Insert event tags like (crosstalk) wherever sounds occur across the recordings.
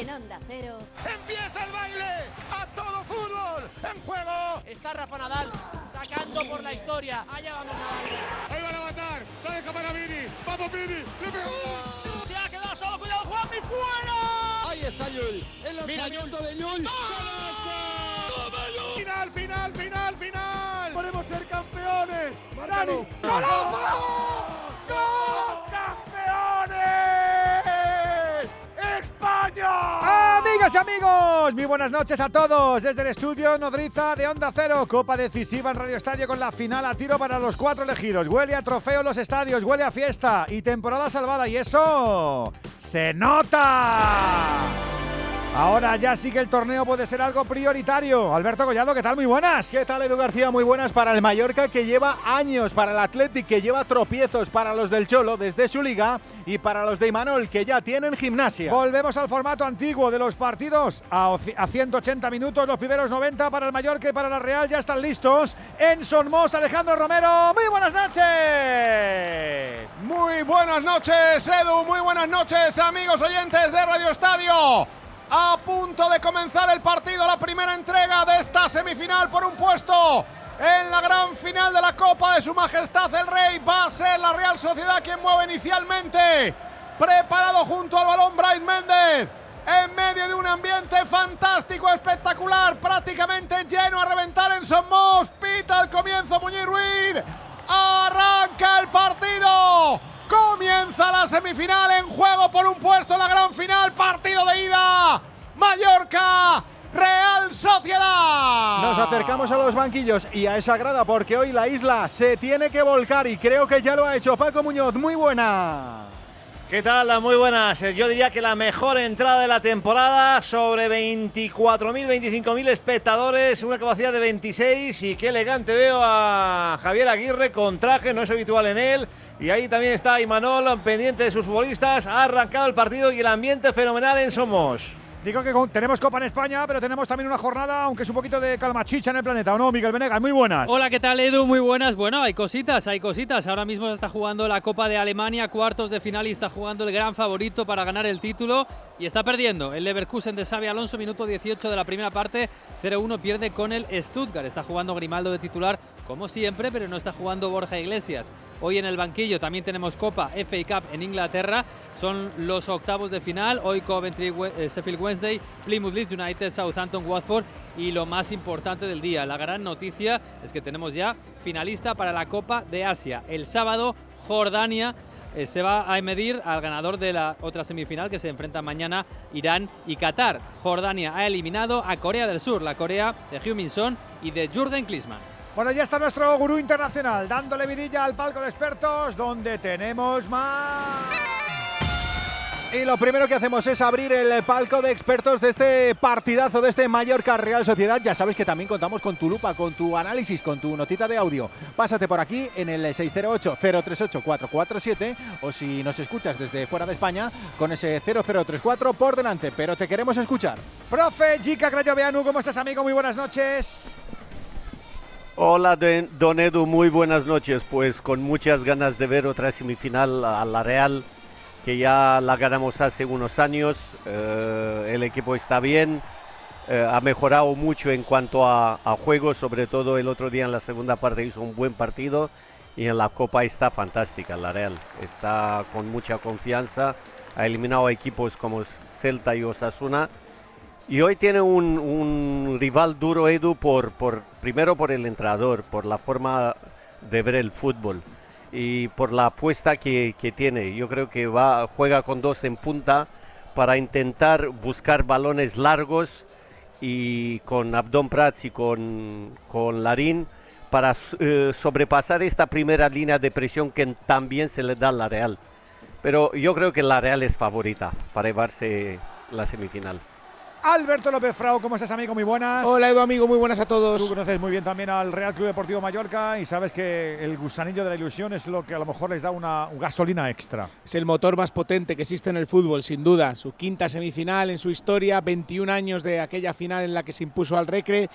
en Onda Cero. ¡Empieza el baile! ¡A todo fútbol! ¡En juego! Está Rafa Nadal sacando por la historia. Allá vamos Nadal. Ahí van a matar. La deja para Vini. ¡Vamos Vini! ¡Le pegó! Se ha quedado solo. ¡Cuidado, Juanmi! ¡Fuera! Ahí está Llull. El lanzamiento de Llull. ¡Final, final, final, final! ¡Podemos ser campeones! ¡Dani! ¡Golazo! Amigos, muy buenas noches a todos desde el estudio Nodriza de Onda Cero, Copa decisiva en Radio Estadio con la final a tiro para los cuatro elegidos. Huele a trofeo en los estadios, huele a fiesta y temporada salvada y eso se nota. Ahora ya sí que el torneo puede ser algo prioritario. Alberto Collado, ¿qué tal? Muy buenas. ¿Qué tal, Edu García? Muy buenas para el Mallorca, que lleva años, para el Athletic, que lleva tropiezos para los del Cholo desde su liga, y para los de Imanol, que ya tienen gimnasia. Volvemos al formato antiguo de los partidos a, a 180 minutos, los primeros 90 para el Mallorca y para la Real ya están listos. En Sonmos, Alejandro Romero, muy buenas noches. Muy buenas noches, Edu. Muy buenas noches, amigos oyentes de Radio Estadio. A punto de comenzar el partido, la primera entrega de esta semifinal por un puesto en la gran final de la Copa de Su Majestad el Rey. Va a ser la Real Sociedad quien mueve inicialmente. Preparado junto al balón Brian Méndez. En medio de un ambiente fantástico, espectacular, prácticamente lleno a reventar en Somos. Pita al comienzo Muñiz Ruiz. Arranca el partido. Comienza la semifinal en juego por un puesto en la gran final. Partido de ida. Mallorca. Real Sociedad. Nos acercamos a los banquillos y a esa grada porque hoy la isla se tiene que volcar y creo que ya lo ha hecho Paco Muñoz. Muy buena. ¿Qué tal? Muy buenas. Yo diría que la mejor entrada de la temporada, sobre 24.000, 25.000 espectadores, una capacidad de 26 y qué elegante veo a Javier Aguirre con traje, no es habitual en él. Y ahí también está Imanol, pendiente de sus futbolistas. Ha arrancado el partido y el ambiente fenomenal en Somos. Digo que tenemos Copa en España, pero tenemos también una jornada, aunque es un poquito de calmachicha en el planeta, ¿o no, Miguel Venegas? Muy buenas. Hola, ¿qué tal, Edu? Muy buenas. Bueno, hay cositas, hay cositas. Ahora mismo está jugando la Copa de Alemania, cuartos de final y está jugando el gran favorito para ganar el título y está perdiendo. El Leverkusen de Xavi Alonso, minuto 18 de la primera parte, 0-1 pierde con el Stuttgart. Está jugando Grimaldo de titular, como siempre, pero no está jugando Borja Iglesias. Hoy en el banquillo también tenemos Copa FA Cup en Inglaterra. Son los octavos de final. Hoy Coventry, Sheffield Wednesday, Plymouth Leeds United, Southampton, Watford. Y lo más importante del día, la gran noticia es que tenemos ya finalista para la Copa de Asia. El sábado, Jordania eh, se va a medir al ganador de la otra semifinal que se enfrenta mañana Irán y Qatar. Jordania ha eliminado a Corea del Sur, la Corea de Heung-min Son y de Jordan Klinsmann. Bueno, ya está nuestro gurú internacional dándole vidilla al palco de expertos donde tenemos más. Y lo primero que hacemos es abrir el palco de expertos de este partidazo, de este Mallorca Real Sociedad. Ya sabes que también contamos con tu lupa, con tu análisis, con tu notita de audio. Pásate por aquí en el 608-038-447 o si nos escuchas desde fuera de España, con ese 0034 por delante. Pero te queremos escuchar. Profe Jica Crayoveanu, ¿cómo estás, amigo? Muy buenas noches. Hola, don Edu, muy buenas noches. Pues con muchas ganas de ver otra semifinal a la Real, que ya la ganamos hace unos años. Eh, el equipo está bien, eh, ha mejorado mucho en cuanto a, a, juego, sobre todo el otro día en la segunda parte hizo un buen partido y en la Copa está fantástica la Real. Está con mucha confianza, ha eliminado a equipos como Celta y Osasuna y hoy tiene un, rival duro, Edu, por, por, primero por el entrenador, por la forma de ver el fútbol y por la apuesta que, tiene. Yo creo que va, juega con dos en punta para intentar buscar balones largos y con Abdón Prats y con, con Larín para eh, sobrepasar esta primera línea de presión que también se le da a la Real. Pero yo creo que la Real es favorita para llevarse la semifinal. Alberto López Frau, ¿cómo estás, amigo? Muy buenas. Hola, Edu, amigo, muy buenas a todos. Tú conoces muy bien también al Real Club Deportivo Mallorca y sabes que el gusanillo de la ilusión es lo que a lo mejor les da una gasolina extra. Es el motor más potente que existe en el fútbol, sin duda. Su quinta semifinal en su historia, 21 años de aquella final en la que se impuso al Recre.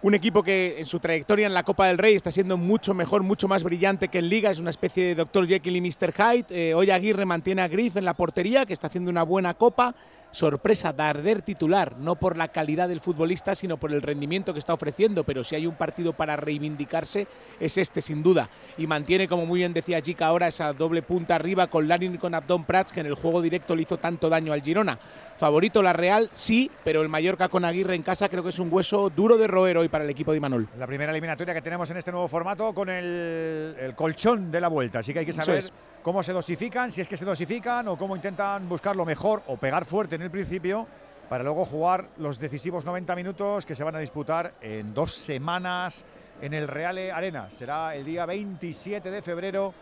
Un equipo que en su trayectoria en la Copa del Rey está siendo mucho mejor, mucho más brillante que en Liga. Es una especie de Dr. Jekyll y Mr. Hyde. Eh, hoy Aguirre mantiene a Griff en la portería, que está haciendo una buena Copa sorpresa, Darder titular, no por la calidad del futbolista, sino por el rendimiento que está ofreciendo, pero si hay un partido para reivindicarse es este sin duda. Y mantiene, como muy bien decía Chica ahora, esa doble punta arriba con Larin y con Abdón Prats, que en el juego directo le hizo tanto daño al Girona. Favorito la Real, sí, pero el Mallorca con Aguirre en casa creo que es un hueso duro de roer hoy para el equipo de Imanol. La primera eliminatoria que tenemos en este nuevo formato con el, el colchón de la vuelta, así que hay que saber. Cómo se dosifican, si es que se dosifican o cómo intentan buscar lo mejor o pegar fuerte en el principio para luego jugar los decisivos 90 minutos que se van a disputar en dos semanas en el Reale Arena. Será el día 27 de febrero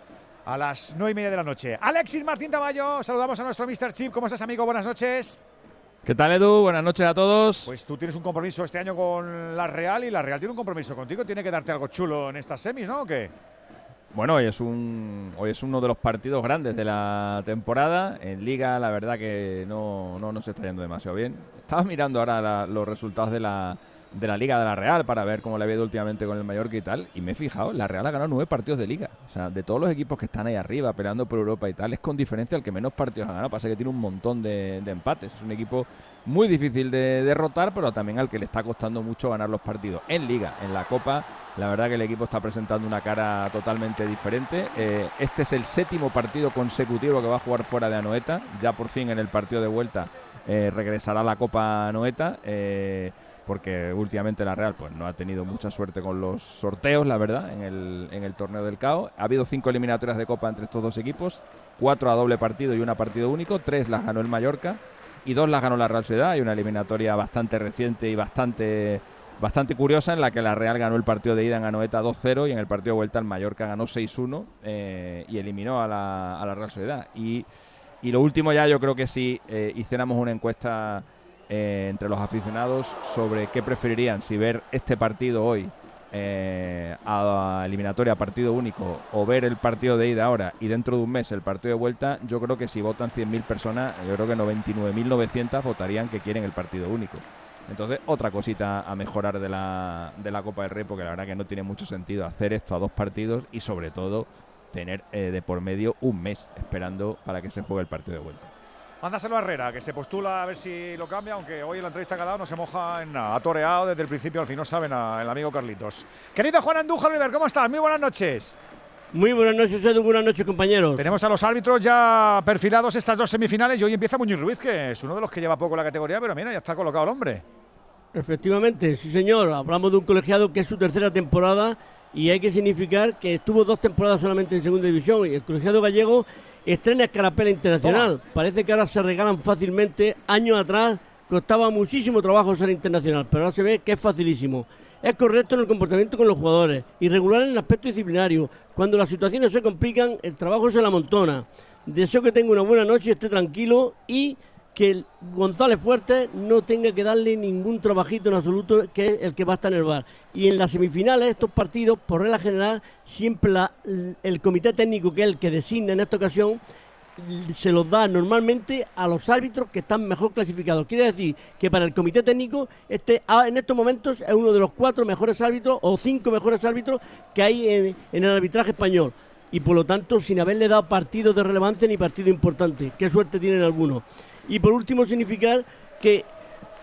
a las 9 y media de la noche. Alexis Martín Taballo, saludamos a nuestro Mr. Chip. ¿Cómo estás, amigo? Buenas noches. ¿Qué tal, Edu? Buenas noches a todos. Pues tú tienes un compromiso este año con la Real y la Real tiene un compromiso contigo. Tiene que darte algo chulo en estas semis, ¿no? ¿O qué? Bueno, hoy es, un, hoy es uno de los partidos grandes de la temporada. En Liga, la verdad que no, no nos está yendo demasiado bien. Estaba mirando ahora la- los resultados de la, de la Liga de la Real para ver cómo le había ido últimamente con el Mallorca y tal. Y me he fijado, la Real ha ganado nueve partidos de Liga. O sea, de todos los equipos que están ahí arriba peleando por Europa y tal, es con diferencia el que menos partidos ha ganado. Pasa que tiene un montón de, empates. Es un equipo muy difícil de derrotar, pero también al que le está costando mucho ganar los partidos. En Liga, en la Copa, la verdad que el equipo está presentando una cara totalmente diferente. Eh, este es el séptimo partido consecutivo que va a jugar fuera de Anoeta. Ya por fin en el partido de vuelta eh, regresará la Copa Anoeta. eh, porque últimamente la Real pues no ha tenido mucha suerte con los sorteos, la verdad, en el, en el torneo del CAO. Ha habido cinco eliminatorias de Copa entre estos dos equipos, cuatro a doble partido y una partido único, tres las ganó el Mallorca y dos las ganó la Real Sociedad. Hay una eliminatoria bastante reciente y bastante bastante curiosa en la que la Real ganó el partido de ida en Anoeta 2-0 y en el partido de vuelta el Mallorca ganó 6-1 eh, y eliminó a la, a la Real Sociedad. Y, y lo último ya yo creo que si eh, hiciéramos una encuesta eh, entre los aficionados sobre qué preferirían, si ver este partido hoy eh, a eliminatoria partido único o ver el partido de ida ahora y dentro de un mes el partido de vuelta, yo creo que si votan 100.000 personas, yo creo que 99.900 votarían que quieren el partido único. Entonces, otra cosita a mejorar de la, de la Copa del Rey, porque la verdad que no tiene mucho sentido hacer esto a dos partidos y sobre todo tener eh, de por medio un mes esperando para que se juegue el partido de vuelta. Mándaselo a Herrera, que se postula a ver si lo cambia, aunque hoy en la entrevista que ha dado no se moja en nada. Ha toreado desde el principio al fin, no saben el amigo Carlitos. Querido Juan Andújar Oliver, ¿cómo estás? Muy buenas noches. Muy buenas noches, Edu. Buenas noches, compañeros. Tenemos a los árbitros ya perfilados estas dos semifinales y hoy empieza Muñiz Ruiz, que es uno de los que lleva poco la categoría, pero mira, ya está colocado el hombre. Efectivamente, sí, señor. Hablamos de un colegiado que es su tercera temporada y hay que significar que estuvo dos temporadas solamente en segunda división y el colegiado gallego estrena escarapela internacional. Parece que ahora se regalan fácilmente. Años atrás costaba muchísimo trabajo ser internacional, pero ahora se ve que es facilísimo. Es correcto en el comportamiento con los jugadores, irregular en el aspecto disciplinario. Cuando las situaciones se complican, el trabajo se la amontona. Deseo que tenga una buena noche, esté tranquilo y que González Fuerte no tenga que darle ningún trabajito en absoluto, que es el que va a estar en el bar. Y en las semifinales, estos partidos, por regla general, siempre el comité técnico, que es el que designa en esta ocasión, se los da normalmente a los árbitros que están mejor clasificados. Quiere decir que para el comité técnico, este ah, en estos momentos es uno de los cuatro mejores árbitros o cinco mejores árbitros que hay en, en el arbitraje español. Y por lo tanto, sin haberle dado partidos de relevancia ni partido importante. Qué suerte tienen algunos. Y por último, significar que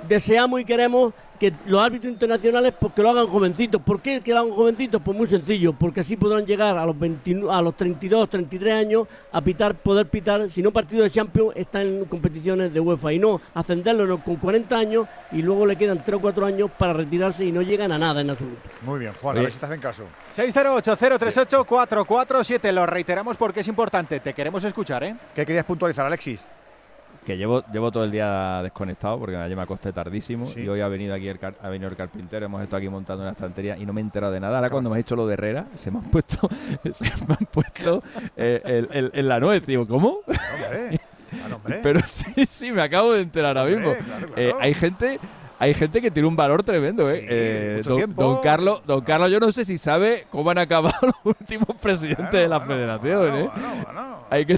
deseamos y queremos que los árbitros internacionales pues, que lo hagan jovencitos. ¿Por qué que lo hagan jovencitos? Pues muy sencillo, porque así podrán llegar a los 29 a los 32, 33 años a pitar, poder pitar, si no partido de Champions, están en competiciones de UEFA y no ascenderlo con 40 años y luego le quedan 3 o 4 años para retirarse y no llegan a nada en absoluto. Muy bien, Juan, a ver si te hacen caso. 608-038-447. Lo reiteramos porque es importante. Te queremos escuchar, ¿eh? ¿Qué querías puntualizar, Alexis? Que llevo, llevo todo el día desconectado porque ayer me acosté tardísimo Sí. y hoy ha venido aquí el, car- ha venido el carpintero, hemos estado aquí montando una estantería y no me he enterado de nada. Ahora cuando me has hecho lo de Herrera, se me han puesto, (laughs) se me han puesto eh, el- el- la nuez. Digo, ¿cómo? Hombre, ah, hombre. Pero sí, sí, me acabo de enterar ahora mismo. Claro, Eh, hay gente... Hay gente que tiene un valor tremendo, ¿eh? Sí, Eh, don, Carlos, don Carlos, yo no sé si sabe cómo han acabado (laughs) los últimos presidentes de la Bueno, federación, bueno, ¿eh? Hay que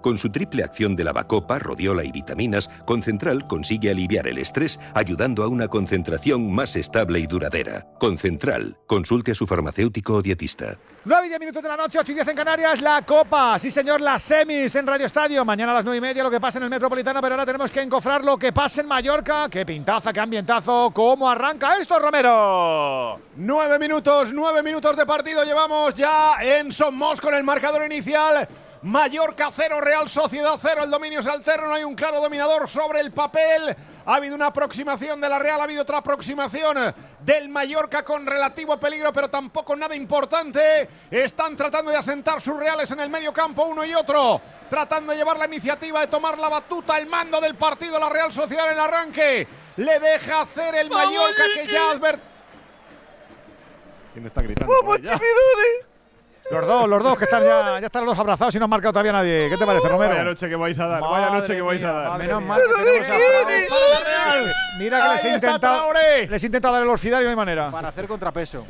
Con su triple acción de lavacopa, rodiola y vitaminas, Concentral consigue aliviar el estrés ayudando a una concentración más estable y duradera. Concentral. Consulte a su farmacéutico o dietista. 9 y 10 minutos de la noche, 8 y 10 en Canarias, la Copa. Sí, señor, las semis en Radio Estadio. Mañana a las 9 y media lo que pasa en el Metropolitano, pero ahora tenemos que encofrar lo que pasa en Mallorca. Qué pintaza, qué ambientazo. ¿Cómo arranca esto, Romero? Nueve minutos, nueve minutos de partido llevamos ya en Somos con el marcador inicial. Mallorca 0, Real Sociedad 0, el dominio es alterno, no hay un claro dominador sobre el papel. Ha habido una aproximación de la Real, ha habido otra aproximación del Mallorca con relativo peligro, pero tampoco nada importante. Están tratando de asentar sus reales en el medio campo, uno y otro, tratando de llevar la iniciativa, de tomar la batuta, el mando del partido, la Real Sociedad en el arranque. Le deja hacer el Mallorca que ya advertido. ¿Quién está gritando? Los dos, los dos que están ya, ya están los dos abrazados y no han marcado todavía nadie. ¿Qué te parece, Romero? Vaya noche que vais a dar, vaya noche que vais a dar. Menos mal que tenemos a Fraud. Mira que les he intentado, les he intentado dar el orfidario y no hay manera. Para hacer contrapeso.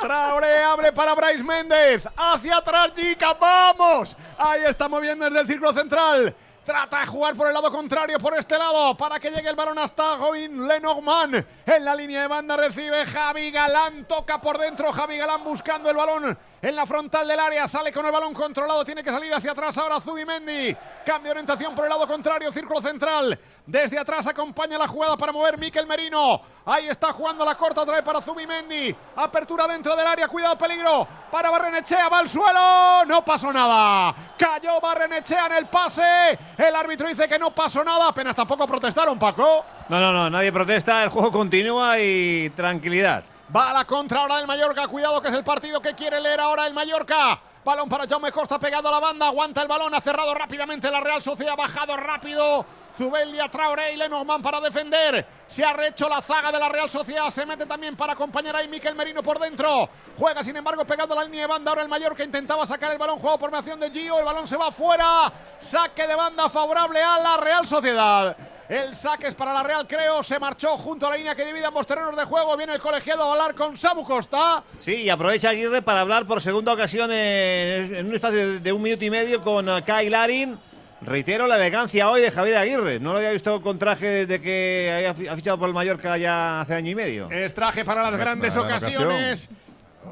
Traoré abre para Bryce Méndez. Hacia atrás, Jica. ¡Vamos! Ahí está moviendo desde el círculo central. Trata de jugar por el lado contrario, por este lado, para que llegue el balón hasta Gobin Lenormand. En la línea de banda recibe Javi Galán. Toca por dentro. Javi Galán buscando el balón en la frontal del área. Sale con el balón controlado. Tiene que salir hacia atrás ahora Zubimendi. Cambio de orientación por el lado contrario. Círculo central. Desde atrás acompaña la jugada para mover Miquel Merino. Ahí está jugando la corta otra vez para Zubimendi. Apertura dentro del área. Cuidado, peligro. Para Barrenechea. Va al suelo. No pasó nada. Cayó Barrenechea en el pase. El árbitro dice que no pasó nada. Apenas tampoco protestaron, Paco. No, no, no, nadie protesta, el juego continúa y tranquilidad. Va a la contra ahora del Mallorca. Cuidado que es el partido que quiere leer ahora el Mallorca. Balón para Jaume Costa pegado a la banda. Aguanta el balón. Ha cerrado rápidamente la Real Sociedad. Bajado rápido. Zubeldia, Traoré y Lenormand para defender. Se ha rehecho la zaga de la Real Sociedad. Se mete también para acompañar ahí Miquel Merino por dentro. Juega sin embargo pegado a la línea de banda. Ahora el Mallorca intentaba sacar el balón. Juego por mediación de Gio. El balón se va fuera. Saque de banda favorable a la Real Sociedad. El saque es para la Real, creo. Se marchó junto a la línea que divide ambos terrenos de juego. Viene el colegiado a hablar con Samu Costa. Sí, y aprovecha Aguirre para hablar por segunda ocasión en, en un espacio de un minuto y medio con eh, Kai Larin. Reitero la elegancia hoy de Javier Aguirre. No lo había visto con traje desde que ha fichado por el Mallorca ya hace año y medio. Es traje para las grandes ocasiones.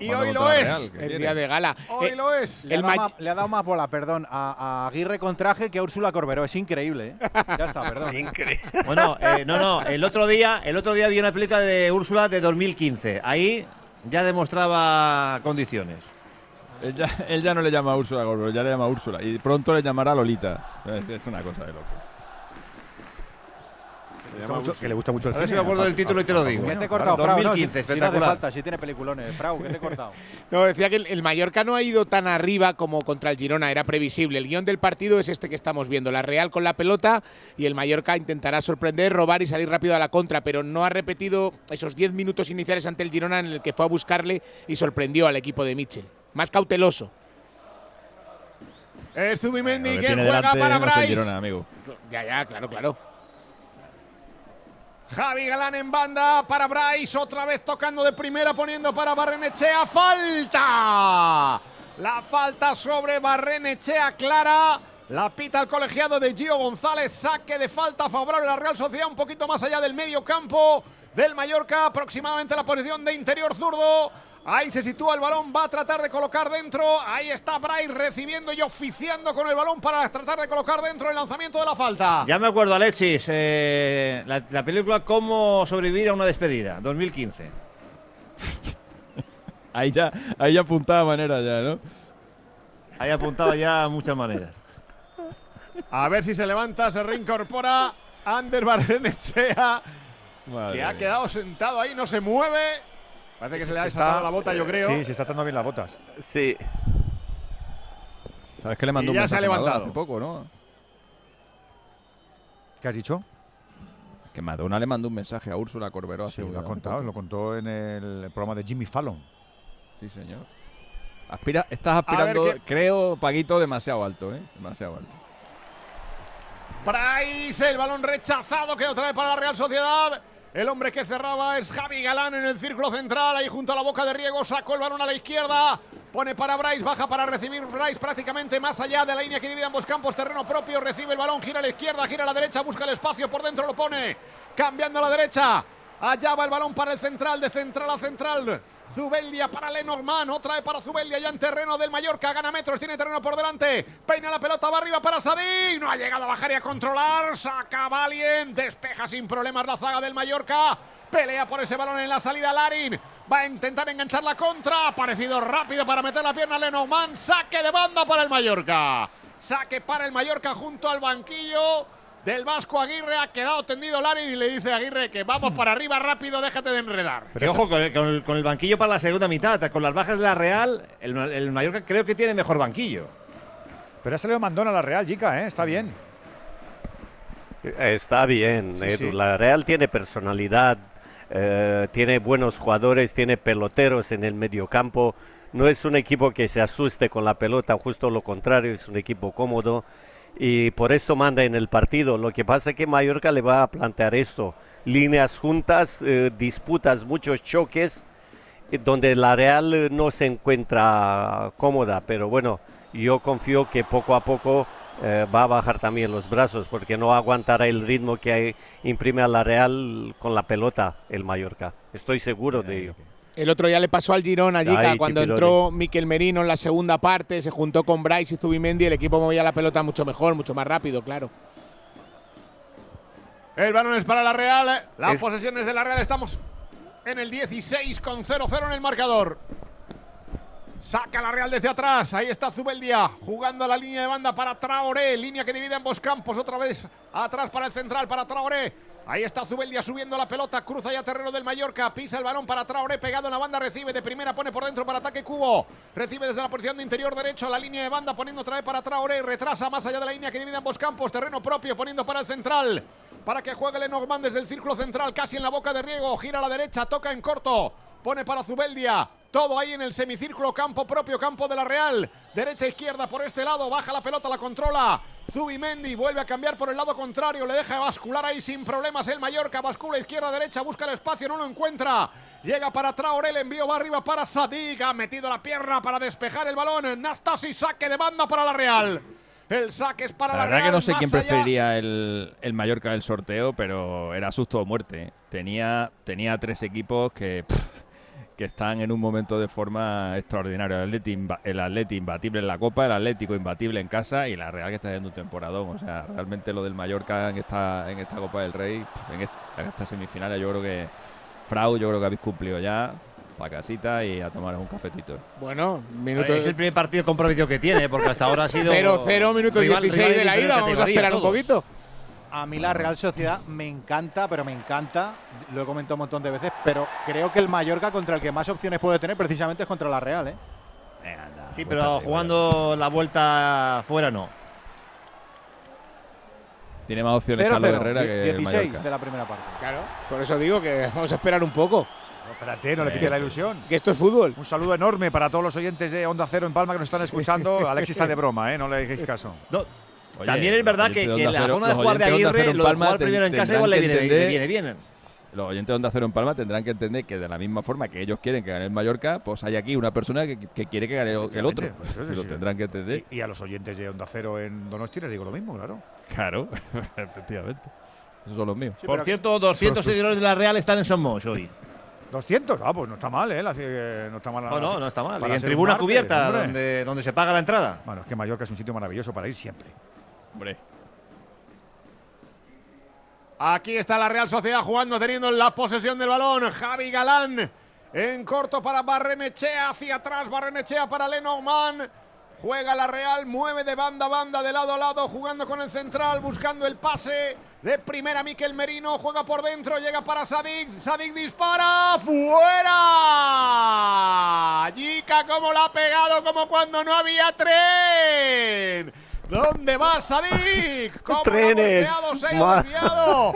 Y hoy lo es. Real, El viene. día de gala. Hoy Eh, lo es. Le ha, El dado Ma- más, le ha dado más bola, perdón, a, a Aguirre con traje que a Úrsula Corberó. Es increíble, ¿eh? Ya está, perdón. (laughs) Bueno, eh, no, no. El otro día, el otro día vi una película de Úrsula de 2015. Ahí ya demostraba condiciones. Él ya, (laughs) él ya no le llama a Úrsula Gorbero, ya le llama a Úrsula. Y pronto le llamará Lolita. Es, es una cosa de loco. Le gusta mucho- que le gusta mucho el A ver cine. si me acuerdo del título y te lo digo. ¿Qué te he cortado, Frau? No, 2015, si, si no hace espectacular. falta, si tiene peliculones. Frau, ¿qué te he cortado? (laughs) No, decía que el, el Mallorca no ha ido tan arriba como contra el Girona, era previsible. El guion del partido es este que estamos viendo, la Real con la pelota y el Mallorca intentará sorprender, robar y salir rápido a la contra, pero no ha repetido esos 10 minutos iniciales ante el Girona en el que fue a buscarle y sorprendió al equipo de Mitchell. Más cauteloso. Es Zubimendi tiene juega para no Bryce. Girona, amigo. Ya, ya, claro, claro. Javi Galán en banda para Bryce, otra vez tocando de primera, poniendo para Barrenechea. ¡Falta! La falta sobre Barrenechea clara. La pita el colegiado de Gio González. Saque de falta favorable a la Real Sociedad, un poquito más allá del medio campo del Mallorca, aproximadamente la posición de interior zurdo. Ahí se sitúa el balón, va a tratar de colocar dentro. Ahí está Bryce recibiendo y oficiando con el balón para tratar de colocar dentro el lanzamiento de la falta. Ya me acuerdo, Alexis, eh, la, la película Cómo sobrevivir a una despedida, 2015. (laughs) Ahí ya, ahí ya apuntaba manera ya, ¿no? Ahí apuntaba ya muchas maneras. A ver si se levanta, se reincorpora Ander Barrenechea, que ha quedado sentado ahí, no se mueve. Parece que se, le ha está- desatado la bota, yo creo. Sí, se está atando bien las botas. Sí. ¿Sabes que le mandó Y un ya se ha levantado. hace poco, no? ¿Qué has dicho? Que Madonna le mandó un mensaje a Úrsula Corberó hace Sí, lo ha contado, poco. lo contó en el programa de Jimmy Fallon. Sí, señor. Aspira, estás aspirando, creo, Paquito, demasiado alto, ¿eh? Demasiado alto. Bryce, el balón rechazado que otra vez para la Real Sociedad. El hombre que cerraba es Javi Galán en el círculo central, ahí junto a la boca de Riego, sacó el balón a la izquierda, pone para Bryce, baja para recibir Bryce prácticamente más allá de la línea que divide ambos campos, terreno propio, recibe el balón, gira a la izquierda, gira a la derecha, busca el espacio, por dentro lo pone, cambiando a la derecha, allá va el balón para el central, de central a central, Zubeldia para Lenormand, otra para Zubeldia ya en terreno del Mallorca, gana metros, tiene terreno por delante, peina la pelota, va arriba para Sadik, no ha llegado a bajar y a controlar, saca Valien, despeja sin problemas la zaga del Mallorca, pelea por ese balón en la salida Larin, va a intentar enganchar la contra, ha parecido rápido para meter la pierna Lenormand, saque de banda para el Mallorca, saque para el Mallorca junto al banquillo, del Vasco Aguirre ha quedado tendido Larin y le dice a Aguirre que vamos para arriba rápido, déjate de enredar. Pero ojo, con el, con, el, con el, banquillo para la segunda mitad, con las bajas de la Real, el, el Mallorca creo que tiene mejor banquillo. Pero ha salido Mandón a la Real, Jica, ¿eh? está bien. Está bien, Sí, Edu. sí. la Real tiene personalidad, eh, tiene buenos jugadores, tiene peloteros en el mediocampo. No es un equipo que se asuste con la pelota, justo lo contrario, es un equipo cómodo y por esto manda en el partido. Lo que pasa es que Mallorca le va a plantear esto, líneas juntas, eh, disputas, muchos choques, eh, donde la Real eh, no se encuentra cómoda, pero bueno, yo confío que poco a poco eh, va a bajar también los brazos, porque no aguantará el ritmo que hay- imprime a la Real con la pelota el Mallorca. Estoy seguro de ello. El otro ya le pasó al Girona, Ay, Jica, cuando entró Miquel Merino en la segunda parte, se juntó con Bryce y Zubimendi, el equipo movía la pelota mucho mejor, mucho más rápido, claro. El balón es para la Real. Las Es- posesiones de la Real estamos en el 16 con 0-0 en el marcador. Saca la Real desde atrás. Ahí está Zubeldia jugando a la línea de banda para Traoré. Línea que divide ambos campos. Otra vez atrás para el central, para Traoré. Ahí está Zubeldia subiendo la pelota. Cruza ya terreno del Mallorca. Pisa el balón para Traoré. Pegado en la banda. Recibe de primera. Pone por dentro para ataque Cubo. Recibe desde la posición de interior derecho. La línea de banda poniendo otra vez para Traoré. Retrasa más allá de la línea que divide ambos campos. Terreno propio poniendo para el central. Para que juegue Lenormand desde el círculo central. Casi en la boca de Riego. Gira a la derecha. Toca en corto. Pone para Zubeldia. Todo ahí en el semicírculo, campo propio, campo de la Real. Derecha, izquierda por este lado. Baja la pelota, la controla. Zubimendi vuelve a cambiar por el lado contrario. Le deja bascular ahí sin problemas el Mallorca. Bascula izquierda, derecha. Busca el espacio, no lo encuentra. Llega para Traoré, el envío va arriba para Sadik. Ha metido la pierna para despejar el balón. Nastasi, saque de banda para la Real. El saque es para La la, verdad Real. que no sé quién allá. preferiría el, el Mallorca del sorteo, pero era susto o muerte. Tenía, tenía tres equipos que, pff, que están en un momento de forma extraordinario. El Atleti, el Atleti imbatible en la Copa, el Atlético imbatible en casa y la Real que está haciendo un temporadón. O sea, realmente lo del Mallorca en esta, en esta Copa del Rey, en, est- en estas semifinales, yo creo que, Frau, yo creo que habéis cumplido ya. Para casita y a tomar un cafetito. Bueno, minuto. Es el primer partido comprometido que tiene, porque hasta ahora ha sido. (laughs) 0-0, minuto rival- 16 de la ida. Vamos a esperar un poquito. A mí la Real Sociedad me encanta, pero me encanta. Lo he comentado un montón de veces, pero creo que el Mallorca contra el que más opciones puede tener precisamente es contra la Real, ¿eh? Sí, pero jugando la vuelta fuera no. Tiene más opciones 0-0, Carlos Herrera que el 16 Mallorca. de la primera parte. Claro. Por eso digo que vamos a esperar un poco. espérate, no le quites la ilusión. Que esto es fútbol. Un saludo enorme para todos los oyentes de Onda Cero en Palma que nos están escuchando. (laughs) Alexis está de broma, ¿eh? No le hagáis caso. Oye, También es verdad que, que la forma de los jugar de Aguirre, lo de Palma jugar primero en casa igual le viene, le entender- viene bien. Los oyentes de Onda Cero en Palma tendrán que entender que de la misma forma que ellos quieren que gane el Mallorca, pues hay aquí una persona que, que quiere que gane el otro. Pues eso y lo sí. tendrán que entender. Y, y a los oyentes de Onda Cero en Donosti les digo lo mismo, claro. Claro, (laughs) efectivamente. Esos son los míos. Por cierto, 200 (laughs) seguidores de la Real están en Somos hoy. 200, ah, pues no está mal, ¿eh? La- eh, no está mal. No, no, no está mal. Y en tribuna martes, cubierta, donde, donde se paga la entrada. Bueno, es que Mallorca es un sitio maravilloso para ir siempre. Hombre. Aquí está la Real Sociedad jugando, teniendo la posesión del balón. Javi Galán en corto para Barrenechea, hacia atrás Barrenechea para Lenormand. Juega la Real, mueve de banda a banda, de lado a lado, jugando con el central, buscando el pase. De primera Miquel Merino, juega por dentro, llega para Sadik. Sadik dispara, ¡fuera! Yica como la ha pegado, como cuando no había tren. ¿Dónde va Sadik? ¿Cómo Trenes? Se ha ido desviado.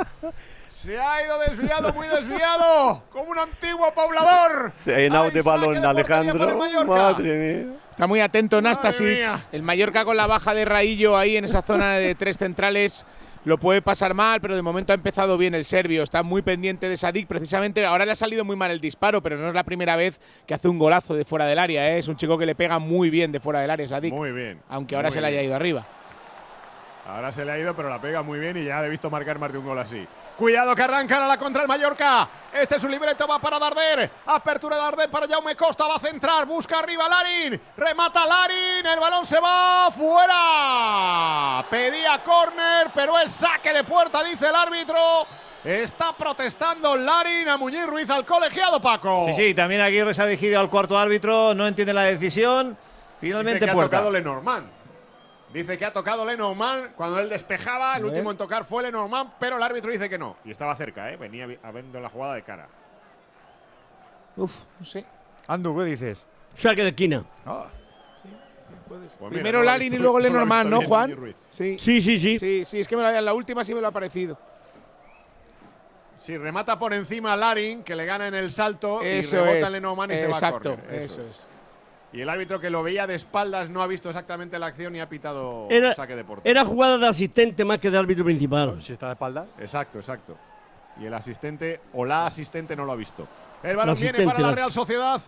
Se ha ido desviado, muy desviado. Como un antiguo poblador. Se ha llenado de balón Alejandro. Mallorca. Madre mía. Está muy atento Nastasic. El Mallorca con la baja de Raillo ahí en esa zona de tres centrales. Lo puede pasar mal, pero de momento ha empezado bien el serbio. Está muy pendiente de Sadik. Precisamente ahora le ha salido muy mal el disparo, pero no es la primera vez que hace un golazo de fuera del área. ¿eh? Es un chico que le pega muy bien de fuera del área, Sadik. Muy bien. Aunque ahora muy se le haya ido arriba. Ahora se le ha ido, pero la pega muy bien y ya le he visto marcar más de un gol así. Cuidado que arrancan a la contra el Mallorca. Este es su libreto, va para Darder. Apertura de Darder para Jaume Costa, va a centrar, busca arriba Larin. Remata Larin, el balón se va fuera. Pedía córner, pero es saque de puerta, dice el árbitro. Está protestando Larin a Muñiz Ruiz al colegiado, Paco. Sí, sí, también Aguirre se ha dirigido al cuarto árbitro, no entiende la decisión. Dice Finalmente que ha puerta. tocado Lenormand. Dice que ha tocado Lenormand cuando él despejaba. El último en tocar fue Lenormand, pero el árbitro dice que no. Y estaba cerca, ¿eh? Venía vi- viendo la jugada de cara. Uf, no sé. Andu, ¿qué dices? Saque de esquina. Pues mira, Primero no lo ha Larin y luego (laughs) no Lenormand, ¿no, Juan? Sí. Sí, sí, sí. Sí, sí, es que me lo, en la última sí me lo ha parecido. Sí, remata por encima Larin, que le gana en el salto. Eso y rebota es. Lenormand y se va a Exacto, eso es. Y el árbitro que lo veía de espaldas no ha visto exactamente la acción y ha pitado Era, saque de portero. era jugada de asistente más que de árbitro principal. Si está de espalda. Exacto, exacto. Y el asistente o la asistente no lo ha visto. El balón viene para la la- Real Sociedad.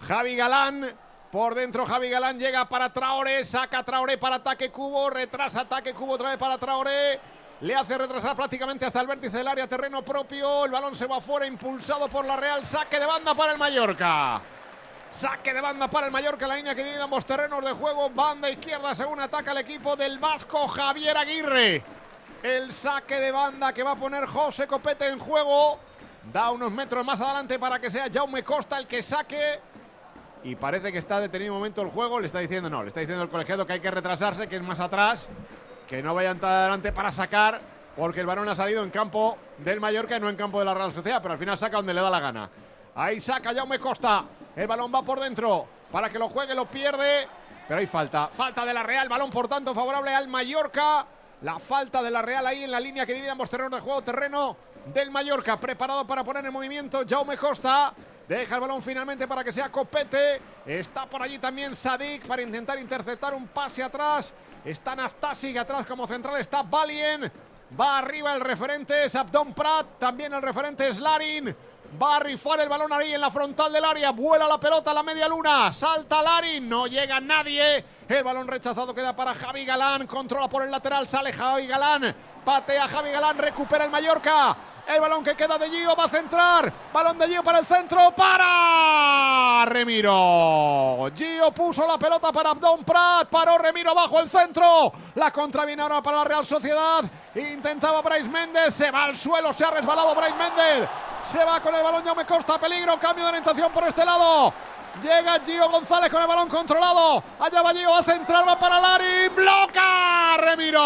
Javi Galán. Por dentro Javi Galán llega para Traoré. Saca Traoré para ataque Cubo. Retrasa ataque Cubo otra vez para Traoré. Le hace retrasar prácticamente hasta el vértice del área terreno propio. El balón se va fuera impulsado por la Real. Saque de banda para el Mallorca. Saque de banda para el Mallorca, la línea que divide ambos terrenos de juego. Banda izquierda según ataca el equipo del Vasco Javier Aguirre. El saque de banda que va a poner José Copete en juego. Da unos metros más adelante para que sea Jaume Costa el que saque. Y parece que está detenido un momento el juego. Le está diciendo no, le está diciendo el colegiado que hay que retrasarse, que es más atrás. Que no vaya a entrar adelante para sacar. Porque el balón ha salido en campo del Mallorca y no en campo de la Real Sociedad. Pero al final saca donde le da la gana. Ahí saca Jaume Costa. El balón va por dentro. Para que lo juegue, lo pierde. Pero hay falta. Falta de la Real. Balón, por tanto, favorable al Mallorca. La falta de la Real ahí en la línea que divide ambos terrenos de juego. Terreno del Mallorca. Preparado para poner en movimiento Jaume Costa. Deja el balón finalmente para que sea Copete. Está por allí también Sadik para intentar interceptar un pase atrás. Está Nastasic atrás como central. Está Balien. Va arriba el referente es Abdon Prat. También el referente es Larin. Va a rifar el balón ahí en la frontal del área. Vuela la pelota a la media luna. Salta Larin. No llega nadie. El balón rechazado queda para Javi Galán. Controla por el lateral. Sale Javi Galán. Patea Javi Galán. Recupera el Mallorca. El balón que queda de Gio va a centrar. Balón de Gio para el centro. Para Remiro. Gio puso la pelota para Abdón Prat. Paró Remiro bajo el centro. La contra viene ahora para la Real Sociedad. Intentaba Brais Méndez. Se va al suelo. Se ha resbalado Brais Méndez. Se va con el balón. Me costa peligro. Cambio de orientación por este lado. Llega Gio González con el balón controlado. Allá va Gio, va a centrar, va para Lari. ¡Bloca! ¡Remiro!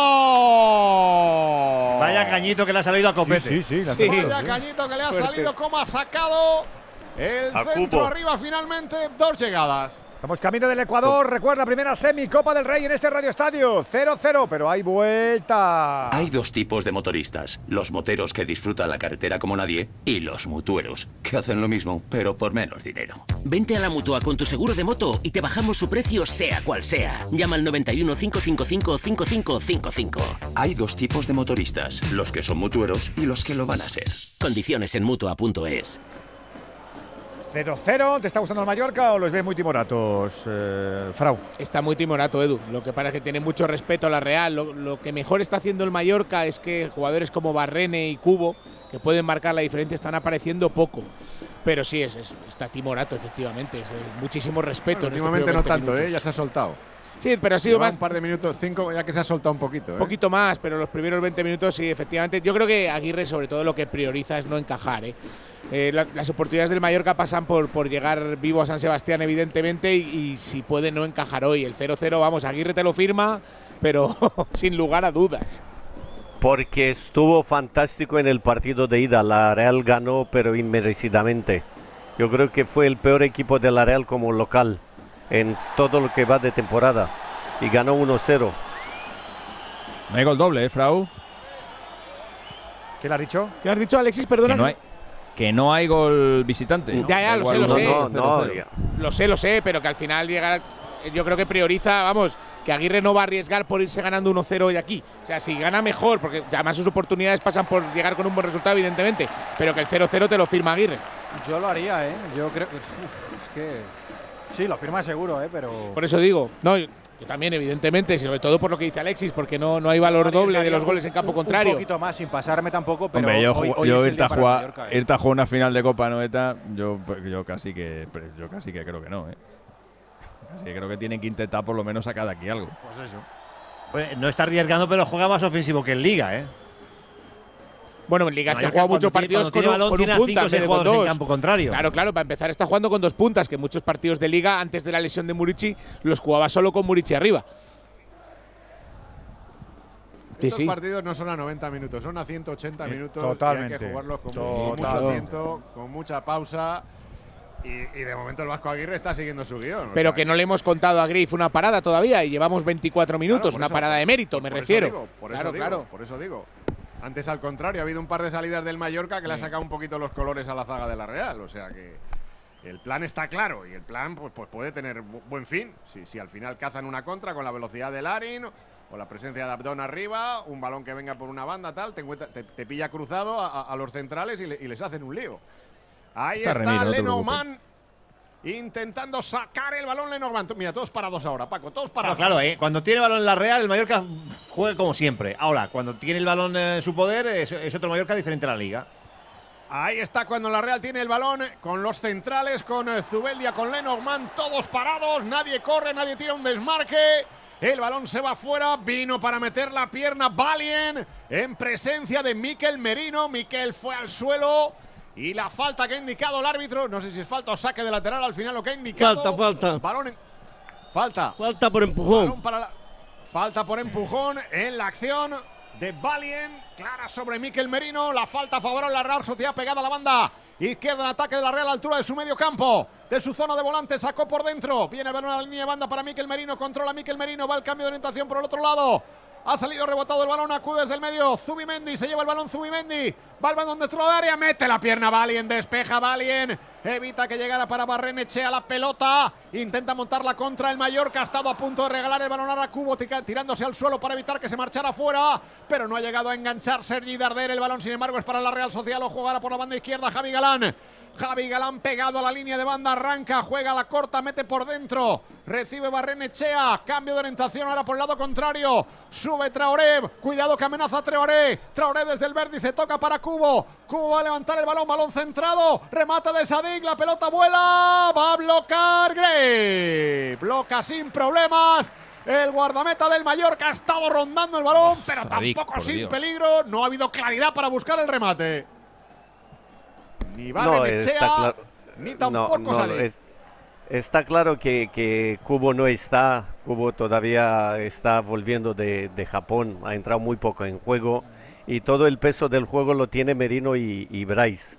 Vaya cañito que le ha salido a Copete. Sí, sí, Sí. Vaya cañito que le ha Suerte. salido, como ha sacado el A centro cupo. arriba finalmente. Dos llegadas. Estamos camino del Ecuador. Recuerda, primera semi, Copa del Rey en este Radio Estadio. 0-0, pero hay vuelta. Hay dos tipos de motoristas, los moteros que disfrutan la carretera como nadie y los mutueros, que hacen lo mismo, pero por menos dinero. Vente a la mutua con tu seguro de moto y te bajamos su precio sea cual sea. Llama al 91 555 5555. Hay dos tipos de motoristas, los que son mutueros y los que lo van a ser. Condiciones en mutua.es. 0-0. ¿Te está gustando el Mallorca o los ves muy timoratos, eh, Frau? Está muy timorato, Edu. Lo que pasa es que tiene mucho respeto a la Real. Lo, lo que mejor está haciendo el Mallorca es que jugadores como Barrene y Cubo, que pueden marcar la diferencia, están apareciendo poco. Pero sí, es, es- está timorato, efectivamente. Es, eh, muchísimo respeto. en estos últimamente no primeros tanto, 20 ¿eh? Ya se ha soltado. Sí, pero ha sido Lleva más un par de minutos, cinco, ya que se ha soltado un poquito. ¿eh? Un poquito más, pero los primeros 20 minutos sí, efectivamente. Yo creo que Aguirre, sobre todo, lo que prioriza es no encajar. ¿eh? Eh, la- las oportunidades del Mallorca pasan por, por llegar vivo a San Sebastián, evidentemente, y, y si puede no encajar hoy. El 0-0, vamos, Aguirre te lo firma, pero (laughs) sin lugar a dudas. Porque estuvo fantástico en el partido de ida. La Real ganó, pero inmerecidamente. Yo creo que fue el peor equipo de la Real como local en todo lo que va de temporada. Y ganó 1-0. No hay gol doble, ¿eh, Frau? ¿Qué le has dicho? ¿Qué has dicho, Alexis? Perdona. Que no hay, que no hay gol visitante. Ya, ya, lo sé, lo sé. no, 0-0. Lo sé, lo sé, pero que al final llegar. Yo creo que prioriza, vamos, que Aguirre no va a arriesgar por irse ganando 1-0 hoy aquí. O sea, si gana mejor, porque además sus oportunidades pasan por llegar con un buen resultado, evidentemente, pero que el 0-0 te lo firma Aguirre. Yo lo haría, ¿eh? Yo creo (laughs) es que. Sí, lo firma seguro, ¿eh? Pero. Por eso digo, no, yo también, evidentemente, sobre todo por lo que dice Alexis, porque no, no hay valor doble de los goles en campo contrario. Un poquito más, sin pasarme tampoco, pero. Hombre, yo, hoy, hoy yo irte, a jugar, Mallorca, ¿eh? irte a jugar una final de Copa Noeta, yo, pues, yo casi que yo casi que creo que no, ¿eh? Que creo que tienen que intentar por lo menos sacar de aquí algo. Pues eso. Pues no está arriesgando, pero juega más ofensivo que en Liga, ¿eh? Bueno, en Liga es que ha jugado muchos partidos con, balón, con un punta cinco con jugadores en dos. campo contrario. Claro, claro, para empezar está jugando con dos puntas, que muchos partidos de Liga antes de la lesión de Murici los jugaba solo con Murici arriba. Sí, Estos sí. partidos no son a 90 minutos, son a 180 Eh, minutos. totalmente. Y hay que jugarlos con Total. mucho viento, con mucha pausa. Y, y de momento el Vasco Aguirre está siguiendo su guion. Pero que no le hemos contado a Griff una parada todavía y llevamos 24 minutos, por una eso- parada de mérito, me refiero. digo, por claro, eso digo, claro. Por eso digo. Antes, al contrario, ha habido un par de salidas del Mallorca que le ha sacado un poquito los colores a la zaga de la Real. O sea que el plan está claro y el plan pues, pues puede tener bu- buen fin. Si, si al final cazan una contra con la velocidad de Larin o la presencia de Abdón arriba, un balón que venga por una banda, tal, te, te- te pilla cruzado a, los centrales y, le- y les hacen un lío. Ahí Está está, no intentando sacar el balón Lenormand. Mira, todos parados ahora, Paco, todos parados. Claro, ¿eh? cuando tiene balón en la Real, el Mallorca juega como siempre. Ahora, cuando tiene el balón en su poder, es, es otro Mallorca diferente a la Liga. Ahí está cuando la Real tiene el balón con los centrales, con eh, Zubeldia, con Lenormand, todos parados, nadie corre, nadie tira un desmarque. El balón se va fuera, vino para meter la pierna Valien en presencia de Miquel Merino. Miquel fue al suelo y la falta que ha indicado el árbitro, no sé si es falta o saque de lateral al final lo que ha indicado. Falta, falta. Balón en- Falta. Falta por empujón. La- Falta por empujón en la acción de Valien. Clara sobre Miquel Merino. La falta favorable a la Real Sociedad pegada a la banda. Izquierda en ataque de la Real altura de su medio campo. De su zona de volante sacó por dentro. Viene el balón a la línea de banda para Miquel Merino. Controla Miquel Merino. Va el cambio de orientación por el otro lado. Ha salido rebotado el balón, acude desde el medio. Zubimendi, se lleva el balón Zubimendi. Va el balón dentro área, mete la pierna Valien, despeja Valien. Evita que llegara para Barrenechea la pelota. Intenta montar la contra el Mallorca. Ha estado a punto de regalar el balón a Cubo, tirándose al suelo para evitar que se marchara fuera. Pero no ha llegado a enganchar Sergi Darder. El balón, sin embargo, es para la Real Social. Lo jugará por la banda izquierda Javi Galán. Javi Galán pegado a la línea de banda, arranca, juega la corta, mete por dentro, recibe Barrenechea, cambio de orientación ahora por el lado contrario, sube Traoré, cuidado que amenaza Traoré, Traoré desde el vértice, toca para Cubo, Cubo va a levantar el balón, balón centrado, remata de Sadik, la pelota vuela, va a blocar Gray, bloca sin problemas. El guardameta del Mallorca ha estado rondando el balón, pero Sadik, tampoco sin Dios. peligro. No ha habido claridad para buscar el remate. Ni No, Barrenechea, está claro. ni No, tampoco no, es- está claro que, que Cubo no está. Cubo todavía está volviendo de, de Japón. Ha entrado muy poco en juego. Y todo el peso del juego lo tiene Merino y, y Bryce.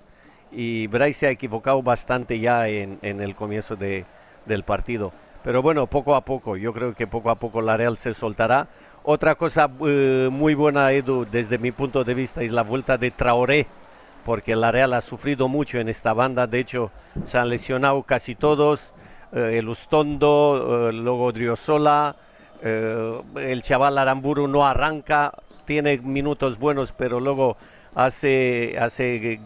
Y Bryce se ha equivocado bastante ya en, en el comienzo de- del partido. Pero bueno, poco a poco. Yo creo que poco a poco la Real se soltará. Otra cosa eh, muy buena, Edu, desde mi punto de vista, es la vuelta de Traoré porque la Real ha sufrido mucho en esta banda, de hecho se han lesionado casi todos, eh, el Ustondo, eh, luego Driosola, eh, el chaval Aramburu no arranca, tiene minutos buenos, pero luego hace, hace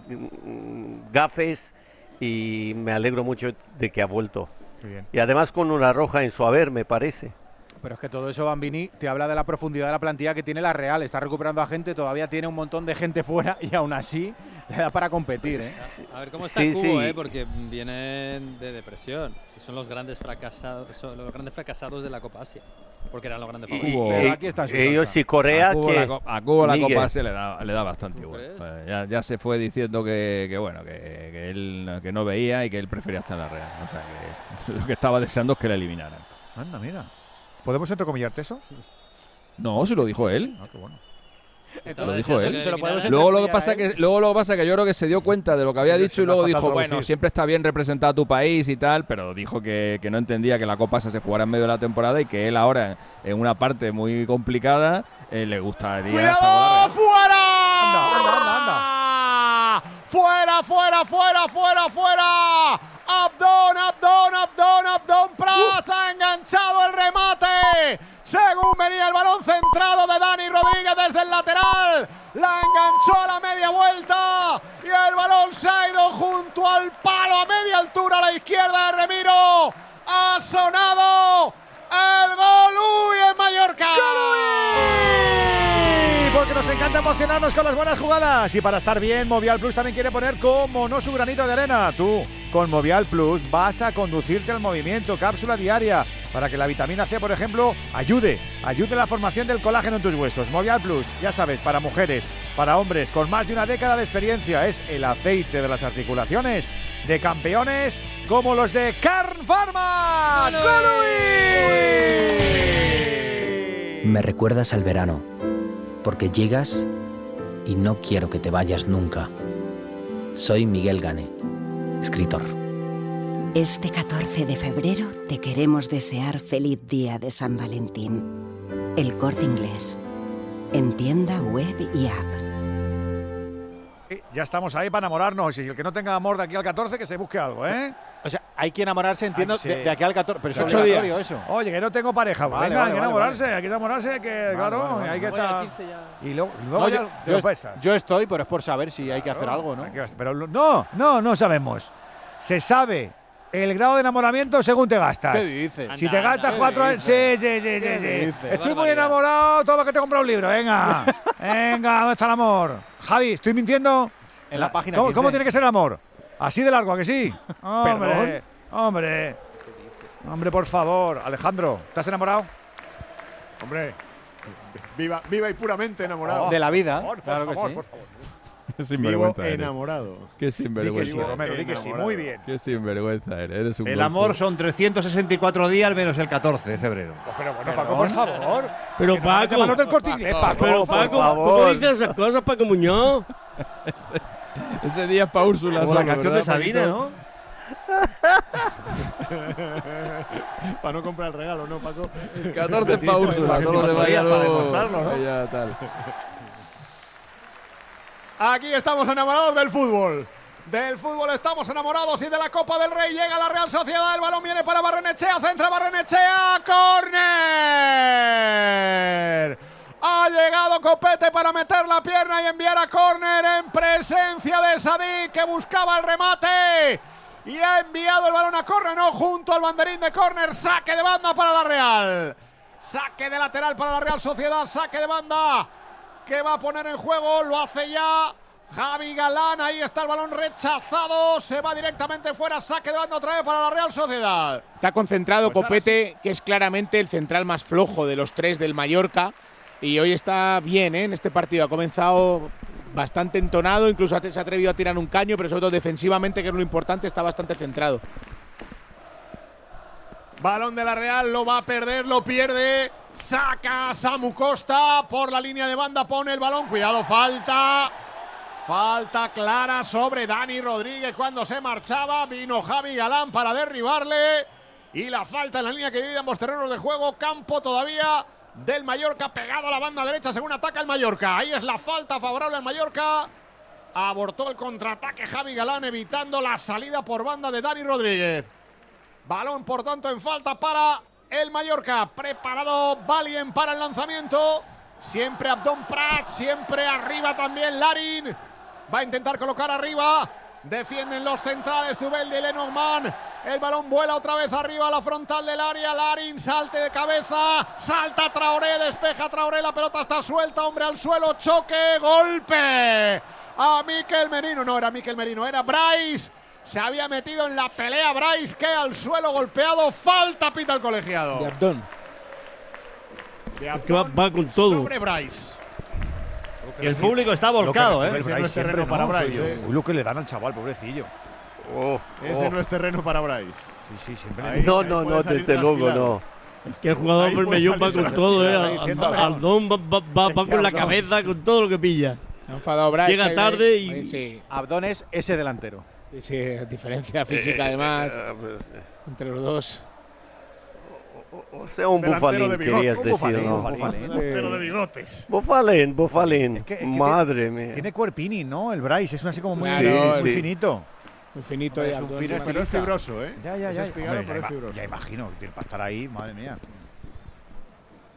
gafes y me alegro mucho de que ha vuelto. Bien. Y además con una roja en su haber, me parece. Pero es que todo eso, Bambini, te habla de la profundidad de la plantilla que tiene la Real. Está recuperando a gente, todavía tiene un montón de gente fuera y aún así le da para competir. ¿eh? A ver cómo está Sí, Cubo, sí. ¿eh? porque vienen de depresión. Si son los grandes fracasados, son los grandes fracasados de la Copa Asia, porque eran los grandes favoritos. Aquí está en su ellos y Corea a Cubo, que la, co- a Cubo la. Copa se le da, le da bastante igual. crees? Pues ya, ya se fue diciendo que, que bueno, que, que él no- que no veía y que él prefería estar en la Real. O sea, que (laughs) lo que estaba deseando es que le eliminaran. Anda, mira. ¿Podemos entrecomillarte eso? No, si lo dijo él. Ah, qué bueno. Lo dijo él. Se lo Luego lo que pasa que luego lo que pasa que yo creo que se dio cuenta de lo que había Sí, dicho y luego dijo, bueno, siempre está bien representar a tu país y tal, pero dijo que, que no entendía que la Copa se jugara en medio de la temporada y que él ahora en una parte muy complicada eh, le gustaría ¡Cuidado! ¡Fuera! Anda, anda, anda, ¡Fuera, fuera, fuera, fuera, fuera! ¡Abdón, Abdón, Abdón, Abdón! ¡Pras ha enganchado el remate! Según venía el balón centrado de Dani Rodríguez desde el lateral. La enganchó a la media vuelta. Y el balón se ha ido junto al palo a media altura a la izquierda de Remiro. Ha sonado el gol Uy en Mallorca. Porque nos encanta emocionarnos con las buenas jugadas. Y para estar bien, Movial Plus también quiere poner como no su granito de arena. Tú, con Movial Plus, vas a conducirte al movimiento, cápsula diaria, para que la vitamina C, por ejemplo, ayude, ayude a la formación del colágeno en tus huesos. Movial Plus, ya sabes, para mujeres, para hombres, con más de una década de experiencia, es el aceite de las articulaciones de campeones como los de Carn Pharma. Me recuerdas al verano, porque llegas y no quiero que te vayas nunca. Soy Miguel Gane, escritor. Este 14 de febrero te queremos desear feliz día de San Valentín. El corte inglés. En tienda web y app. Ya estamos ahí para enamorarnos. Y el que no tenga amor de aquí al 14, que se busque algo, ¿eh? O sea, hay que enamorarse, entiendo, Ay, sí. de, de aquí al 14. Pero es Ocho obligatorio días. eso. Oye, que no tengo pareja. Vale, Venga, vale, hay que enamorarse, vale. hay que enamorarse, que claro, vale, vale. hay que estar. 15 ya. Y luego, No, ya yo, te yo lo pesas. yo estoy, pero es por saber si hay que hacer algo, ¿no? Que- Pero no, no, no sabemos. Se sabe el grado de enamoramiento según te gastas. ¿Qué dices? Si Anda, te gastas anda. cuatro ¿Qué años. Sí, sí, sí, sí. ¿Qué sí. Estoy muy enamorado, toma que te compra un libro. Venga, (laughs) venga, ¿dónde está el amor? Javi, ¿estoy mintiendo? En la página ¿Cómo, 15. cómo tiene que ser el amor? Así de largo, ¿a que sí? (laughs) Hombre, hombre. Hombre, por favor. Alejandro, ¿estás enamorado? Hombre, viva, viva y puramente enamorado. Oh, De la vida, por favor, claro por que favor, sí. por favor. Qué (laughs) sinvergüenza eres. enamorado. Qué Di sinvergüenza. que sí, Romero, di que sí, muy bien. Qué sinvergüenza eres. Eres un El golfo. amor son 364 días menos el 14 de febrero. Pero bueno, Paco, por favor. Pero Que no Paco, manos del Corte Inglés, Paco, pero Paco. ¿cómo dices esas cosas, Paco Muñoz? (laughs) Ese día es para Úrsula. Como la canción de ¿verdad, Sabine, Paquito? ¿no? (laughs) para no comprar el regalo, ¿no, Paco? 14 para Úrsula, solo de Para Valladolid. demostrarlo, ¿no? Ya, tal. Aquí estamos enamorados del fútbol. Del fútbol estamos enamorados y de la Copa del Rey llega la Real Sociedad. El balón viene para Barrenechea, centra Barrenechea, córner. Ha llegado Copete para meter la pierna y enviar a córner en presencia de Sadik que buscaba el remate. Y ha enviado el balón a córner, no junto al banderín de córner. Saque de banda para la Real. Saque de lateral para la Real Sociedad. Saque de banda que va a poner en juego. Lo hace ya Javi Galán. Ahí está el balón rechazado. Se va directamente fuera. Saque de banda otra vez para la Real Sociedad. Está concentrado Pues Copete, que es claramente el central más flojo de los tres del Mallorca. Y hoy está bien ¿eh? en este partido. Ha comenzado bastante entonado, incluso se ha atrevido a tirar un caño, pero sobre todo defensivamente, que es lo importante, está bastante centrado. Balón de la Real, lo va a perder, lo pierde. Saca Samu Costa por la línea de banda, pone el balón. Cuidado, falta. Falta clara sobre Dani Rodríguez cuando se marchaba. Vino Javi Galán para derribarle. Y la falta en la línea que divide ambos terrenos de juego. Campo todavía del Mallorca pegado a la banda derecha según ataca el Mallorca. Ahí es la falta favorable al Mallorca. Abortó el contraataque Javi Galán evitando la salida por banda de Dani Rodríguez. Balón, por tanto, en falta para el Mallorca. Preparado Valien para el lanzamiento. Siempre Abdón Prat, siempre arriba también Larin. Va a intentar colocar arriba. Defienden los centrales Zubeldi y Lenormand. El balón vuela otra vez arriba a la frontal del área. Larin salte de cabeza. Salta Traoré, despeja Traoré. La pelota está suelta. Hombre al suelo. Choque. Golpe. A Miquel Merino. No era Miquel Merino, era Bryce. Se había metido en la pelea Bryce que al suelo golpeado. Falta pita el colegiado. De Abdón. De Es que va, Abdón va con todo. Sobre Bryce. Y el público está volcado, ¿eh? Ese no es terreno para Bryce. Uy, lo que le dan al chaval, pobrecillo. Ese no es terreno para Bryce. Sí, sí, siempre. Ahí- No, ahí no, no, desde luego no. Que el jugador Bermellón va con todo, ¿eh? Al-. Aldón va, va- va- va con la cabeza, con todo lo que pilla. Se ha enfadado Bryce. Llega tarde y- Sí, Abdón es ese delantero. Sí, sí, (laughs) diferencia física además Eh, entre los dos. O sea, un bufalín, de querías un decir, bufalín, ¿no? bufalín. Delantero de bigotes. Bufalín, bufalín. Es que- es que Madre mía. Tiene cuerpini, ¿no? El Bryce es así como muy, Claro, muy sí. finito. Muy finito. Hombre, y es un fino Pero es fibroso, ¿eh? Ya, ya, ya. Es Hombre, ya, ima- fibroso. ya imagino, tiene para estar ahí, madre mía.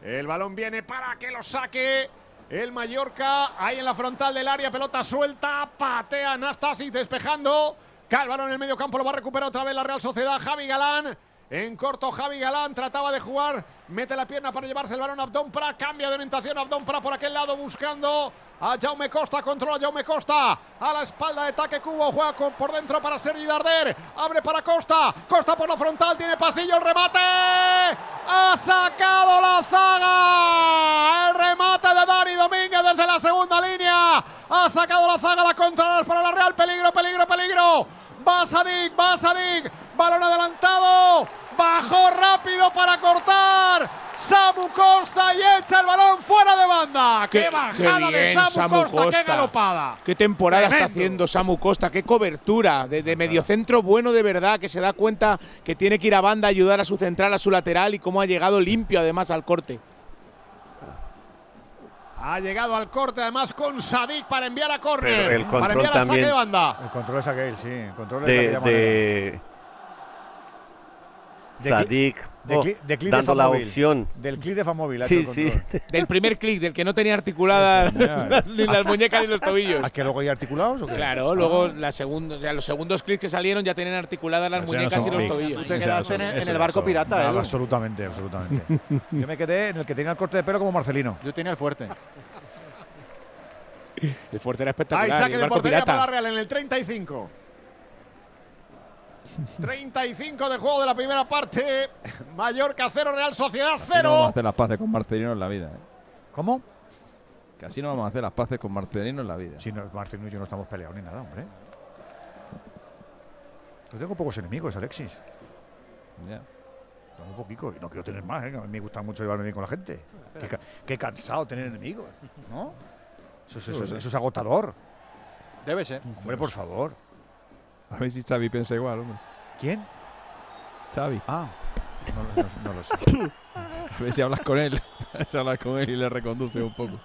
El balón viene para que lo saque el Mallorca. Ahí en la frontal del área, pelota suelta. Patea Anastasis despejando. Balón en el medio campo, lo va a recuperar otra vez la Real Sociedad. Javi Galán. En corto, Javi Galán trataba de jugar. Mete la pierna para llevarse el balón a Abdón Pra. Cambia de orientación Abdón Pra por aquel lado buscando a Jaume Costa. Controla Jaume Costa. A la espalda de Taque Cubo. Juega por dentro para Sergi Darder. Abre para Costa. Costa por la frontal. Tiene pasillo. El remate. Ha sacado la zaga. El remate de Dani Domínguez desde la segunda línea. Ha sacado la zaga. La contra para la Real. Peligro, peligro, peligro. Va Sadik, va Sadik. Balón adelantado. Bajó rápido para cortar. Samu Costa y echa el balón fuera de banda. ¡Qué, bajada de bien, Samu, Costa, ¡Qué galopada! Qué temporada está haciendo Samu Costa, qué cobertura de, de mediocentro bueno de verdad, que se da cuenta que tiene que ir a banda a ayudar a su central, a su lateral y cómo ha llegado limpio además al corte. Ha llegado al corte además con Sadik para enviar a córner. Para control enviar a saque de banda. El control es aquel, sí. El control es de, de, de Sadik de oh, cli- de clic de dando la Famóvil. opción. Del clic de Famóvil. ha Sí, sí. (laughs) Del primer clic, del que no tenía articuladas (laughs) ni las muñecas ni los tobillos. ¿A que luego hay articulados o qué? Claro, luego la segunda, o sea, los segundos clics que salieron ya tenían articuladas las no muñecas son y los clics. tobillos. Tú te quedaste en el- en el barco pirata, ¿eh? Absolutamente, absolutamente. (laughs) Yo me quedé en el que tenía el corte de pelo como Marcelino. Yo tenía el fuerte. El fuerte era espectacular. y saque el de barco portería para la pirata. Real en el 35. 35 de juego de la primera parte. Mallorca 0, Real Sociedad Así no vamos a 0. hacer las paces con Marcelino en la vida. ¿eh? ¿Cómo? Que así no vamos a hacer las paces con Marcelino en la vida. Si no, Marcelino y yo no estamos peleados ni nada, hombre. Yo tengo pocos enemigos, Alexis. Ya. Tengo un poquito y no quiero tener más, ¿eh? A mí me gusta mucho llevarme bien con la gente. Qué, ca- qué cansado tener enemigos, ¿no? Eso, es- eso es- eso es agotador. Debe ser. Hombre, por favor. A ver si Xavi piensa igual, hombre. ¿Quién? Xavi. Ah, no, lo- no- no lo sé. (laughs) A ver si hablas con él. A ver si hablas con él y le reconduce un poco.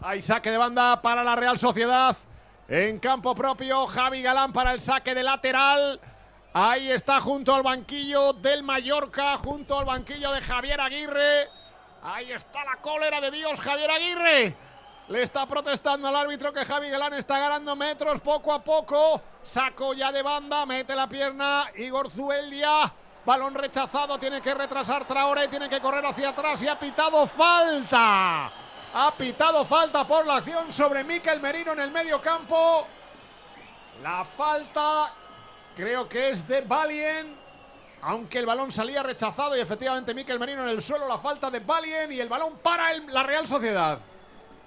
Hay saque de banda para la Real Sociedad. En campo propio, Javi Galán para el saque de lateral. Ahí está junto al banquillo del Mallorca, junto al banquillo de Javier Aguirre. Ahí está la cólera de Dios, Javier Aguirre. Le está protestando al árbitro que Javi Galán está ganando metros poco a poco. Saco ya de banda, mete la pierna Igor Zueldia. Balón rechazado, tiene que retrasar Traore, tiene que correr hacia atrás y ha pitado falta. Ha pitado falta por la acción sobre Miquel Merino en el medio campo. La falta creo que es de Valien. Aunque el balón salía rechazado y efectivamente Miquel Merino en el suelo, la falta de Valien y el balón para la Real Sociedad.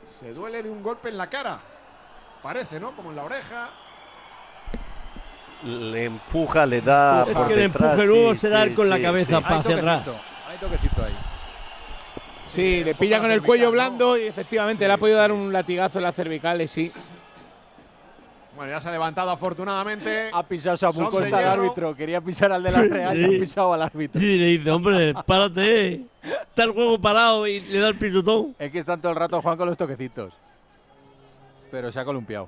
Se duele de un golpe en la cara. Parece, ¿no? Como en la oreja. Le empuja, le da por que el detrás. empuje luego sí, se da sí, con la cabeza sí. para cerrar. Hay toquecito ahí. Sí, le pilla con el cuello blando y efectivamente le ha podido dar un latigazo en las cervicales, sí. Bueno, ya se ha levantado afortunadamente. Ha pisado Samu Son de Costa al árbitro. Quería pisar al de la Real y ha pisado al árbitro. Y le dice, hombre, párate. Está el juego parado y le da el pisotón. Es que están todo el rato Juan con los toquecitos. Pero se ha columpiado.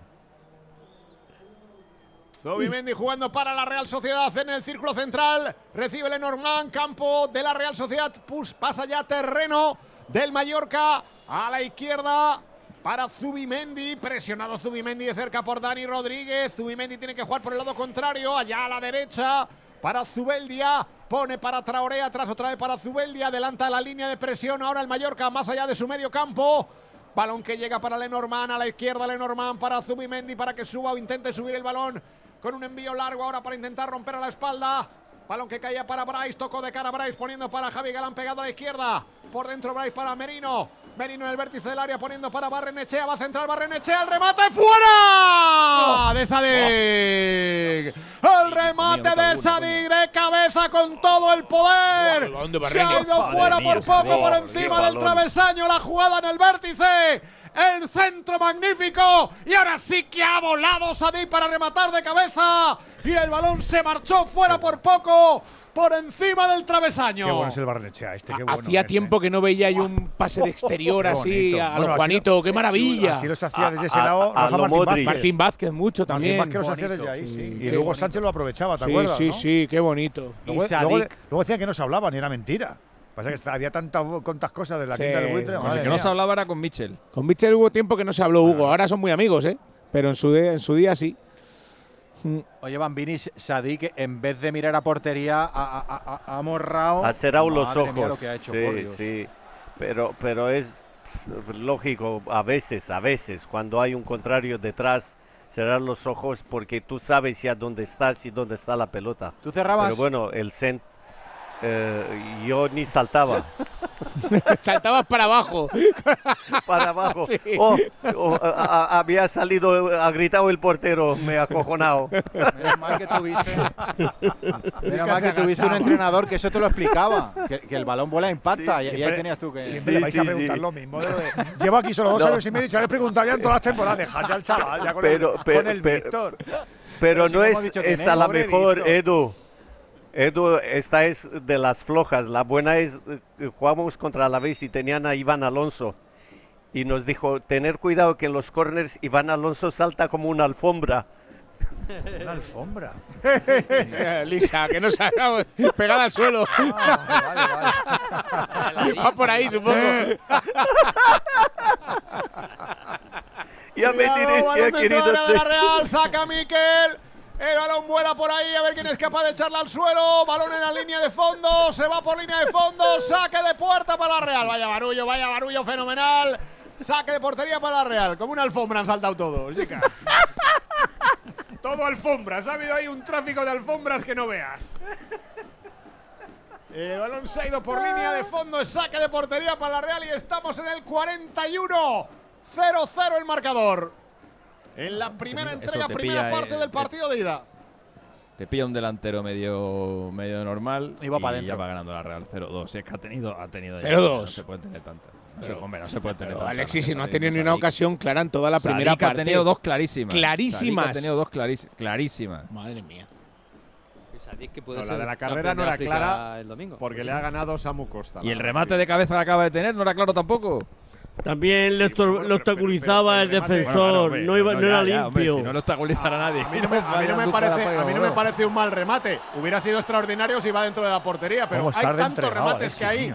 Zubimendi jugando para la Real Sociedad en el círculo central. Recibe Lenormand, campo de la Real Sociedad. Pus, pasa ya terreno del Mallorca a la izquierda para Zubimendi. Presionado Zubimendi de cerca por Dani Rodríguez. Zubimendi tiene que jugar por el lado contrario, allá a la derecha. Para Zubeldia, pone para Traoré, atrás otra vez para Zubeldia, adelanta la línea de presión ahora el Mallorca más allá de su medio campo. Balón que llega para Lenormand, a la izquierda Lenormand para Zubimendi para que suba o intente subir el balón con un envío largo ahora para intentar romper a la espalda. Balón que caía para Bryce, tocó de cara a Bryce poniendo para Javi Galán pegado a la izquierda. Por dentro Bryce para Merino. Merino en el vértice del área poniendo para Barrenechea. Va a centrar Barrenechea. El remate fuera de Sadik. El remate de Sadik de cabeza con todo el poder. Se ha ido fuera mía, por poco por encima del travesaño. La jugada en el vértice. El centro magnífico. Y ahora sí que ha volado Sadik para rematar de cabeza. Y el balón se marchó fuera por poco. por encima del travesaño. Qué bueno es el Barnechea este, qué bueno. Hacía es, tiempo ¿eh? que no veía yo un pase de (laughs) exterior así a Bueno, los Juanito. ¡Qué maravilla! Así los hacía desde A- ese a- lado a Rafa lo Martín Modric. Vázquez. Martín Vázquez mucho también. Martín Vázquez los hacía Bonito. desde ahí, sí. Sí, Y luego bonito. Sánchez lo aprovechaba, ¿te Sí, acuerdas? sí, no? sí, qué bonito. Luego, Y luego, decían que no se hablaban y era mentira. Pasa que había tantas tantas cosas de la Sí, quinta del buitre. con el que no se hablaba era con Mitchell. Con Mitchell hubo tiempo que no se habló Hugo. Ahora son muy amigos, ¿eh? Pero en su, de- en su día sí. Mm. Oye, Bambini, Sadik, en vez de mirar a portería, ha, ha- ha- ha morrado. Ha cerrado los ojos. lo que ha hecho, sí, sí. Pero, pero es lógico, a veces, a veces, cuando hay un contrario detrás, cerrar los ojos porque tú sabes ya dónde estás y dónde está la pelota. ¿Tú cerrabas? Pero bueno, el cent eh, yo ni saltaba. (laughs) Saltabas para abajo. (laughs) para abajo. Sí. Oh, oh, a- a- había salido, ha gritado el portero, me ha acojonado. (laughs) Menos mal que tuviste, menos mal que tuviste un entrenador que eso te lo explicaba. Que, que el balón vuela impacta. y- y, ahí Siempre- tenías tú que. Siempre le vais a sí, preguntar sí. lo mismo. de Llevo aquí solo dos No. años y medio y se lo he preguntado ya en todas las temporadas. Dejad ya al chaval, ya con Pero- el, pero- con el pero- Víctor. Pero Pero si no no es esta es, la mejor, Víctor. Edu. Edu, esta es de las flojas. La buena es, eh, jugamos contra la vez y tenían a Iván Alonso. Y nos dijo, tener cuidado que en los corners Iván Alonso salta como una alfombra. (laughs) Una alfombra. (laughs) Lisa, que no sacamos pegada al suelo. Ah, vale, vale. (laughs) Va por ahí, supongo. Ya me tienes que querido... de la Real, saca Miquel. El balón vuela por ahí, a ver quién es capaz de echarla al suelo. Balón en la línea de fondo, se va por línea de fondo, saque de puerta para la Real. Vaya barullo, vaya barullo fenomenal. Saque de portería para la Real. Como una alfombra han saltado todos, chica. Todo alfombras, ha habido ahí un tráfico de alfombras que no veas. El balón se ha ido por línea de fondo, saque de portería para la Real y estamos en el 41. 0-0 el marcador. En la primera Eso entrega, primera parte eh, del partido de ida. Te pilla un delantero medio, medio normal Y va pa' ya dentro. va ganando la Real 0-2. Si es que ha tenido, ha tenido ya, 0-2. No se puede tener tanta. No se, hombre, no se puede tener Pero tanta, Alexis, si no has tenido ni una ocasión clara en toda la Sadik primera ha parte. tenido dos clarísimas. Clarísimas. Sadik ha tenido dos clarís- clarísimas. Madre mía. Sadik que puede No, la de la carrera no era clara el domingo. Porque le ha ganado Samu Costa. Y el remate de cabeza que acaba de tener no era claro tampoco. También le, bueno, pero- pero- obstaculizaba pero el defensor, hombre, no, iba, no, ya, era ya, hombre, limpio. si no lo obstaculizara nadie. A (laughs) mí no me, a mí no me parece, a mí no me parece un mal remate. Hubiera sido extraordinario si va dentro de la portería, pero ¿Cómo hay tantos remates ese que hay.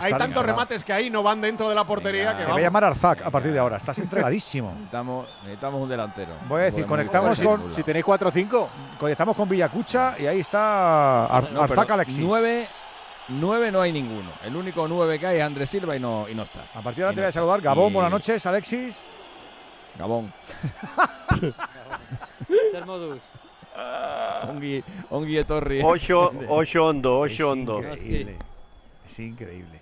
Hay tantos remates que ahí no van dentro de la portería Venga, que Te voy a llamar Arzac a partir de ahora. Estás entregadísimo. (laughs) Necesitamos, necesitamos un delantero. Voy a decir, No conectamos con- Si tenéis 4 o 5, Conectamos con Villacucha y ahí está Ar- No, Arzac Alexis. Nueve, nueve no hay ninguno. El único nueve que hay es Andrés Silva y no, y no está. A partir de ahora Y te no voy a saludar. Gabón, Y- buenas noches. Alexis. Gabón. (laughs) Sermodus. (laughs) Ongi, Ongi Etorri. Ocho, ocho (laughs) hondo, Es ocho hondo. increíble. Es increíble.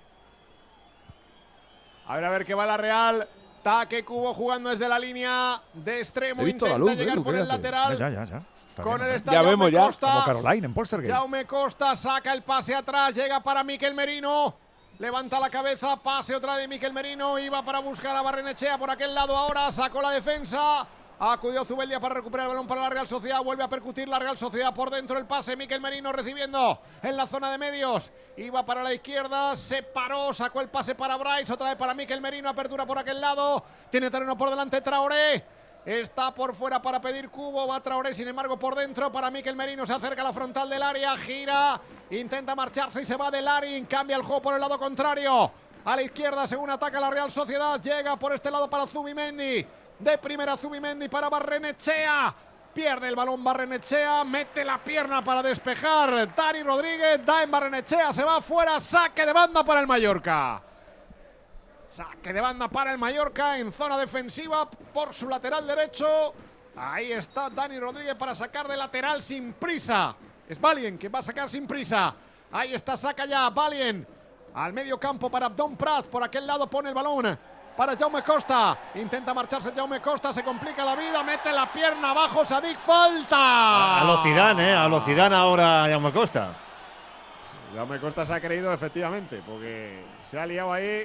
A ver, a ver qué va la Real. Taque Cubo jugando desde la línea de extremo. He visto la Intenta luz, llegar Edu, por el lateral. Ya, ya, ya. Está Con bien, el está Ya vemos ya. Costa. Como Caroline en. Jaume Costa saca el pase atrás, llega para Miquel Merino. Levanta la cabeza, pase otra de Miquel Merino. Iba para buscar a Barrenechea por aquel lado ahora. Sacó la defensa. Acudió Zubeldia para recuperar el balón para la Real Sociedad. Vuelve a percutir la Real Sociedad por dentro el pase. Miquel Merino recibiendo en la zona de medios. Iba para la izquierda, se paró, sacó el pase para Bryce. Otra vez para Miquel Merino. Apertura por aquel lado. Tiene terreno por delante Traoré. Está por fuera para pedir cubo, va Traoré, sin embargo por dentro para Miquel Merino, se acerca a la frontal del área, gira, intenta marcharse y se va del área, cambia el juego por el lado contrario. A la izquierda, según ataca la Real Sociedad, llega por este lado para Zubimendi. De primera Zubimendi para Barrenechea. Pierde el balón Barrenechea, mete la pierna para despejar. Dani Rodríguez da en Barrenechea, se va fuera, saque de banda para el Mallorca. Saque de banda para el Mallorca en zona defensiva por su lateral derecho. Ahí está Dani Rodríguez para sacar de lateral sin prisa. Es Valien que va a sacar sin prisa. Ahí está, saca ya Valien. Al medio campo para Abdón Prat. Por aquel lado pone el balón para Jaume Costa. Intenta marcharse Jaume Costa. Se complica la vida. Mete la pierna abajo. Sadik falta. A los Zidane, ¿eh? A los Zidane ahora Jaume Costa. Jaume Costa se ha creído efectivamente porque se ha liado ahí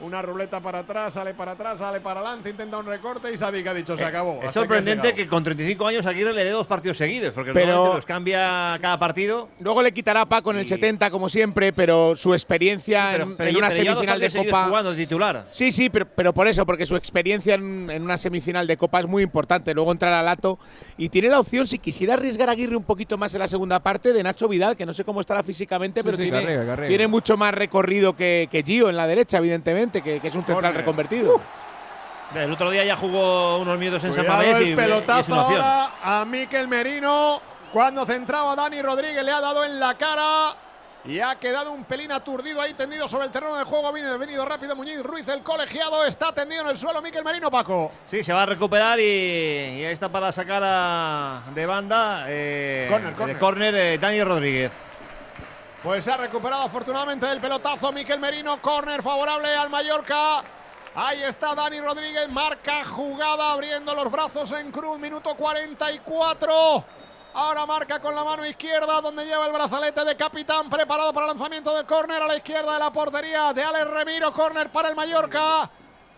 Una ruleta para atrás, sale para atrás, sale para adelante, intenta un recorte y Sadik ha dicho se acabó. Eh, Es hasta aquí sorprendente has que con 35 años Aguirre le dé dos partidos seguidos, porque Pero- normalmente los cambia cada partido. Luego le quitará Paco en el 70, como siempre, pero su experiencia pero- en, pero en ya- una semifinal de Copa. jugando titular. Sí, sí, pero, pero por eso, porque su experiencia en, en una semifinal de Copa es muy importante. Luego entrará Lato y tiene la opción, si quisiera arriesgar a Aguirre un poquito más en la segunda parte, de Nacho Vidal, que no sé cómo estará físicamente, pero sí, tiene, Carrega, Carrega. tiene mucho más recorrido que, que Gio en la derecha, evidentemente, que, que es un central reconvertido. El otro día ya jugó unos minutos en San Mamés y, y pelotazo opción. ahora a Miquel Merino. Cuando centraba Dani Rodríguez le ha dado en la cara. Y ha quedado un pelín aturdido ahí, tendido sobre el terreno de juego. Ha venido, rápido Muñiz Ruiz, el colegiado. Está tendido en el suelo Miquel Merino, Paco. Sí, se va a recuperar y, y ahí está para sacar a- de banda eh, Córner, de córner eh, Dani Rodríguez. Pues se ha recuperado afortunadamente del pelotazo Miquel Merino. Córner favorable al Mallorca. Ahí está Dani Rodríguez. Marca jugada abriendo los brazos en cruz. Minuto 44. Ahora marca con la mano izquierda donde lleva el brazalete de capitán preparado para el lanzamiento del córner a la izquierda de la portería de Alex Remiro. Córner para el Mallorca.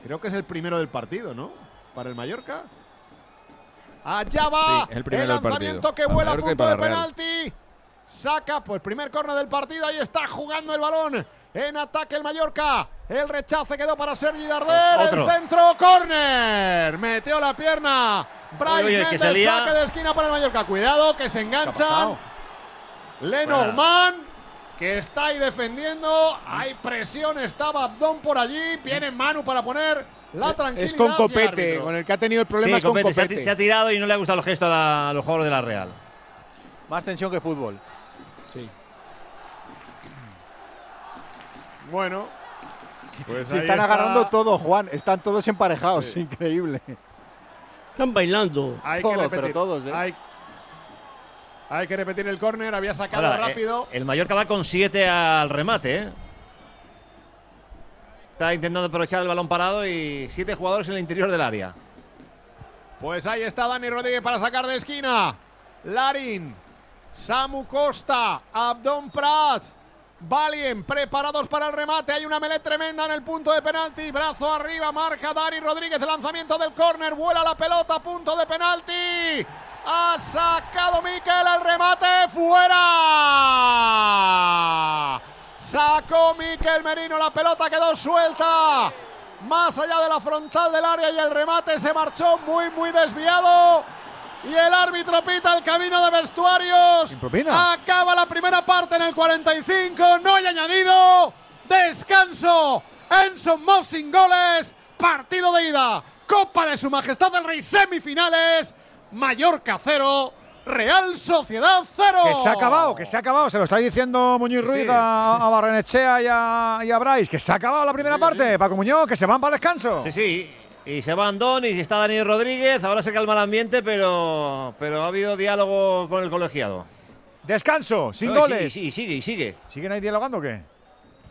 Creo que es el primero del partido, ¿no? Para el Mallorca. Allá va Sí, el primero del lanzamiento partido. que vuela a punto de penalti. Saca, pues primer córner del partido. Ahí está jugando el balón. En ataque el Mallorca. El rechace quedó para Sergi Darder. Otro. El centro, córner. Metió la pierna. Se lía. saque de esquina para el Mallorca. Cuidado, que se enganchan. Lenormand, que está ahí defendiendo. Hay presión, estaba Abdón por allí. Viene Manu para poner la tranquilidad. Es con el Copete, con el que ha tenido el problema Sí, es con Copete se ha- Copete. Se, ha tirado y no le ha gustado el gesto a, la- a los jugadores de la Real. Más tensión que fútbol. Sí. (clears throat) Bueno. Pues Se están está. agarrando todo, Juan. Están todos emparejados. Increíble. Están bailando. Hay Todos, que repetir. pero todos, ¿eh? Hay, hay que repetir el córner. Había sacado Ahora, eh, rápido. el Mallorca va con 7 al remate. ¿eh? Está intentando aprovechar el balón parado y 7 jugadores en el interior del área. Pues ahí está Dani Rodríguez para sacar de esquina. Larin, Samu Costa, Abdón Prat, Valien preparados para el remate. Hay una melee tremenda en el punto de penalti. Brazo arriba, marca Dani Rodríguez. El lanzamiento del córner. Vuela la pelota, punto de penalti. Ha sacado Miquel el remate fuera. Sacó Miquel Merino, la pelota quedó suelta. Más allá de la frontal del área y el remate se marchó muy, muy desviado. Y el árbitro pita el camino de vestuarios. propina. Acaba la primera parte en el 45. No hay añadido. Descanso. Enson Moss sin goles. Partido de ida. Copa de Su Majestad el Rey semifinales. Mallorca 0. Real Sociedad 0. Que se ha acabado, que se ha acabado. Se lo está diciendo Muñoz Sí, Ruiz sí. a, a Barrenechea y a, y a Bryce. Que se ha acabado la primera parte. Paco Muñoz, que se van para descanso. Sí, sí. Y se va Andón y está Dani Rodríguez. Ahora se calma el ambiente, pero, pero ha habido diálogo con el colegiado. Descanso, sin No, y goles. y sigue, y sigue. ¿Siguen ahí dialogando o qué?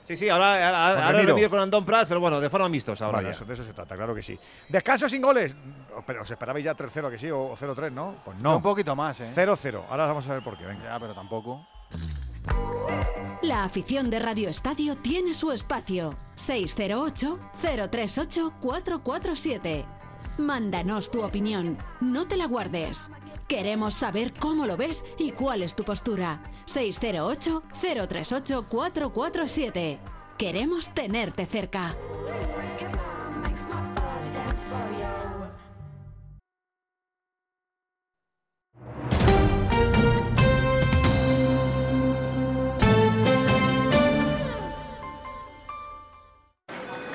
Sí, sí, ahora, ahora, Con ahora con Andón Prats, pero bueno, de forma amistosa ahora Vale, ya. eso, de eso se trata, claro que sí. Descanso sin goles. Pero os esperabais ya 3-0 que sí o o 0-3, ¿no? Pues no. Un poquito más, ¿eh? 0-0. Ahora vamos a ver por qué. Venga. Ya, pero tampoco. La afición de Radio Estadio tiene su espacio. 608-038-447. Mándanos tu opinión. No te la guardes. Queremos saber cómo lo ves y cuál es tu postura. 608-038-447. Queremos tenerte cerca.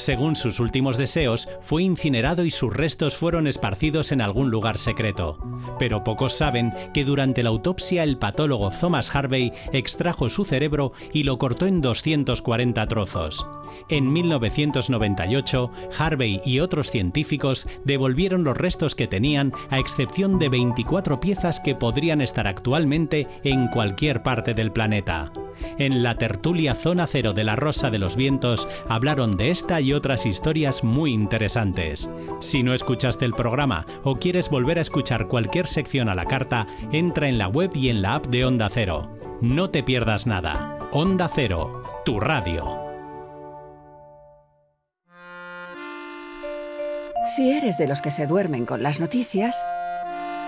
Según sus últimos deseos, fue incinerado y sus restos fueron esparcidos en algún lugar secreto. Pero pocos saben que durante la autopsia el patólogo Thomas Harvey extrajo su cerebro y lo cortó en 240 trozos. En 1998, Harvey y otros científicos devolvieron los restos que tenían, a excepción de 24 piezas que podrían estar actualmente en cualquier parte del planeta. En la tertulia Zona Cero de la Rosa de los Vientos hablaron de esta y otras historias muy interesantes. Si no escuchaste el programa o quieres volver a escuchar cualquier sección a la carta, entra en la web y en la app de Onda Cero. No te pierdas nada. Onda Cero, tu radio. Si eres de los que se duermen con las noticias,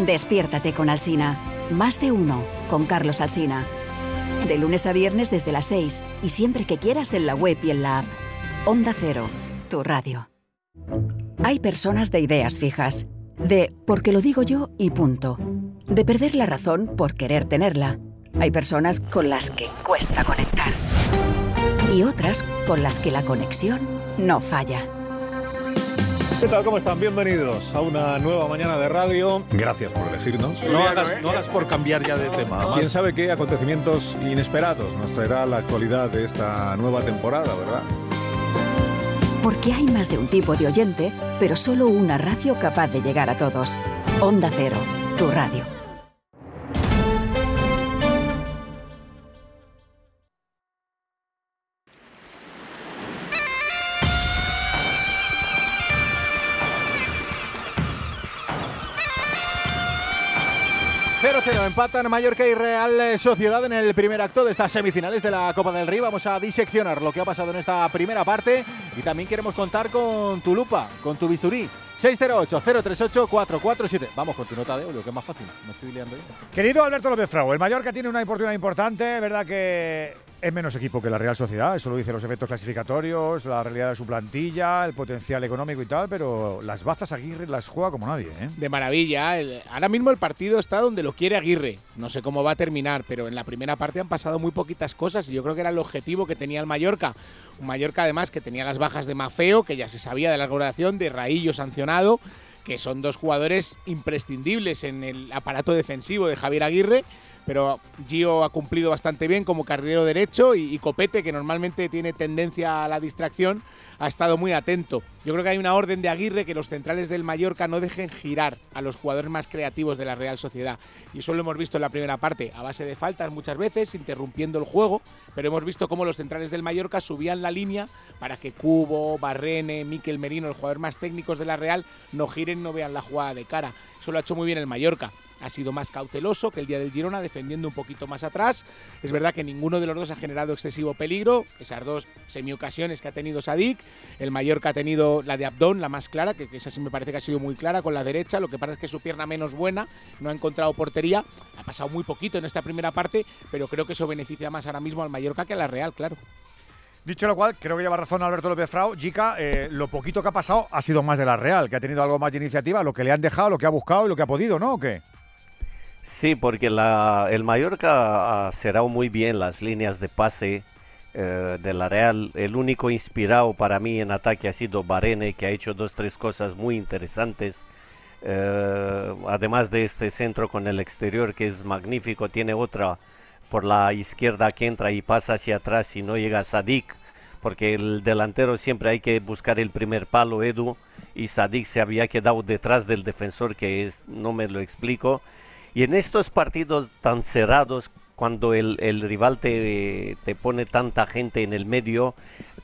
despiértate con Alsina. Más de uno con Carlos Alsina. De lunes a viernes desde las 6 y siempre que quieras en la web y en la app. Onda Cero, tu radio. Hay personas de ideas fijas, de porque lo digo yo y punto, de perder la razón por querer tenerla. Hay personas con las que cuesta conectar y otras con las que la conexión no falla. ¿Qué tal? ¿Cómo están? Bienvenidos a una nueva mañana de radio. Gracias por elegirnos. No hagas, no hagas por cambiar ya de tema. Quién sabe qué acontecimientos inesperados nos traerá la actualidad de esta nueva temporada, ¿verdad? Porque hay más de un tipo de oyente, pero solo una radio capaz de llegar a todos. Onda Cero, tu radio. Empatan Mallorca y Real Sociedad en el primer acto de estas semifinales de la Copa del Rey. Vamos a diseccionar lo que ha pasado en esta primera parte y también queremos contar con tu lupa, con tu bisturí. 608-038-447. Vamos con tu nota de audio, que es más fácil. Me estoy liando yo. Querido Alberto López Frau, el Mallorca tiene una oportunidad importante, ¿verdad? Que es menos equipo que la Real Sociedad, eso lo dicen los efectos clasificatorios, la realidad de su plantilla, el potencial económico y tal, pero las bazas Aguirre las juega como nadie, ¿eh? De maravilla. Ahora mismo el partido está donde lo quiere Aguirre. No sé cómo va a terminar, pero en la primera parte han pasado muy poquitas cosas y yo creo que era el objetivo que tenía el Mallorca. Un Mallorca además que tenía las bajas de Mafeo, que ya se sabía de la regulación, de Raillo sancionado, que son dos jugadores imprescindibles en el aparato defensivo de Javier Aguirre. Pero Gio ha cumplido bastante bien como carrilero derecho y, Copete, que normalmente tiene tendencia a la distracción, ha estado muy atento. Yo creo que hay una orden de Aguirre que los centrales del Mallorca no dejen girar a los jugadores más creativos de la Real Sociedad. Y eso lo hemos visto en la primera parte, a base de faltas muchas veces, interrumpiendo el juego, pero hemos visto cómo los centrales del Mallorca subían la línea para que Cubo, Barrene, Miquel Merino, los jugadores más técnicos de la Real, no giren, no vean la jugada de cara. Eso lo ha hecho muy bien el Mallorca. Ha sido más cauteloso que el día del Girona, defendiendo un poquito más atrás. Es verdad que ninguno de los dos ha generado excesivo peligro. Esas dos semiocasiones que ha tenido Sadik. El Mallorca ha tenido la de Abdón, la más clara, que, que esa sí me parece que ha sido muy clara con la derecha. Lo que pasa es que su pierna menos buena no ha encontrado portería. Ha pasado muy poquito en esta primera parte, pero creo que eso beneficia más ahora mismo al Mallorca que a la Real, claro. Dicho lo cual, creo que lleva razón Alberto López Frau. Jica, eh, lo poquito que ha pasado ha sido más de la Real, que ha tenido algo más de iniciativa, lo que le han dejado, lo que ha buscado y lo que ha podido, ¿no? ¿O qué? Sí, porque el Mallorca ha cerrado muy bien las líneas de pase eh, de la Real. El único inspirado para mí en ataque ha sido Barene, que ha hecho dos, tres cosas muy interesantes. Eh, además de este centro con el exterior que es magnífico, tiene otra por la izquierda que entra y pasa hacia atrás y no llega a Sadik, porque el delantero siempre hay que buscar el primer palo, Edu, y Sadik se había quedado detrás del defensor, que es, no me lo explico. Y en estos partidos tan cerrados, cuando el, rival te, te pone tanta gente en el medio,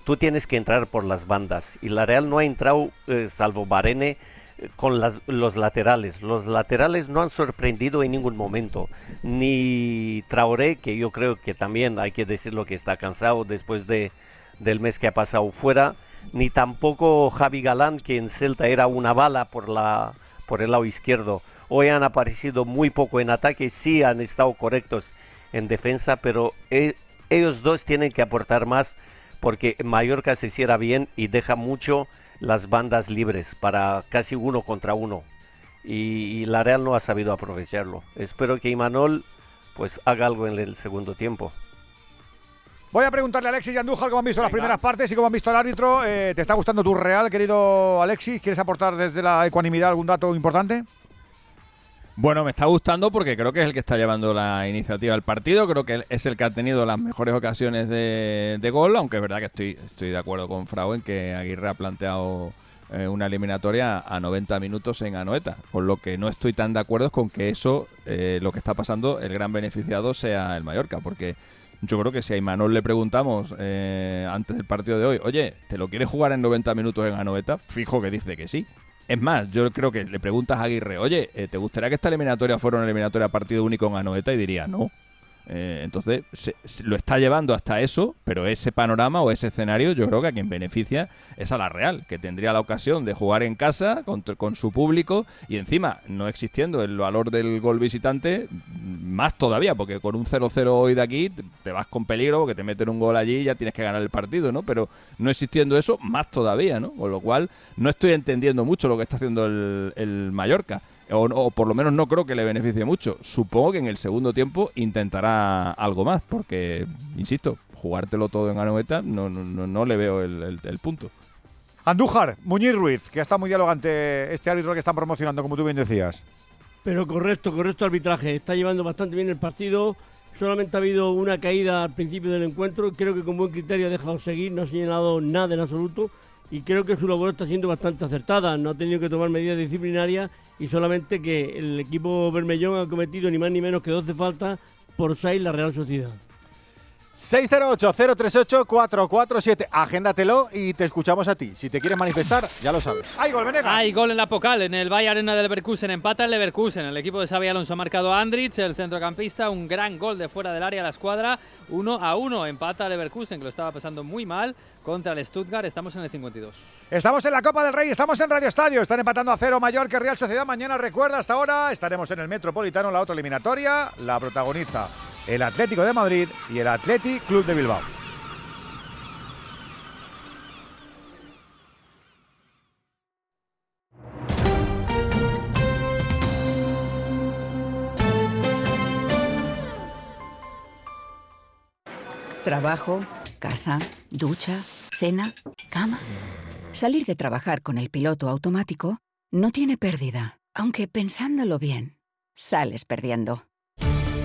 tú tienes que entrar por las bandas. Y la Real no ha entrado, eh, salvo Barene, eh, con las- los laterales. Los laterales no han sorprendido en ningún momento. Ni Traoré, que yo creo que también hay que decirlo que está cansado después de, del mes que ha pasado fuera, ni tampoco Javi Galán, que en Celta era una bala por, la, por el lado izquierdo. Hoy han aparecido muy poco en ataque, sí han estado correctos en defensa, pero e- ellos dos tienen que aportar más porque Mallorca se hiciera bien y deja mucho las bandas libres para casi uno contra uno. Y, y la Real no ha sabido aprovecharlo. Espero que Imanol pues haga algo en el segundo tiempo. Voy a preguntarle a Alexis y Andújar cómo han visto las primeras partes y cómo han visto al árbitro. Eh, ¿Te está gustando tu Real, querido Alexis? ¿Quieres aportar desde la ecuanimidad algún dato importante? Bueno, me está gustando porque creo que es el que está llevando la iniciativa del partido. Creo que es el que ha tenido las mejores ocasiones de, gol, aunque es verdad que estoy, estoy de acuerdo con Frau en que Aguirre ha planteado eh, una eliminatoria a 90 minutos en Anoeta. Con lo que no estoy tan de acuerdo es con que eso, eh, lo que está pasando, el gran beneficiado sea el Mallorca, porque yo creo que si a Imanol le preguntamos eh, antes del partido de hoy, oye, ¿te lo quieres jugar en 90 minutos en Anoeta? Fijo que dice que sí. Es más, yo creo que le preguntas a Aguirre, oye, eh, ¿te gustaría que esta eliminatoria fuera una eliminatoria a partido único en Anoeta? Y diría, no. Eh, entonces, se- lo está llevando hasta eso, pero ese panorama o ese escenario, yo creo que a quien beneficia es a la Real, que tendría la ocasión de jugar en casa con, con su público y encima, no existiendo el valor del gol visitante, más todavía, porque con un 0-0 hoy de aquí te, te vas con peligro, porque te meten un gol allí y ya tienes que ganar el partido, ¿no? Pero no existiendo eso, más todavía, ¿no? Con lo cual, no estoy entendiendo mucho lo que está haciendo el, el Mallorca. O, o por lo menos no creo que le beneficie mucho. Supongo que en el segundo tiempo intentará algo más, porque, insisto, jugártelo todo en Anoeta no, no, no, no le veo el, el- el punto. Andújar, Muñiz Ruiz, que está muy dialogante este árbitro que están promocionando, como tú bien decías. Pero correcto, correcto arbitraje. Está llevando bastante bien el partido. Solamente ha habido una caída al principio del encuentro. Creo que con buen criterio ha dejado seguir. No ha señalado nada en absoluto. Y creo que su labor está siendo bastante acertada. No ha tenido que tomar medidas disciplinarias. Y solamente que el equipo Bermellón ha cometido ni más ni menos que 12 faltas por 6 la Real Sociedad. 608-038-447. Agéndatelo y te escuchamos a ti. Si te quieres manifestar, ya lo sabes. ¡Hay gol, Venegas! Hay gol en la Pocal, en el Valle Arena del Leverkusen. Empata el Leverkusen. El equipo de Xavi Alonso ha marcado a Andrich, el centrocampista. Un gran gol de fuera del área a la escuadra. 1 a 1. Empata el Leverkusen, que lo estaba pasando muy mal contra el Stuttgart. Estamos en el 52. Estamos en la Copa del Rey, estamos en Radio Estadio. Están empatando a cero Mallorca y Real Sociedad. Mañana, recuerda, hasta ahora estaremos en el Metropolitano, la otra eliminatoria. La protagoniza el Atlético de Madrid y el Athletic Club de Bilbao. Trabajo, casa, ducha, cena, cama. Salir de trabajar con el piloto automático no tiene pérdida, aunque pensándolo bien, sales perdiendo.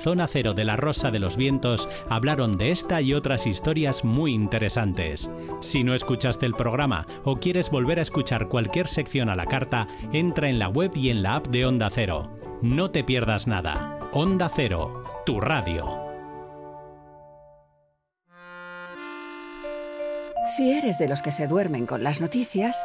Zona Cero de la Rosa de los Vientos hablaron de esta y otras historias muy interesantes. Si no escuchaste el programa o quieres volver a escuchar cualquier sección a la carta, entra en la web y en la app de Onda Cero. No te pierdas nada. Onda Cero, tu radio. Si eres de los que se duermen con las noticias,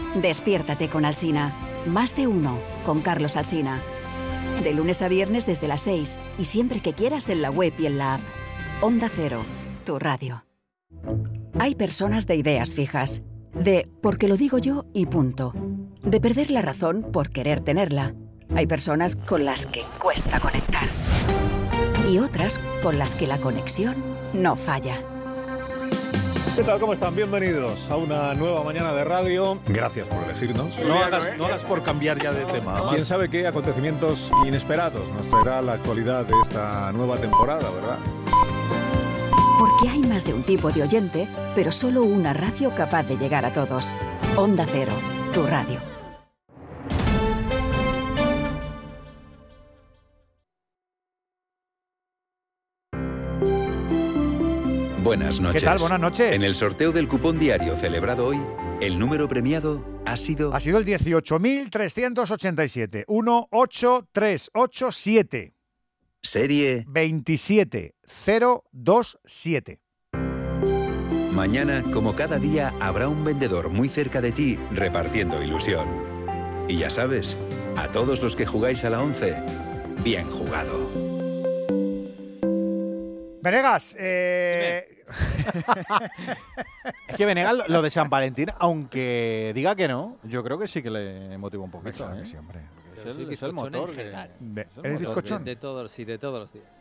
despiértate con Alsina. Más de uno con Carlos Alsina. De lunes a viernes desde las 6 y siempre que quieras en la web y en la app. Onda Cero, tu radio. Hay personas de ideas fijas, de porque lo digo yo y punto, de perder la razón por querer tenerla. Hay personas con las que cuesta conectar y otras con las que la conexión no falla. ¿Qué tal? ¿Cómo están? Bienvenidos a una nueva mañana de radio. Gracias por elegirnos. No hagas, no hagas por cambiar ya de tema. Quién sabe qué acontecimientos inesperados nos traerá la actualidad de esta nueva temporada, ¿verdad? Porque hay más de un tipo de oyente, pero solo una radio capaz de llegar a todos. Onda Cero, tu radio. Buenas noches. ¿Qué tal? Buenas noches. En el sorteo del cupón diario celebrado hoy, el número premiado ha sido... Ha sido el 18.387. 18387. Serie 27027. Mañana, como cada día, habrá un vendedor muy cerca de ti repartiendo ilusión. Y ya sabes, a todos los que jugáis a la 11, bien jugado. Venegas, eh... Es que Venegas, lo- de San Valentín, aunque diga que no, yo creo que sí que le motiva un poquito. Claro que ¿eh? sí, hombre. Es el, soy es el en motor. que- general. El ¿Eres motor bizcochón? que- De todos, sí, de todos los días.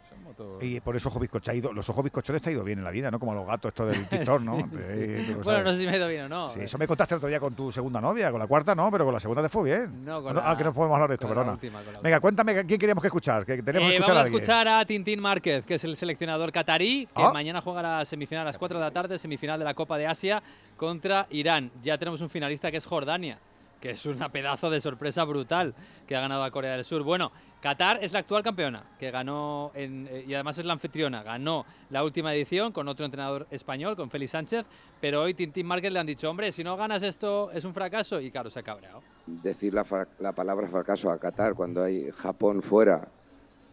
Y por eso ojo bizcocho ha ido- los ojos bizcochones te ha ido bien en la vida, ¿no? Como los gatos estos del (laughs) TikTok, ¿no? Sí, sí. eh, Bueno, no sé si me ha ido bien o no. Sí, eso me contaste el otro día con tu segunda novia, con la cuarta no, pero con la segunda te fue bien. No, con No, la- ah, que no podemos hablar de esto, con la perdona. última, con la Venga, cuéntame, ¿quién queríamos que escuchar? Que tenemos que Eh, escuchar vamos a a alguien. escuchar a Tintín Márquez, que es el seleccionador catarí, que Ah. mañana juega la semifinal a las 4 de la tarde, semifinal de la Copa de Asia contra Irán. Ya tenemos un finalista que es Jordania, que es una pedazo de sorpresa brutal que ha ganado a Corea del Sur. Bueno, Qatar es la actual campeona, que ganó en- eh, y además es la anfitriona. Ganó la última edición con otro entrenador español, con Félix Sánchez, pero hoy Tintín Márquez le han dicho, hombre, si no ganas esto es un fracaso y claro, se ha cabreado. decir la, palabra fracaso a Qatar cuando hay Japón fuera,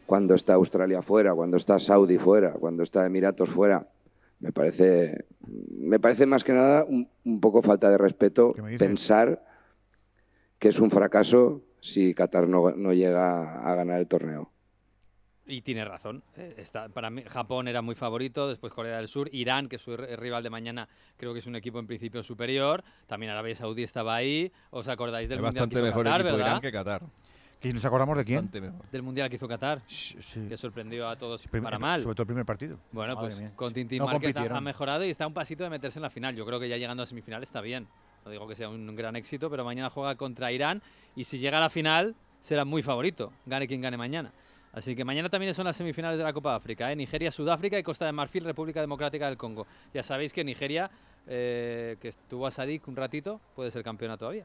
cuando está Australia fuera, cuando está Saudi fuera, cuando está Emiratos fuera, me parece, me parece más que nada un, un poco falta de respeto pensar que es un fracaso si Qatar no, no llega a ganar el torneo. Y tiene razón. eh, está, para mí, Japón era muy favorito, después Corea del Sur, Irán, que es su rival de mañana, creo que es un equipo en principio superior. También Arabia Saudí estaba ahí. ¿Os acordáis del Es mundial bastante que hizo mejor Qatar, verdad? Irán que Qatar. ¿Y nos acordamos de quién? Del mundial que hizo Qatar, que sorprendió a todos para mal. Sobre todo el primer partido. Bueno, Madre pues mía. con Tintín No ha- mejorado y está a un pasito de meterse en la final. Yo creo que ya llegando a semifinal está bien. No digo que sea un gran éxito, pero mañana juega contra Irán y si llega a la final será muy favorito, gane quien gane mañana. Así que mañana también son las semifinales de la Copa de África, ¿eh? Nigeria, Sudáfrica y Costa de Marfil, República Democrática del Congo. Ya sabéis que Nigeria, eh, que estuvo a Sadik un ratito, puede ser campeona todavía.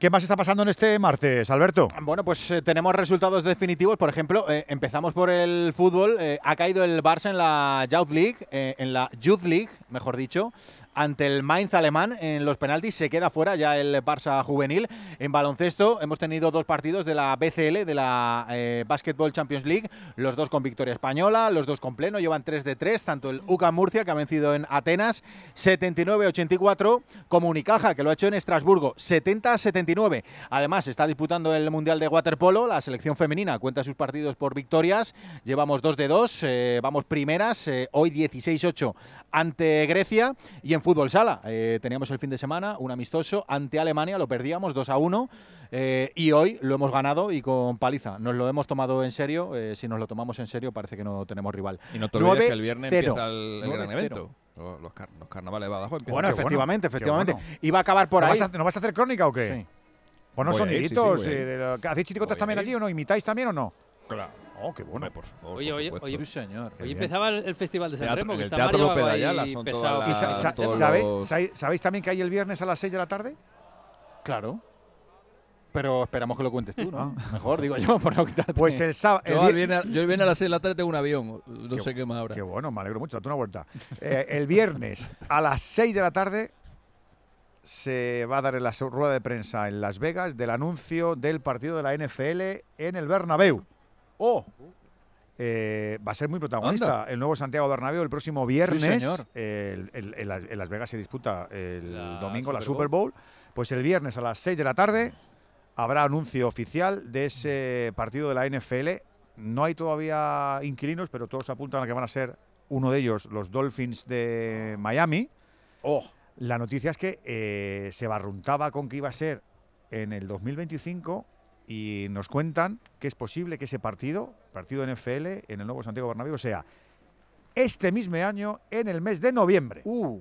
¿Qué más está pasando en este martes, Alberto? Bueno, pues eh, tenemos resultados definitivos. Por ejemplo, eh, empezamos por el fútbol. Eh, ha caído el Barça en la Youth League, eh, en la Youth League, mejor dicho, ante el Mainz alemán en los penaltis. Se queda fuera ya el Barça juvenil. En baloncesto hemos tenido dos partidos de la BCL, de la eh, Basketball Champions League, los dos con victoria española, los dos con pleno, llevan 3 de 3, tanto el UCAM Murcia, que ha vencido en Atenas 79-84, como Unicaja, que lo ha hecho en Estrasburgo 70-79. Además, está disputando el Mundial de Waterpolo, la selección femenina cuenta sus partidos por victorias, llevamos 2 de 2, eh, vamos primeras, eh, hoy 16-8 ante Grecia y en fútbol sala. eh, teníamos el fin de semana un amistoso ante Alemania, lo perdíamos 2 a 1 eh, y hoy lo hemos ganado y con paliza. Nos lo hemos tomado en serio. eh, si nos lo tomamos en serio, parece que no tenemos rival. Y no te olvides 9-0. que el viernes empieza el, el gran 9-0. evento. Los, car- los carnavales de Badajoz empiezan. Bueno, efectivamente, efectivamente. bueno. Iba a acabar por ¿No ahí. vas a- ¿No vas a hacer crónica o qué? Sí. Ponos sí, sí, soniditos. lo- ¿Hacéis chiricotas también allí o no? ¿Imitáis también o no? Claro. Oh, qué bueno. por favor, Oye, por oye, oye, Sí, señor. Hoy empezaba el, el Festival de San Remo, en que el está Teatro Mario Ayala son pesado. todas ¿Y sa- Ah, sa- todos sabe- los- sabe- ¿Sabéis también que hay el viernes a las 6 de la tarde? Claro. Pero esperamos que lo cuentes tú, ¿no? (laughs) Mejor, digo yo, por no quitarte. Pues el sábado. Yo el viernes, yo el viernes a las 6 de la tarde tengo un avión. No sé qué más ahora. Qué bueno, me alegro mucho, date una vuelta. Eh, el viernes a las 6 de la tarde se va a dar en la rueda de prensa en Las Vegas del anuncio del partido de la NFL en el Bernabéu. ¡Oh! Eh, va a ser muy protagonista el nuevo Santiago Bernabéu el próximo viernes. señor. El- el- en, Las- en Las Vegas se disputa el La domingo la Super Super Bowl. Pues el viernes a las 6 de la tarde habrá anuncio oficial de ese partido de la NFL. No hay todavía inquilinos, pero todos apuntan a que van a ser uno de ellos los Dolphins de Miami. Oh. La noticia es que eh, se barruntaba con que iba a ser en el 2025 y nos cuentan que es posible que ese partido, partido NFL en el nuevo Santiago Bernabéu, sea este mismo año en el mes de noviembre. Uh,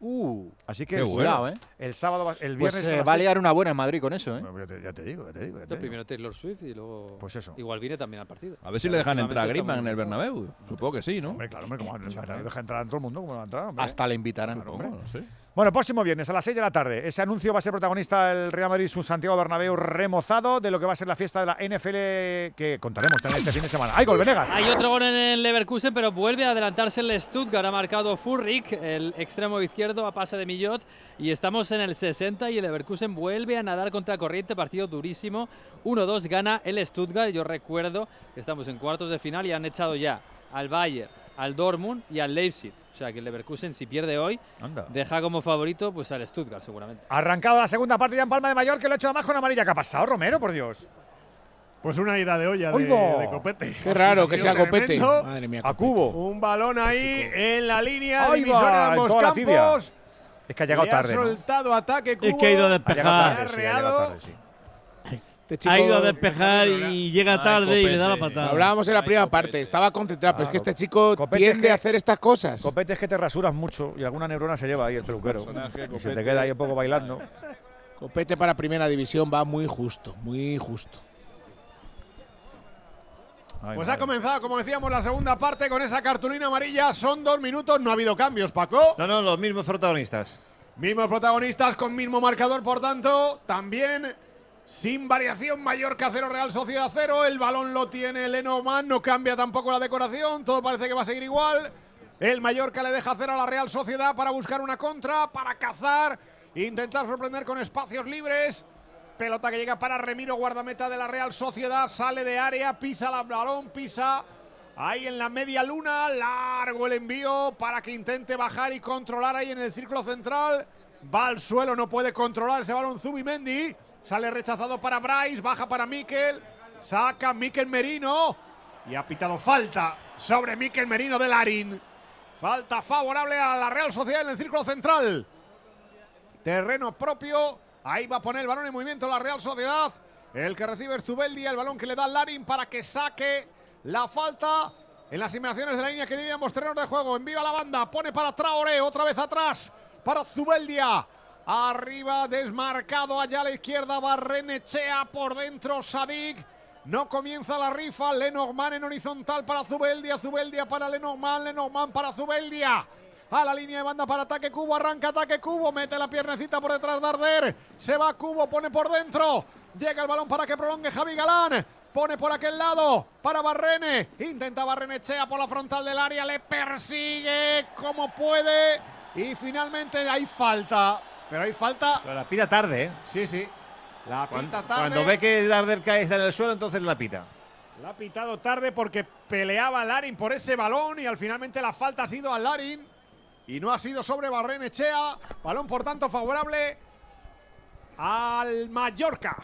uh. Así que Qué el, bueno, ¿eh? el sábado, va- el Pues viernes eh, a las va a liar una buena en Madrid con eso, ¿eh? Bueno, ya, te, ya te digo, ya te digo. ya te digo. primero Taylor Swift y luego. Pues eso. Igual viene también al partido. A ver si le dejan entrar a Griezmann en el Bernabéu. Supongo que sí, ¿no? Hombre, claro, hombre, como no deja entrar a todo el mundo, como no va a entrar? hombre? Hasta le invitarán. Claro, hombre. No sé. Bueno, próximo viernes a las 6 de la tarde. Ese anuncio va a ser protagonista el Real Madrid, su Santiago Bernabéu remozado de lo que va a ser la fiesta de la NFL que contaremos también este fin de semana. ¡Ay, gol, Venegas! Hay otro gol en el Leverkusen, pero vuelve a adelantarse el Stuttgart. Ha marcado Furrik, el extremo izquierdo, a pase de Millot. Y estamos en el 60 y el Leverkusen vuelve a nadar contra corriente. Partido durísimo. 1-2 gana el Stuttgart. Yo recuerdo que estamos en cuartos de final y han echado ya al Bayern, al Dortmund y al Leipzig. O sea que el Leverkusen, si pierde hoy, Anda. deja como favorito pues al Stuttgart seguramente. Arrancado la segunda parte ya en Palma de Mallorca, que lo ha hecho además con amarilla. ¿Qué ha pasado, Romero, por Dios? Pues una ida de olla de, ¡Oigo! de copete. Qué raro que sea copete. Madre mía. A cubo. Un balón ahí en la línea Ahí va, ambos toda la tibia. Es que ha llegado Le tarde. Ha ¿no? soltado ataque cubo. Es que ha ido a Ha llegado despejar. tarde, sí, ha llegado Arreado. tarde, sí. Este chico- Ha ido a despejar y llega Ay, tarde y le da la patada. Hablábamos en la Ay, primera copete. parte, estaba concentrado, pero es que este chico Copete tiende es que- a hacer estas cosas. Copete es que te rasuras mucho y alguna neurona se lleva ahí el peluquero. Y se te queda ahí un poco bailando. Copete para primera división va muy justo, muy justo. Ay, Pues madre. ha comenzado, como decíamos, la segunda parte con esa cartulina amarilla. Son dos minutos, no ha habido cambios, Paco. No, no, los mismos protagonistas. Mismos protagonistas con mismo marcador, por tanto, también sin variación. Mallorca 0, Real Sociedad 0. El balón lo tiene Lenormand, no cambia tampoco la decoración. Todo parece que va a seguir igual. El Mallorca le deja cero a la Real Sociedad para buscar una contra, para cazar, intentar sorprender con espacios libres. Pelota que llega para Remiro, guardameta de la Real Sociedad, sale de área, pisa el balón, pisa ahí en la media luna, largo el envío para que intente bajar y controlar ahí en el círculo central. Va al suelo, no puede controlar ese balón Zubimendi. Sale rechazado para Bryce, baja para Mikel, saca Mikel Merino y ha pitado falta sobre Mikel Merino de Larín. Falta favorable a la Real Sociedad en el círculo central. Terreno propio. Ahí va a poner el balón en movimiento la Real Sociedad. El que recibe es Zubeldia, el balón que le da Larin para que saque la falta en las inmediaciones de la línea que diríamos terrenos de juego. Envía la banda, pone para Traoré, otra vez atrás para Zubeldia. Arriba, desmarcado allá a la izquierda, Barrenechea por dentro, Sadik. No comienza la rifa, Lenormand en horizontal para Zubeldia, Zubeldia para Lenormand, Lenormand para Zubeldia. A la línea de banda para ataque Cubo, arranca ataque Cubo, mete la piernecita por detrás de Arder. Se va Cubo, pone por dentro. Llega el balón para que prolongue Javi Galán. Pone por aquel lado para Barrene. Intenta Barrenechea por la frontal del área. Le persigue como puede. Y finalmente hay falta. Pero hay falta. Pero la pita tarde, ¿eh? Sí, sí. La Cuando, pita tarde. cuando ve que Darder cae está en el suelo, entonces la pita. La ha pitado tarde porque peleaba Larin por ese balón y al finalmente la falta ha sido a Larin y no ha sido sobre Barrenechea. Balón por tanto favorable al Mallorca.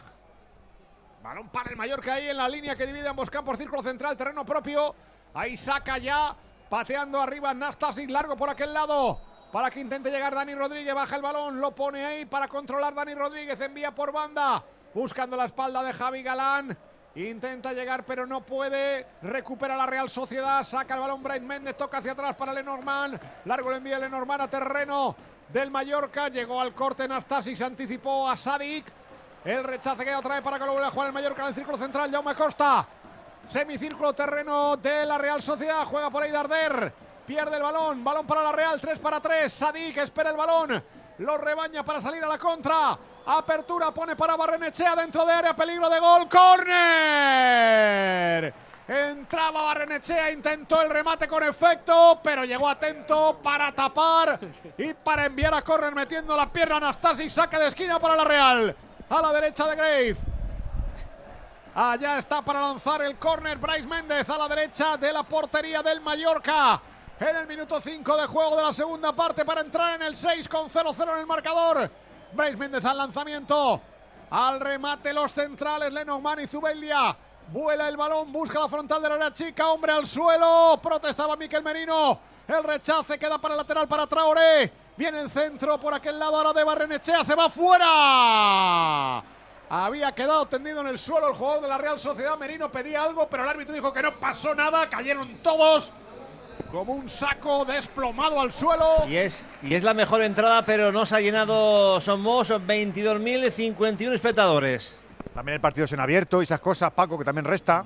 Balón para el Mallorca ahí en la línea que divide ambos campos, círculo central, terreno propio. Ahí saca ya, pateando arriba Nastasic, largo por aquel lado. Para que intente llegar Dani Rodríguez, baja el balón, lo pone ahí para controlar Dani Rodríguez, envía por banda, buscando la espalda de Javi Galán. Intenta llegar, pero no puede. Recupera la Real Sociedad. Saca el balón Bright Méndez. Toca hacia atrás para Lenormand. Largo envío de Lenormand a terreno del Mallorca. Llegó al corte Nastasic. Se anticipó a Sadik. El rechace que otra vez para que lo vuelva a jugar el Mallorca en el círculo central. Jaume Costa. Semicírculo terreno de la Real Sociedad. Juega por ahí Darder. Pierde el balón. Balón para la Real. 3 para 3. Sadik espera el balón. Lo rebaña para salir a la contra. Apertura pone para Barrenechea dentro de área. Peligro de gol. ¡Corner! Entraba Barrenechea, intentó el remate con efecto, pero llegó atento para tapar y para enviar a córner metiendo la pierna Anastasic. Saque de esquina para la Real. A la derecha de Grave. Allá está para lanzar el córner Bryce Méndez a la derecha de la portería del Mallorca. En el minuto 5 de juego de la segunda parte para entrar en el 6 con 0-0 en el marcador. Bryce Méndez al lanzamiento. Al remate los centrales, Lenormand y Zubeldia. Vuela el balón, busca la frontal de la área chica, hombre al suelo. Protestaba Miquel Merino. El rechace queda para el lateral para Traoré. Viene el centro por aquel lado ahora de Barrenechea, se va fuera. Había quedado tendido en el suelo el jugador de la Real Sociedad. Merino pedía algo, pero el árbitro dijo que no pasó nada. Cayeron todos como un saco desplomado al suelo. Y es, y es la mejor entrada, pero no se ha llenado Somos 22.051 espectadores. También el partido es en abierto y esas cosas, Paco, que también resta.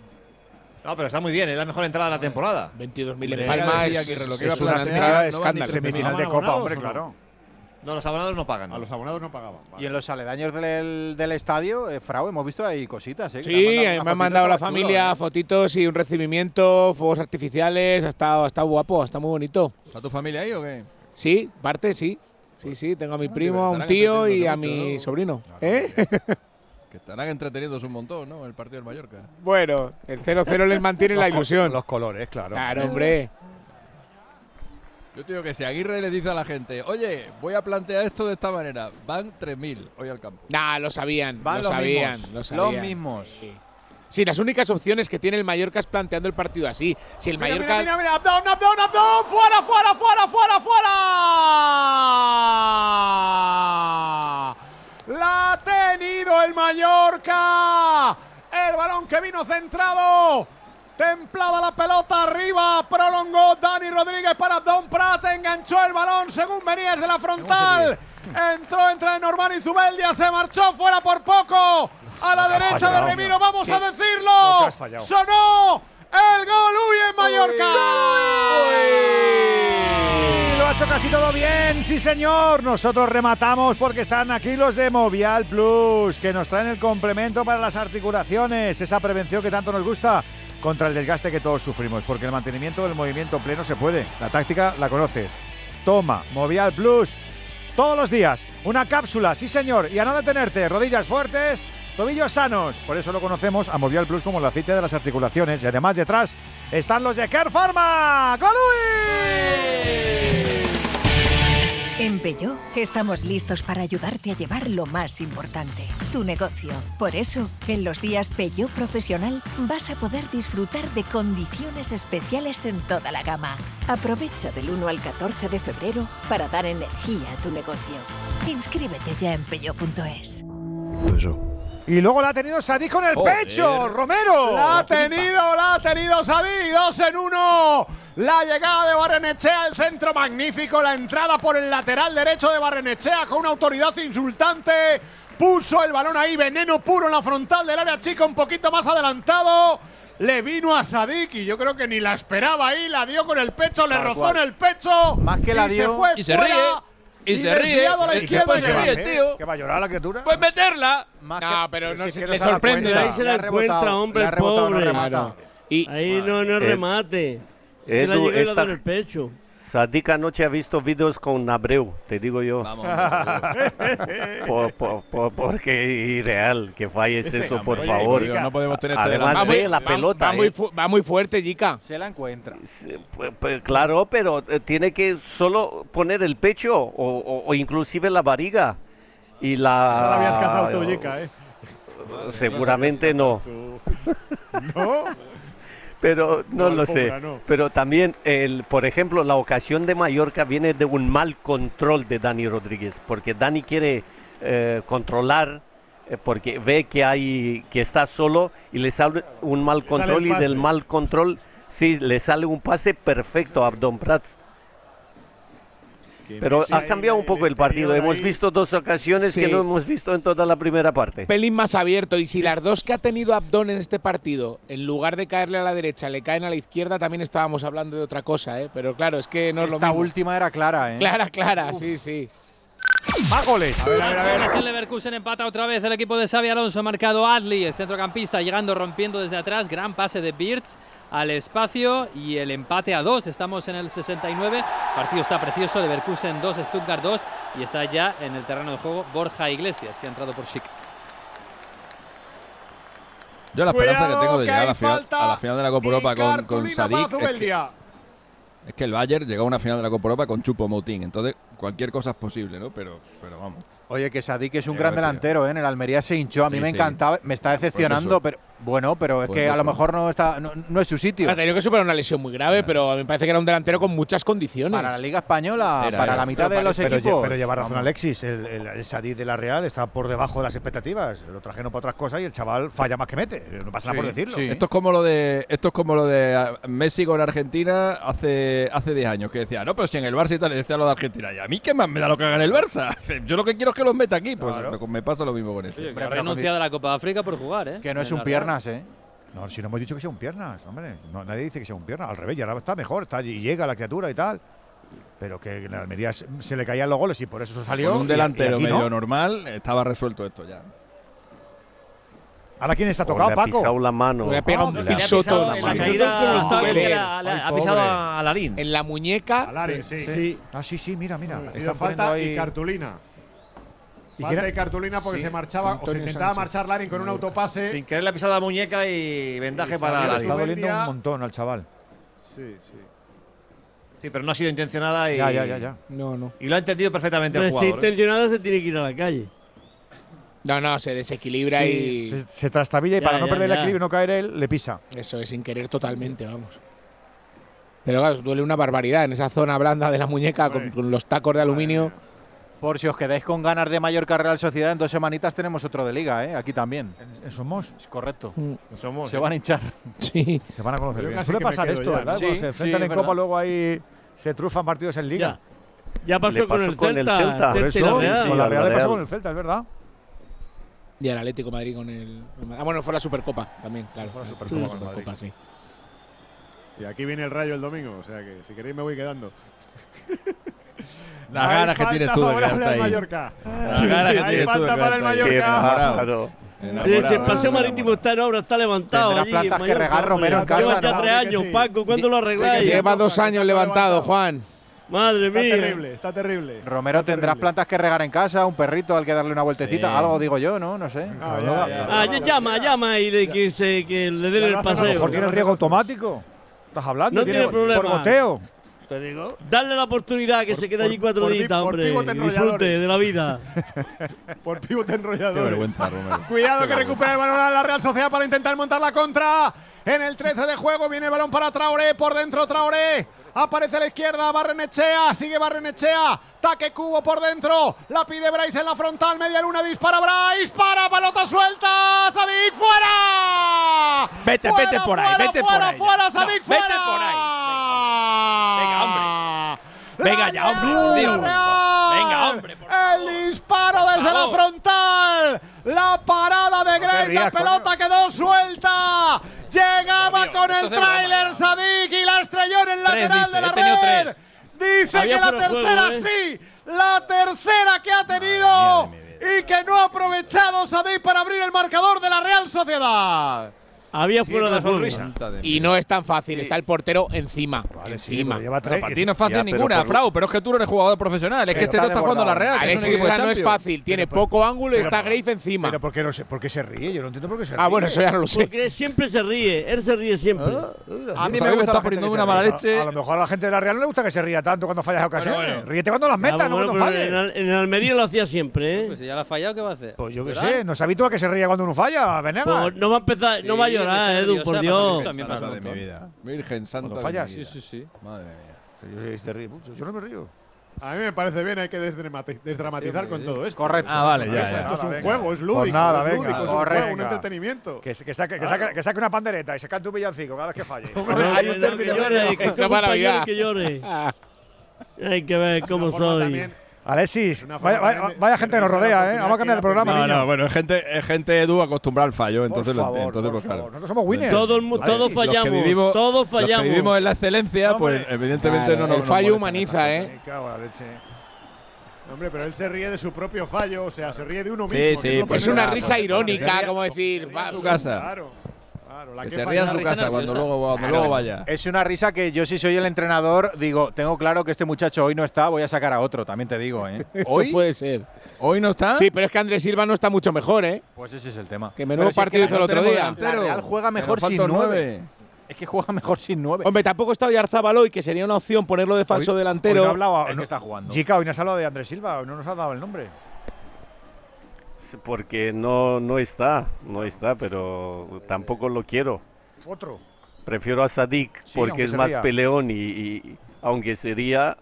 No, pero está muy bien, es la mejor entrada de la temporada. 22.000 en Palma es, es una entrada de escándalo. Semifinal de Copa, hombre, claro. No, los abonados no pagan. A los abonados no pagaban. Y en los aledaños del, del estadio, eh, Frau, hemos visto ahí cositas. ¿eh? Que Sí, me han mandado la fotito familia chulo, ¿eh? fotitos y un recibimiento, fuegos artificiales. Ha estado, ha estado guapo, está muy bonito. ¿Está tu familia ahí o qué? Sí, parte sí. Sí, sí, tengo a mi primo, a un tío y a mucho, mi ¿no? sobrino. ¿Eh? (laughs) Que estarán entreteniéndose un montón, ¿no? El partido del Mallorca. bueno, el 0-0 les mantiene la ilusión. Los colores, claro. Claro, hombre. Yo te digo que si Aguirre le dice a la gente, oye, voy a plantear esto de esta manera, van 3.000 hoy al campo. Nah, lo sabían, Van lo los sabían, mismos, lo los sabían. mismos. Sí. Sí, las únicas opciones que tiene el Mallorca es planteando el partido así. Si el Mira, Mallorca mira, mira, mira, Abdón, Abdón, Abdón, fuera, fuera, fuera, fuera, fuera. La ha tenido el Mallorca. El balón que vino centrado. Templada la pelota arriba, prolongó Dani Rodríguez para Abdón Prat, enganchó el balón según venía desde la frontal. Entró entre Norman y Zubeldia, se marchó fuera por poco. A la derecha de Remiro, vamos a decirlo. Sonó el gol Uy en Mallorca. Lo ha hecho casi todo bien, sí señor. Nosotros rematamos porque están aquí los de Movial Plus, que nos traen el complemento para las articulaciones, esa prevención que tanto nos gusta contra el desgaste que todos sufrimos, porque el mantenimiento del movimiento pleno se puede. La táctica la conoces. Toma, Movial Plus. Todos los días, una cápsula, sí señor, y a no detenerte, rodillas fuertes, tobillos sanos. Por eso lo conocemos a Movial Plus como el aceite de las articulaciones. Y además detrás están los de Care Pharma. En Peugeot estamos listos para ayudarte a llevar lo más importante, tu negocio. Por eso, en los días Peugeot Profesional vas a poder disfrutar de condiciones especiales en toda la gama. Aprovecha del 1 al 14 de febrero para dar energía a tu negocio. Inscríbete ya en peugeot.es. Y luego la ha tenido Sadik con el Joder. pecho, Romero. La ha tenido, la ha tenido Sadí, dos en uno. La llegada de Barrenechea, el centro magnífico, la entrada por el lateral derecho de Barrenechea con una autoridad insultante. Puso el balón ahí, veneno puro en la frontal del área chica, un poquito más adelantado. Le vino a Sadik y yo creo que ni la esperaba ahí, la dio con el pecho, le Tal rozó cual. en el pecho. Más que la y dio. se fue Y se fuera, ríe, y se ríe, a la y después y se ríe el tío. ¿Que va a llorar la criatura? Pues meterla. Más No, que- pero no si se- es que le sorprende. Ahí se la encuentra, hombre, no pobre. remata. Y Ahí no, no Eh, remate. Edu, la esta- en el pecho. Sadik anoche ha visto vídeos con Abreu, te digo yo. Vamos. (laughs) Por- por- por- porque irreal que falles Ese, eso, por oye, favor. Dios, no podemos tener este Además ve la va- pelota. Va, muy, eh. va muy fuerte, Jica. Se la encuentra. Sí, pu- pu- Claro, pero eh, tiene que solo poner el pecho o, o- o inclusive la barriga. Y la. Esa la habías cazado tú, Jica, ¿eh? Seguramente no. (laughs) ¿No? Pero no No, lo sé. no. Pero también, el, por ejemplo, la ocasión de Mallorca viene de un mal control de Dani Rodríguez, porque Dani quiere eh, controlar, eh, porque ve que hay que está solo y le sale un mal control y del mal control, sí, le sale un pase perfecto a Abdon Prats. Pero Sí, ha cambiado un poco el partido. Hemos ahí. visto dos ocasiones que no hemos visto en toda la primera parte. Pelín más abierto. Y si las dos que ha tenido Abdón en este partido, en lugar de caerle a la derecha, le caen a la izquierda, también estábamos hablando de otra cosa, ¿eh? Pero claro, es que no es lo Esta mismo. última era clara, ¿eh? Clara, clara, sí, sí. Más goles. El Leverkusen empata otra vez el equipo de Xavi Alonso. Ha marcado Adli, el centrocampista, llegando rompiendo desde atrás. Gran pase de Birds al espacio y el empate a dos. Estamos en el 69. El partido está precioso. Leverkusen 2, Stuttgart 2. Y está ya en el terreno de juego Borja Iglesias, que ha entrado por Schick. Yo la esperanza Cuidado, que tengo de que llegar a la, final, a la final de la Copa Europa con, con Sadik es que el Bayern llegó a una final de la Copa Europa con Chupo Motín, entonces cualquier cosa es posible, ¿no? Pero, pero vamos. Oye, que Sadik es un eh, gran delantero, ¿eh? En el Almería se hinchó, a mí me encantaba, me está pues decepcionando, pero bueno, pero es pues que a lo mejor no está no, es su sitio. Ha tenido que superar una lesión muy grave, no. pero me parece que era un delantero con muchas condiciones. Para la Liga Española, para la mitad de los equipos. Pero lleva razón Alexis, el, el, Sadid de la Real está por debajo de las expectativas. Lo trajeron para otras cosas y el chaval falla más que mete. No pasa nada por decirlo. Esto es como lo de esto es como lo de ah, Messi con Argentina hace hace 10 años que decía, "No, pero si en el Barça y tal", le decía lo de Argentina, "Y a mí qué más me da lo que haga en el Barça? (laughs) Yo lo que quiero es que los meta aquí", pues me, me, pasa lo mismo con esto. Pero ha renunciado a la Copa de África por jugar, ¿eh? Que no es un pierna piernas, ¿eh? No, si no hemos dicho que sea un piernas, hombre. No, nadie dice que sea un piernas. Al revés, ya ahora está mejor, está y llega la criatura y tal. Pero que en la Almería se le caían los goles y por eso salió. Un delantero medio normal estaba resuelto esto ya. ¿Ahora quién está pues tocado, Paco? Le ha pisado la mano. Le ha pegado ah, un pisoto. Ha pisado a Larín. En la muñeca. A sí. Ah, sí, sí, mira, mira. Ha sido falta y cartulina. Y Falta de cartulina porque sí. se marchaba Antonio o se intentaba Sánchez. marchar Larin con un autopase. Sin querer le ha pisado la muñeca y vendaje y para Larin. Está doliendo un montón al chaval. Sí, sí. Sí, pero no ha sido intencionada y. Ya, ya, ya. ya. No, no. Y lo ha entendido perfectamente pero el jugador. Si está intencionada, se tiene que ir a la calle. No, no, se desequilibra sí, y. Se trastabilla y ya, para no ya, perder el equilibrio y no caer él, le pisa. Eso es sin querer totalmente, vamos. Pero claro, duele una barbaridad en esa zona blanda de la muñeca con, con los tacos de aluminio. Por si os quedáis con ganas de mayor Mallorca Real Sociedad, en dos semanitas tenemos otro de liga, ¿eh? aquí también. ¿En, Somos? Es correcto. Mm. Somos, se ¿eh? van a hinchar. Sí. Se van a conocer bien. Suele pasar esto, ya, ¿verdad? Se enfrentan en. Copa, luego ahí se trufan partidos en liga. Ya, ya pasó, con, el, Celta, el Por la, Real pasó con el Celta, es verdad. Y el Atlético Madrid con el. Ah, bueno, fue la Supercopa también, claro. Fue la Supercopa, Supercopa sí. Y aquí viene el rayo el domingo, o sea que si queréis me voy quedando. (laughs) Las Hay ganas que tienes tú de quedarte ahí. Mallorca. Las ganas que Hay tienes falta tú de para el quedarte ahí. Mallorca. Enamorado. El espacio marítimo está en obra, está levantado. Las plantas que regar Romero en casa. Lleva ya ¿no? tres años, sí. Paco, ¿cuándo lo arregláis? Lleva dos años levantado, Juan. Madre mía. Está terrible, está terrible. Romero está tendrás terrible. plantas que regar en casa, un perrito al que darle una vueltecita, sí. algo digo yo, ¿no? No sé. Llama, llama y le, que, se, que le den el paseo. A lo mejor tiene riego automático. Estás hablando, no tiene, tiene problema. por goteo. Te digo. Dale la oportunidad que se quede allí cuatro días, hombre. Disfrute de la vida. (laughs) por pivote enrollador. Qué vergüenza, Romero. Cuidado que recupera el balón a la Real Sociedad para intentar montar la contra en el 13 de juego. Viene el balón para Traoré, por dentro Traoré. Aparece a la izquierda, Barrenechea, sigue Barrenechea, taque cubo por dentro, la pide Bryce en la frontal, media luna, dispara Bryce, para, pelota suelta, Sadik, fuera. Vete, vete por ahí, vete por ahí. Fuera, fuera. Vete por ahí. Venga, Venga hombre. Venga ya, hombre. Venga, hombre. El disparo desde la frontal. La parada de Grey. La pelota quedó suelta. Llegaba con el tráiler Sadik y la estrelló en el lateral de la red. Dice que la tercera sí. La tercera que ha tenido y que no ha aprovechado Sadik para abrir el marcador de la Real Sociedad. Había fuera de juego. Y no es tan fácil, está el portero encima. Encima. Sí, lleva tres, para ti no es fácil ninguna, Frau, pero es que tú no eres jugador profesional. Es que este no está jugando la Real. No es fácil, tiene poco ángulo y está Grace encima. Pero ¿por qué, no sé, por qué se ríe? Yo no entiendo por qué se ríe. Ah, bueno, eso ya no lo sé. Porque siempre se ríe, él se ríe siempre. Ah, ah, a mí me gusta poniendo una mala leche. A lo mejor a la gente de la Real no le gusta que se ría tanto cuando fallas ocasiones. Ríete cuando las metas, no cuando falles. Pues en Almería lo hacía siempre, ¿eh? Pues si ya la ha fallado, ¿qué va a hacer? Pues yo qué sé, no se habitúa que se ría cuando uno falla, Venegas. Pues no va a empezar, no va a llorar llorar, ah, Edu, por Dios. de mi vida. Virgen Santa. Fallas, sí, sí, sí. Madre mía. Este yo, no me río. A mí me parece bien, hay que desdramatizar con todo esto. Correcto. Ah, vale, ya. Esto es un juego, es pues lúdico. Nada, es es un, entretenimiento. Que, saque, una pandereta y se cante un villancico cada vez que falle. (laughs) hay un término que llore. Ah. Hay que ver cómo soy. Alexis, vaya, vaya, vaya, gente que nos rodea, ¿eh? Vamos a cambiar el programa, No, niño. no, bueno, es gente, es gente Edu acostumbrada al fallo, ¿eh? entonces, por favor, entonces por pues, favor. claro. Nosotros somos winners. Todos, todos fallamos, vivimos, todos fallamos. Los que vivimos en la excelencia, no, pues evidentemente claro, no nos El fallo nos humaniza, ¿eh? Hombre, pero él se ríe de su propio fallo, o sea, se ríe de uno mismo. Sí, sí, pues es una risa irónica, como decir, va a su casa. Claro claro. La Que que se ría en su casa cuando luego, cuando Claro. luego vaya. Es una risa que yo si soy el entrenador digo, tengo claro que este muchacho hoy no está, voy a sacar a otro, también te digo, ¿eh? (laughs) Eso puede ser. ¿Hoy no está? Sí, pero es que Andrés Silva no está mucho mejor, ¿eh? Pues ese es el tema. Que menudo Pero si es partido que hizo el otro día. La Real juega mejor sin nueve. Es que juega mejor sin nueve. Hombre, tampoco está Oyarzabal hoy, que sería una opción ponerlo de falso Hoy- delantero. hoy no hablaba, no- está jugando. Chica, hoy nos ha hablado de Andrés Silva, no nos ha dado el nombre. Porque no, no está, no está, pero tampoco lo quiero. Otro. Prefiero a Sadik Sí, porque es más sería. peleón y, y- aunque sería,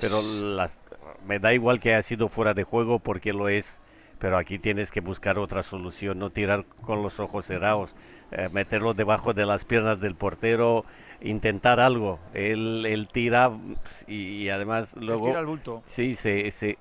pero las, me da igual que haya sido fuera de juego porque lo es. Pero aquí tienes que buscar otra solución, no tirar con los ojos cerrados, eh, meterlo debajo de las piernas del portero, intentar algo. Él, él tira y, y además luego... tira al bulto. Sí, se, se-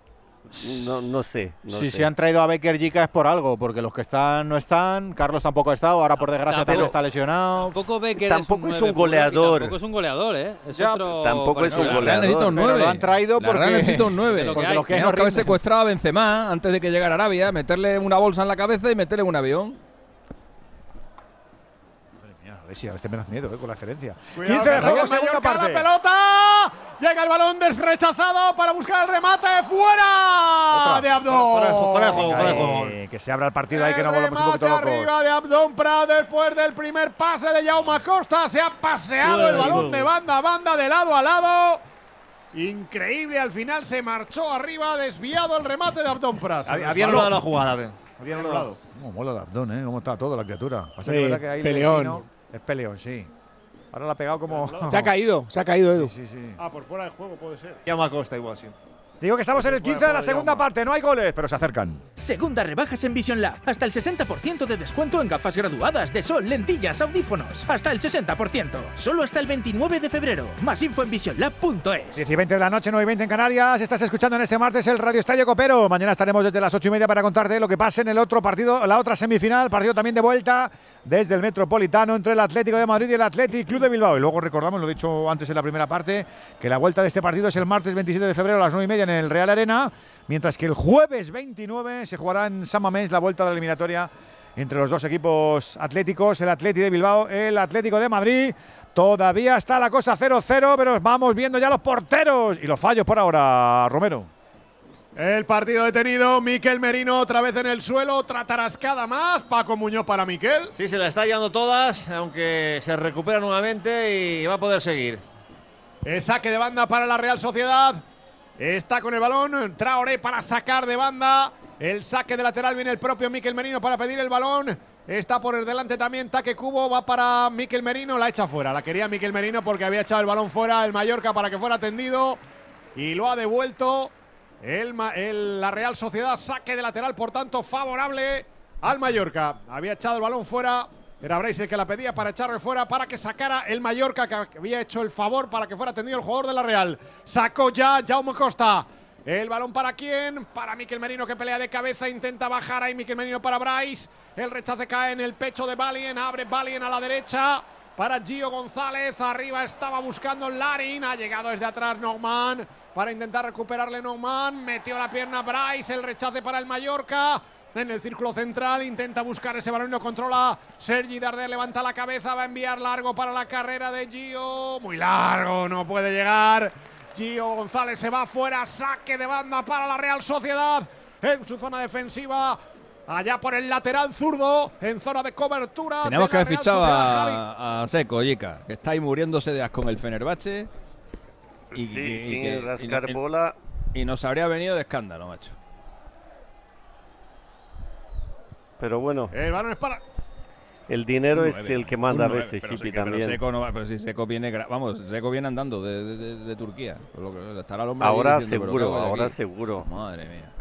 no, no sé. No si sé. se han traído a Becker Jica es por algo, porque los que están no están, Carlos tampoco ha estado, ahora por desgracia Tampoco- también está lesionado. Tampoco Becker Tampoco es es un, un puro y goleador. Tampoco es un goleador, ¿eh? Es Ya, otro tampoco es un goleador. un Pero 9. lo han traído porque- necesita un 9. De lo que Porque los que no que rinden. secuestrado a Benzema antes de que llegara a Arabia, meterle una bolsa en la cabeza y meterle en un avión. Madre mía, a ver si a veces me das miedo eh, con la excelencia. Cuidado 15 de que juego, segunda parte. La pelota. Llega el balón desrechazado para buscar el remate. ¡Fuera! De Abdón. Fuera de fuera de fuera de Ahí, juego. que se abra el partido ahí, que no El volvamos un poquito locos. arriba de Abdón Prat después del primer pase de Jaume Costa. Se ha paseado Fuera el de balón de banda a banda, de lado a lado. Increíble, al final se marchó arriba, desviado el remate de Abdón Prat. Se Había resbaló. anulado la jugada, a ver. Había Había anulado. anulado. Cómo mola el Abdón, ¿eh? Cómo está todo la criatura. Pasa que Sí, verdad que ahí el peleón. Es peleón, sí. Ahora la ha pegado como. Se ha caído, se ha caído Edu. Sí, sí, sí. Ah, por fuera de juego puede ser. Llama a Costa igual, sí. Digo que estamos en el 15 de la segunda parte, no hay goles, pero se acercan. Segunda rebajas en Vision Lab. Hasta el 60% de descuento en gafas graduadas de sol, lentillas, audífonos. Hasta el 60%. Solo hasta el 29 de febrero. Más info en visionlab.es. 10 y 20 de la noche, 9 y 20 en Canarias. Estás escuchando en este martes el Radio Estadio Copero. Mañana estaremos desde las 8 y media para contarte lo que pase en el otro partido, la otra semifinal, partido también de vuelta desde el Metropolitano entre el Atlético de Madrid y el Athletic Club de Bilbao. Y luego recordamos, lo he dicho antes en la primera parte, que la vuelta de este partido es el martes 27 de febrero a las 9 y media en el Real Arena, mientras que el jueves 29 se jugará en San Mamés la vuelta de la eliminatoria entre los dos equipos atléticos, el Atlético de Bilbao, el Atlético de Madrid. Todavía está la cosa 0-0, pero vamos viendo ya los porteros y los fallos por ahora, Romero. El partido detenido, Miquel Merino otra vez en el suelo, otra tarascada más, Paco Muñoz para Miquel. Sí, se la está llevando todas, aunque se recupera nuevamente y va a poder seguir. El saque de banda para la Real Sociedad. Está con el balón. Traoré para sacar de banda. El saque de lateral viene el propio Miquel Merino para pedir el balón. Está por el delante también Taque Cubo. Va para Miquel Merino. La echa fuera. La quería Miquel Merino porque había echado el balón fuera el Mallorca para que fuera tendido. Y lo ha devuelto el, la Real Sociedad. Saque de lateral, por tanto, favorable al Mallorca. Había echado el balón fuera. Era Brace el que la pedía para echarle fuera para que sacara el Mallorca, que había hecho el favor para que fuera tendido el jugador de la Real. Sacó ya Jaume Costa. El balón para quién? Para Miquel Merino que pelea de cabeza, intenta bajar ahí Miquel Merino para Bryce. El rechace cae en el pecho de Balien, abre Balien a la derecha. Para Gio González, arriba estaba buscando Larin, ha llegado desde atrás Norman para intentar recuperarle Norman, metió la pierna Bryce, el rechace para el Mallorca. En el círculo central intenta buscar ese balón lo controla. Sergi Darder levanta la cabeza, va a enviar largo para la carrera de Gio. Muy largo, no puede llegar. Gio González se va fuera, saque de banda para la Real Sociedad en su zona defensiva. Allá por el lateral zurdo, en zona de cobertura. Teníamos de que haber fichado a, a Seco, Yica, que está ahí muriéndose de asco con el Fenerbahce. Y, Sí, y- y sin que- rascar y- bola. Y nos habría venido de escándalo, macho. Pero bueno, El balón es para. el dinero es el que manda a veces, pero Chipi, sí que- pero también. Seco no va- pero si Seco viene, vamos, Seco viene andando de, de- de- de Turquía. Lo que estará el hombre Ahora diciendo, "¿Pero seguro, ahora aquí?". seguro. Madre mía.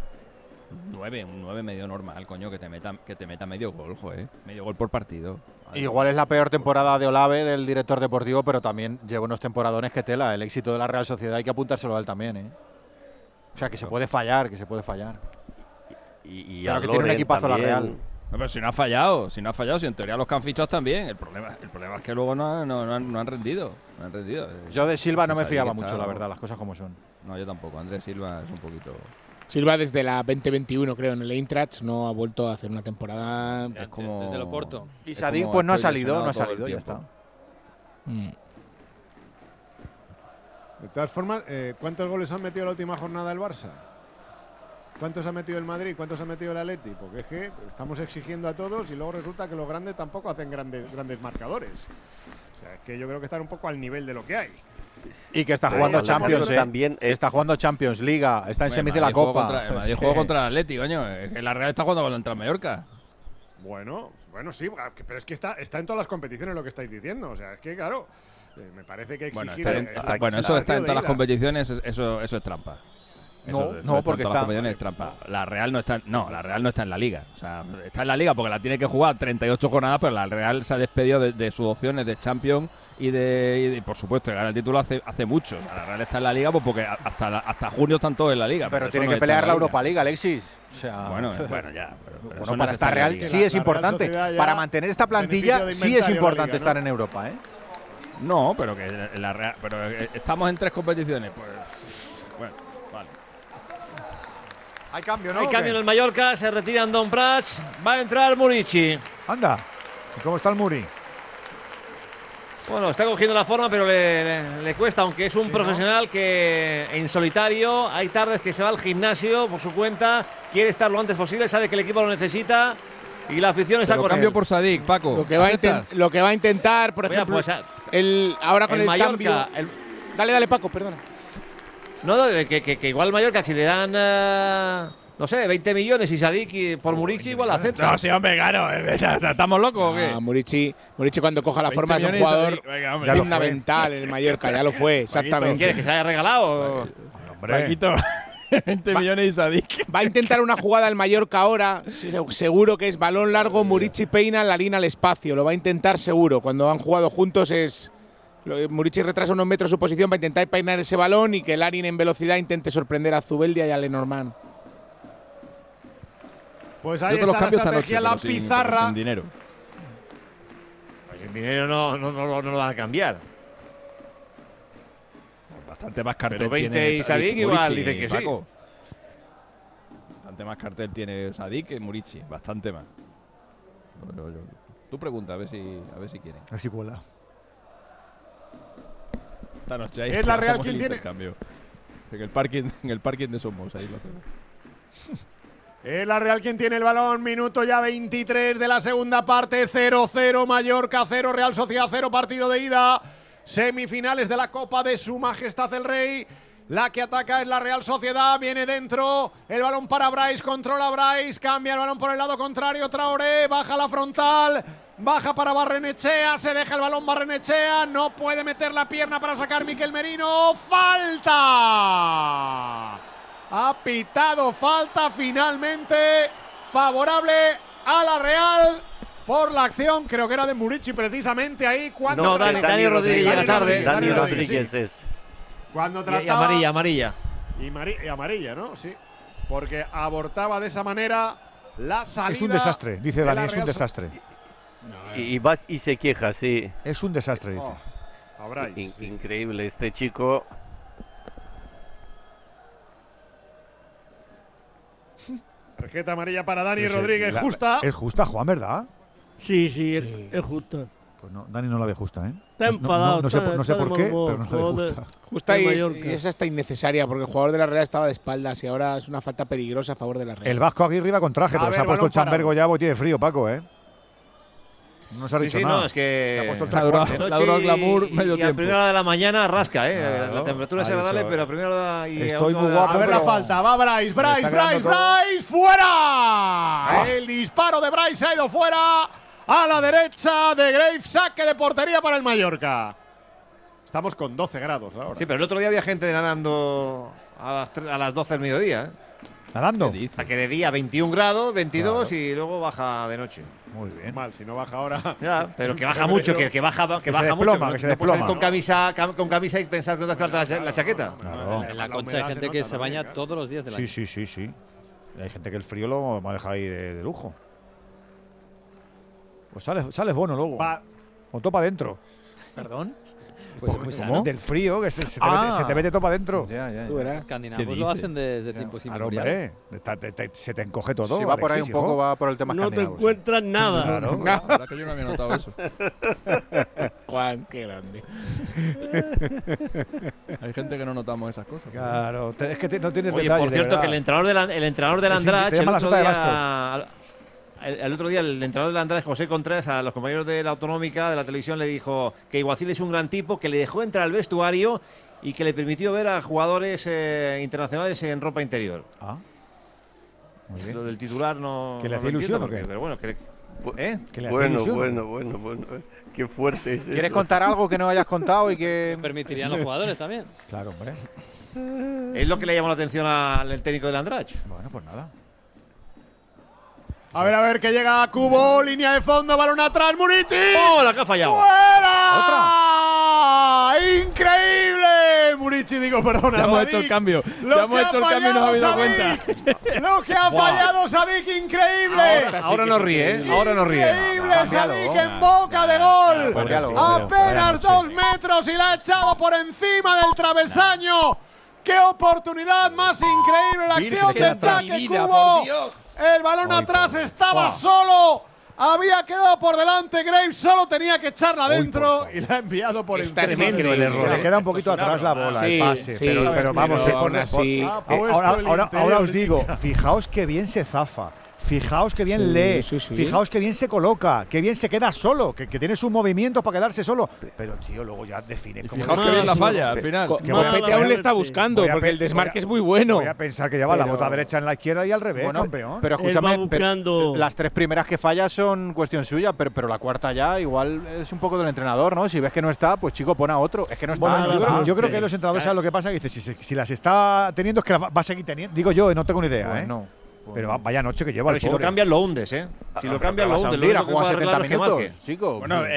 Un 9, un 9 medio normal, coño, que te meta, que te meta medio gol, joder. Medio gol por partido. Madre Igual es la peor temporada de Olave, del director deportivo, pero también lleva unos temporadones que tela. El éxito de la Real Sociedad hay que apuntárselo a él también, ¿eh? O sea, que se puede fallar, que se puede fallar. Y, y Pero que tiene un equipazo la también. Real. No, pero si no ha fallado, si no ha fallado, si en teoría los que han fichado bien. El problema, el problema es que luego no, han- no, no han, no han rendido. No han rendido. Yo de Silva no me fiaba mucho, la verdad, las cosas como son. No, yo tampoco. Andrés Silva es un poquito. Silva desde la 2021, creo, en el Eintracht no ha vuelto a hacer una temporada. Es como. Desde el Oporto. Y Sadik, como pues no ha salido, no ha salido, ya está. Mm. De todas formas, eh, ¿cuántos goles han metido en la última jornada el Barça? ¿Cuántos ha metido el Madrid? ¿Cuántos ha metido el Atleti? Porque es que estamos exigiendo a todos y luego resulta que los grandes tampoco hacen grandes, grandes marcadores. O sea, es que yo creo que están un poco al nivel de lo que hay. Y que está jugando Champions, ¿eh? también es- Está jugando Champions Liga, está en Bueno, semis de la Copa. contra- el Madrid juega contra el Atleti, coño. La Real está jugando contra el Mallorca. Bueno, bueno, sí, pero es que está, está en todas las competiciones lo que estáis diciendo. O sea, es que, claro, eh, me parece que Bueno, exigir. está en- está- el bueno, eso está en todas las competiciones, eso, eso es trampa. Eso- No, eso no, está porque en todas las está- competiciones es trampa. La Real no está, no, la Real no está en la liga. O sea, está en la liga porque la tiene que jugar 38 jornadas, pero la Real se ha despedido de, de sus opciones de Champions y de, y de- por supuesto, ganar el título hace, hace mucho. La Real está en la liga pues porque hasta, la- hasta junio están todos en la liga. Pero eso tiene no que pelear la. Europa League, Alexis. O sea, Bueno, (laughs) bueno, ya. pero- pero Bueno, no para se esta está en la Real sí es importante. Para mantener esta plantilla sí es importante liga, estar ¿no? en Europa, ¿eh? No, pero que la Real, pero eh, estamos en tres competiciones, pues bueno, vale. Hay cambio, ¿no? Hay ¿O cambio en el Mallorca, se retiran Don Prats, va a entrar Murici. Anda. ¿Y cómo está el Muri? Bueno, está cogiendo la forma, pero le, le- le cuesta, aunque es un Sí, ¿no? profesional que en solitario hay tardes que se va al gimnasio por su cuenta, quiere estar lo antes posible, sabe que el equipo lo necesita y la afición está con cambio él. por Sadik, Paco. Lo que, va a ¿aceptas? inten- lo que va a intentar, por Mira, ejemplo, pues, a- el, ahora con el el, Mallorca, cambio. el- Dale, dale, Paco, perdona. No, no, que, que- que igual Mallorca, si le dan, eh, no sé, 20 millones y Sadik por Murici, igual acepta. No, sí, hombre, claro. eh, (laughs) ¿Estamos locos o qué? Ah, Murici, Murici cuando coja la 20 forma es un jugador. Venga, hombre. Fundamental en el Mallorca, ya lo fue, exactamente. ¿Quieres que se haya regalado? Paquito, (laughs) 20 millones y Sadik. Va a intentar una jugada el Mallorca ahora, se- seguro que es balón largo, Murici peina la línea al espacio, lo va a intentar seguro. Cuando han jugado juntos es Murici retrasa unos metros su posición para intentar peinar ese balón y que Larin en velocidad intente sorprender a Zubeldia y a Lenormand. Pues Yo ahí te los cambio esta noche, la sin- pizarra. sin dinero. El dinero no, no, no, no lo van a cambiar. Bastante más cartel Pero 20 tiene y Sadik igual Murici, dicen que sí. Paco. Bastante más cartel tiene Sadik que Murici, bastante más. Pero yo- tú pregunta a ver si a ver si quieren. A ver si cuela. Esta noche ahí Es la Real quien tiene-. En el parking, en el parking de Somos, ahí lo hacemos. (laughs) Es la Real quien tiene el balón. Minuto ya 23 de la segunda parte. 0-0 Mallorca, 0 Real Sociedad, 0 partido de ida. Semifinales de la Copa de Su Majestad el Rey. La que ataca es la Real Sociedad. Viene dentro. El balón para Bryce. Controla Bryce. Cambia el balón por el lado contrario. Traoré. Baja la frontal. Baja para Barrenechea. Se deja el balón Barrenechea. No puede meter la pierna para sacar Miquel Merino. ¡Falta! Ha pitado falta finalmente favorable a la Real por la acción, creo que era de Murici precisamente ahí cuando No, Dani- Dani Rodríguez llega tarde. Dani Dani Rodríguez sí. es. Cuando Y- y trataba amarilla, amarilla. y, mari- y amarilla, ¿no? Sí. Porque abortaba de esa manera la salida. Es un desastre, dice de Dani, es un desastre. Y, y vas y se queja, sí. Es un desastre, dice. A Bryce. In- increíble este chico. Tarjeta amarilla para Dani Pero se- Rodríguez, la- justa. Es justa, Juan, ¿verdad? Sí, sí, es, es justo. Pues no, Dani no la ve justa, ¿eh? Está No- no- enfadado, No, no sé, está- por- no sé por qué, pero no la ve justa. Justa y, Mallorca. y es hasta innecesaria porque el jugador de la Real estaba de espaldas y ahora es una falta peligrosa a favor de la Real. El Vasco Aguirre iba con traje, A pero se ver, ha puesto el chambergo ya porque tiene frío, Paco, ¿eh? No se ha Sí, dicho sí, nada. no, es que. Se ha puesto el le ha durado el glamour y- medio y a tiempo. primera hora de la mañana rasca, ¿eh? Claro, la temperatura es agradable, pero a primera hora y a estoy muy guapo, A ver la falta, va Bryce, Bryce, Bryce. Bryce, fuera. El disparo de Bryce ha ido fuera a la derecha de Graves, saque de portería para el Mallorca. Estamos con 12 grados ahora. Sí, pero el otro día había gente nadando a las, tre- a las 12 del mediodía, ¿eh? ¿Nadando? Sea, que de día 21 grados, 22 Claro. y luego baja de noche. Muy bien. Mal, si no baja ahora. (laughs) Ya, pero que baja (laughs) mucho, que, que baja, que Que se baja desploma, mucho. que se no puedes salir desploma. con camisa, cam- con camisa y pensar que no te hace falta la, la chaqueta. Claro. En la concha hay gente se que se baña todos los días del Sí, año. sí, sí, sí. Y hay gente que el frío lo maneja ahí de, de lujo. Pues sales, sales bueno luego. Va- O topa adentro. ¿Perdón? Pues es muy sano. Del frío, que se, se te, Ah. mete, se te mete topa adentro. Ya, ya, Tú ya. escandinavos ¿Qué lo hacen desde tiempos Claro, inmemoriales. hombre. Está- te- te- se te encoge todo. Si va por ahí un poco, hijo. va por el tema No te encuentras nada. Claro. (laughs) La verdad que yo no había notado eso. (laughs) Juan, qué grande. (laughs) Hay gente que no notamos esas cosas. Claro, es que te- no tienes Oye, detalles, por de cierto, que el entrador del el entrenador del te el llama la sota de día- el, el otro día el entrenador del Andrés, José Contreras, a los compañeros de la Autonómica, de la televisión, le dijo que Iguacil es un gran tipo, que le dejó entrar al vestuario y que le permitió ver a jugadores eh, internacionales en ropa interior. Ah. Muy bien. Lo del titular no. ¿Que le no hacía lo ilusión entiendo, o qué? porque- Pero bueno, que, ¿eh? ¿Que le Bueno, ilusión? bueno, bueno, bueno. eh. Qué fuerte es ¿Quieres eso. contar algo que no hayas contado y que (laughs) Permitirían los jugadores también. Claro, hombre. Es lo que le llamó la atención al al técnico del Andrach. Bueno, pues nada. A ver, a ver, que llega Cubo, línea de fondo, balón atrás, Murici. ¡Oh, la que ha fallado! ¡Fuera! ¡Increíble! Murici, digo, perdona. Ya hemos Sadik. hecho el cambio. Lo Ya hemos que hecho ha el cambio y nos ha habido fallado cuenta. Lo que ha fallado Sadik, increíble. Ahora, ahora no ríe, ¿eh? Ahora no ríe. Increíble, Sadik venga. en boca de gol. Apenas dos metros y la ha echado por encima del travesaño. ¡Qué oportunidad más increíble! La acción de ataque Cubo. El balón atrás estaba solo. Había quedado por delante Graves, solo tenía que echarla adentro y la ha enviado por Está encima. tremendo el error. Se le queda un poquito atrás la bola, Sí, el pase. sí, pero, pero pero vamos, eh, aún por- por- así- eh, ahora, el ahora- os digo, fijaos que bien se zafa. Fijaos que bien Sí, lee, sí, sí. fijaos que bien se coloca, que bien se queda solo, que, que tiene sus movimientos para quedarse solo. Pero, tío, luego ya define como Fijaos que bien la falla al final. Que Copete aún le está buscando porque el desmarque es muy bueno. Voy a pensar que lleva la bota derecha en la izquierda y al revés, Bueno, campeón. Pero escúchame, pero las tres primeras que fallas son cuestión suya, pero, pero la cuarta ya igual es un poco del entrenador, ¿no? Si ves que no está, pues chico, pon a otro. Es que no está. Bueno, yo, creo, más. yo creo que los entrenadores saben lo que pasa, que dice, si, se- si las está teniendo es que las va a seguir teniendo. Digo yo, eh, no tengo ni idea, ¿eh? Bueno, Pero va- vaya noche que lleva Pero el si lo pobre. cambian, lo hundes, ¿eh? Si lo cambian, lo vas a hundes. Lo a único que jugar puede 70 arreglar es que minutos, chico. Bueno, eh,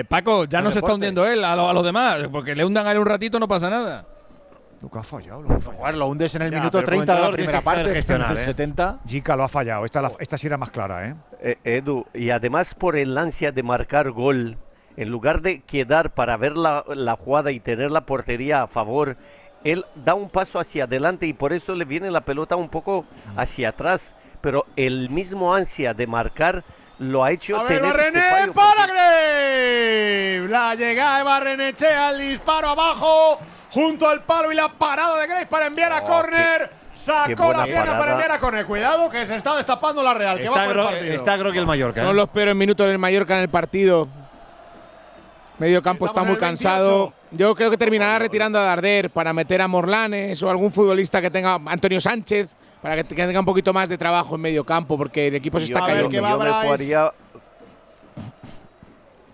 eh, Paco, ya no se está hundiendo él a, lo- a los demás, porque le hundan a él un ratito no pasa nada. Lo que ha fallado, lo ha fallado. Joder, lo hundes en el Ya, minuto pero como 30 de la primera parte, gestionar, (laughs) en el ¿eh? 70. Jica lo ha fallado. Esta, la- esta sí era más clara, ¿eh? Eh, Edu, y además por el ansia de marcar gol, en lugar de quedar para ver la, la jugada y tener la portería a favor, él da un paso hacia adelante y por eso le viene la pelota un poco hacia atrás. Pero el mismo ansia de marcar lo ha hecho A ver, tener este Barrené fallo, para. La llegada de Barrenechea, el disparo abajo, junto al palo y la parada de Graves para enviar a Oh, córner. Sacó la pierna para enviar a córner. Cuidado que se está destapando la Real, que va Está, por el gro- partido. está Grogui el Mallorca. ¿eh? Son los peores minutos del Mallorca en el partido. Medio campo está muy cansado. 28. Yo creo que terminará retirando a Darder para meter a Morlanes o algún futbolista que tenga Antonio Sánchez para que, tenga un poquito más de trabajo en medio campo porque el equipo se está cayendo. yo me Bryce. jugaría...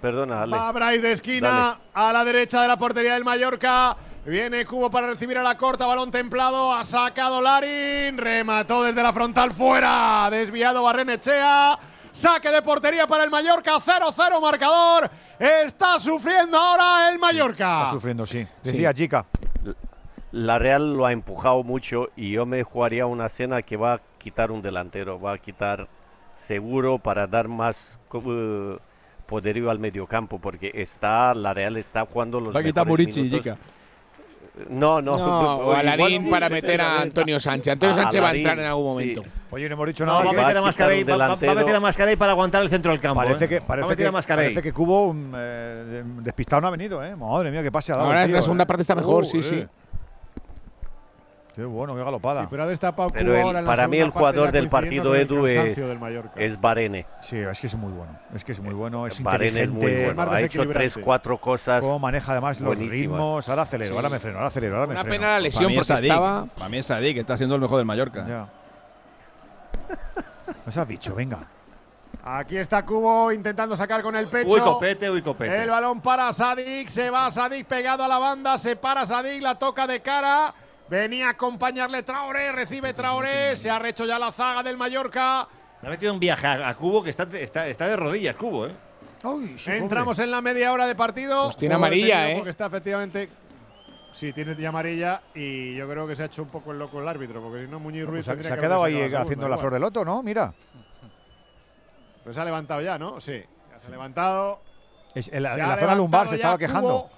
Perdona, Ale. Va Bryce de esquina a la derecha de la portería del Mallorca. Viene Cubo para recibir a la corta, balón templado, ha sacado Larin, remató desde la frontal fuera, desviado Barrenechea, saque de portería para el Mallorca, 0-0 marcador, está sufriendo ahora el Mallorca. Está sufriendo, sí. Decía Jica. La Real lo ha empujado mucho y yo me jugaría una cena que va a quitar un delantero, va a quitar seguro para dar más eh, poderío al mediocampo porque está la Real está jugando los Va a quitar Murici, minutos. Jica. No, no. No, o a igual Larín sí, para meter a. Antonio Sánchez. Antonio Sánchez va a entrar en algún sí. momento. Oye, no hemos dicho No, nada. va, a que- meter a quitar Mascarey, va, va- va a meter a Mascarey para aguantar el centro del campo. Parece ¿eh? que, Va parece, que, parece que Cubo um, eh, despistado no ha venido, ¿eh? Madre mía, qué pase ha dado. Ahora en la segunda ¿eh? parte está mejor, sí, Uh, sí. eh. Qué bueno, qué galopada. Sí, pero ha destapado Pero Cubo el- ahora en la para mí el jugador del partido Edu es, es Barene. Sí, es que es muy bueno. Es que es muy bueno, es Barene es muy bueno. Ha hecho tres, cuatro cosas. Cómo maneja además los ritmos. Ahora acelero, Sí. ahora me freno, ahora acelero, ahora me Una freno. pena la lesión porque Sadik. estaba. Para mí es Sadik, que está siendo el mejor del Mallorca. Ya. ¿Nos has dicho? Venga. Aquí está Cubo intentando sacar con el pecho. Uy, copete, uy, copete. El balón para Sadik, se va Sadik pegado a la banda, se para Sadik, la toca de cara. Venía a acompañarle Traoré, recibe Traoré, se ha recho ya la zaga del Mallorca. Le ha metido un viaje a, a Cubo que está, está, está de rodillas, Cubo, ¿eh? Ay, sí, Entramos en la media hora de partido. Pues tiene amarilla, ¿eh? Porque está efectivamente. Sí, tiene ya amarilla y yo creo que se ha hecho un poco el loco el árbitro, porque si no Muñiz Ruiz. Pues se, ha- tendría se ha que quedado ahí haciendo la flor igual. de loto, ¿no? Mira. Pues se ha levantado ya, ¿no? Sí, ya se ha levantado. Es- en la, en zona lumbar se estaba Cubo. quejando.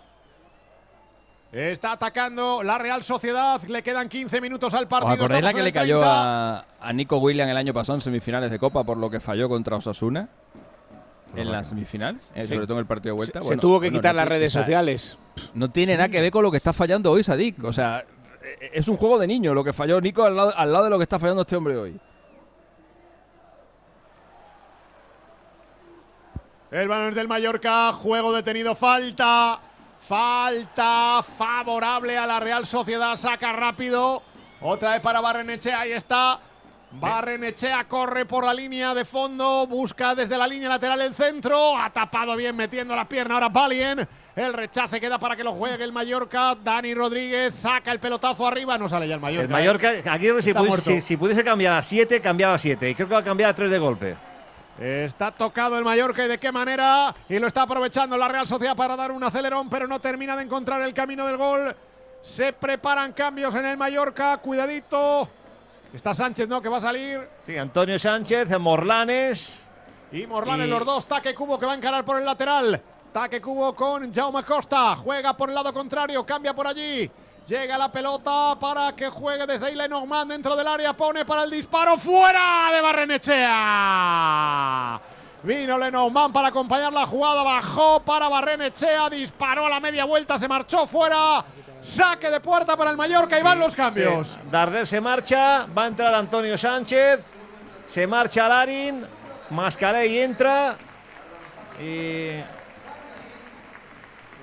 Está atacando la Real Sociedad. Le quedan 15 minutos al ¿Os partido. acordáis la que en le cayó 30. a, a Nico William el año pasado en semifinales de Copa por lo que falló contra Osasuna? En la semifinal, eh, Sí. sobre todo en el partido de vuelta. Se Bueno, tuvo que bueno, quitar no las redes o sea, sociales. No tiene nada que ver con lo que está fallando hoy Sadik. O sea, eh, es un juego de niños lo que falló Nico al lado, al lado de lo que está fallando este hombre hoy. El balón es del Mallorca, juego detenido, falta. Falta favorable a la Real Sociedad, saca rápido. Otra vez para Barrenechea, ahí está. Barrenechea corre por la línea de fondo, busca desde la línea lateral el centro, ha tapado bien metiendo la pierna ahora Balien. El rechace queda para que lo juegue el Mallorca. Dani Rodríguez saca el pelotazo arriba, no sale ya el Mallorca. El Mallorca, ¿eh? aquí si pudiese, si- si pudiese cambiar a 7, cambiaba a 7. Y creo que va a cambiar a 3 de golpe. Está tocado el Mallorca y de qué manera. Y lo está aprovechando la Real Sociedad para dar un acelerón, pero no termina de encontrar el camino del gol. Se preparan cambios en el Mallorca. Cuidadito. Está Sánchez, ¿no? Que va a salir. Sí, Antonio Sánchez, Morlanes. Y Morlanes, Y- los dos. Taque Cubo que va a encarar por el lateral. Taque Cubo con Jaume Costa. Juega por el lado contrario. Cambia por allí. Llega la pelota para que juegue desde ahí Lenormand dentro del área. Pone para el disparo. ¡Fuera de Barrenechea! Vino Lenormand para acompañar la jugada. Bajó para Barrenechea. Disparó a la media vuelta. Se marchó fuera. Saque de puerta para el Mallorca. Y van los cambios. Sí. Darder se marcha, va a entrar Antonio Sánchez, se marcha Larin, Mascarey entra y,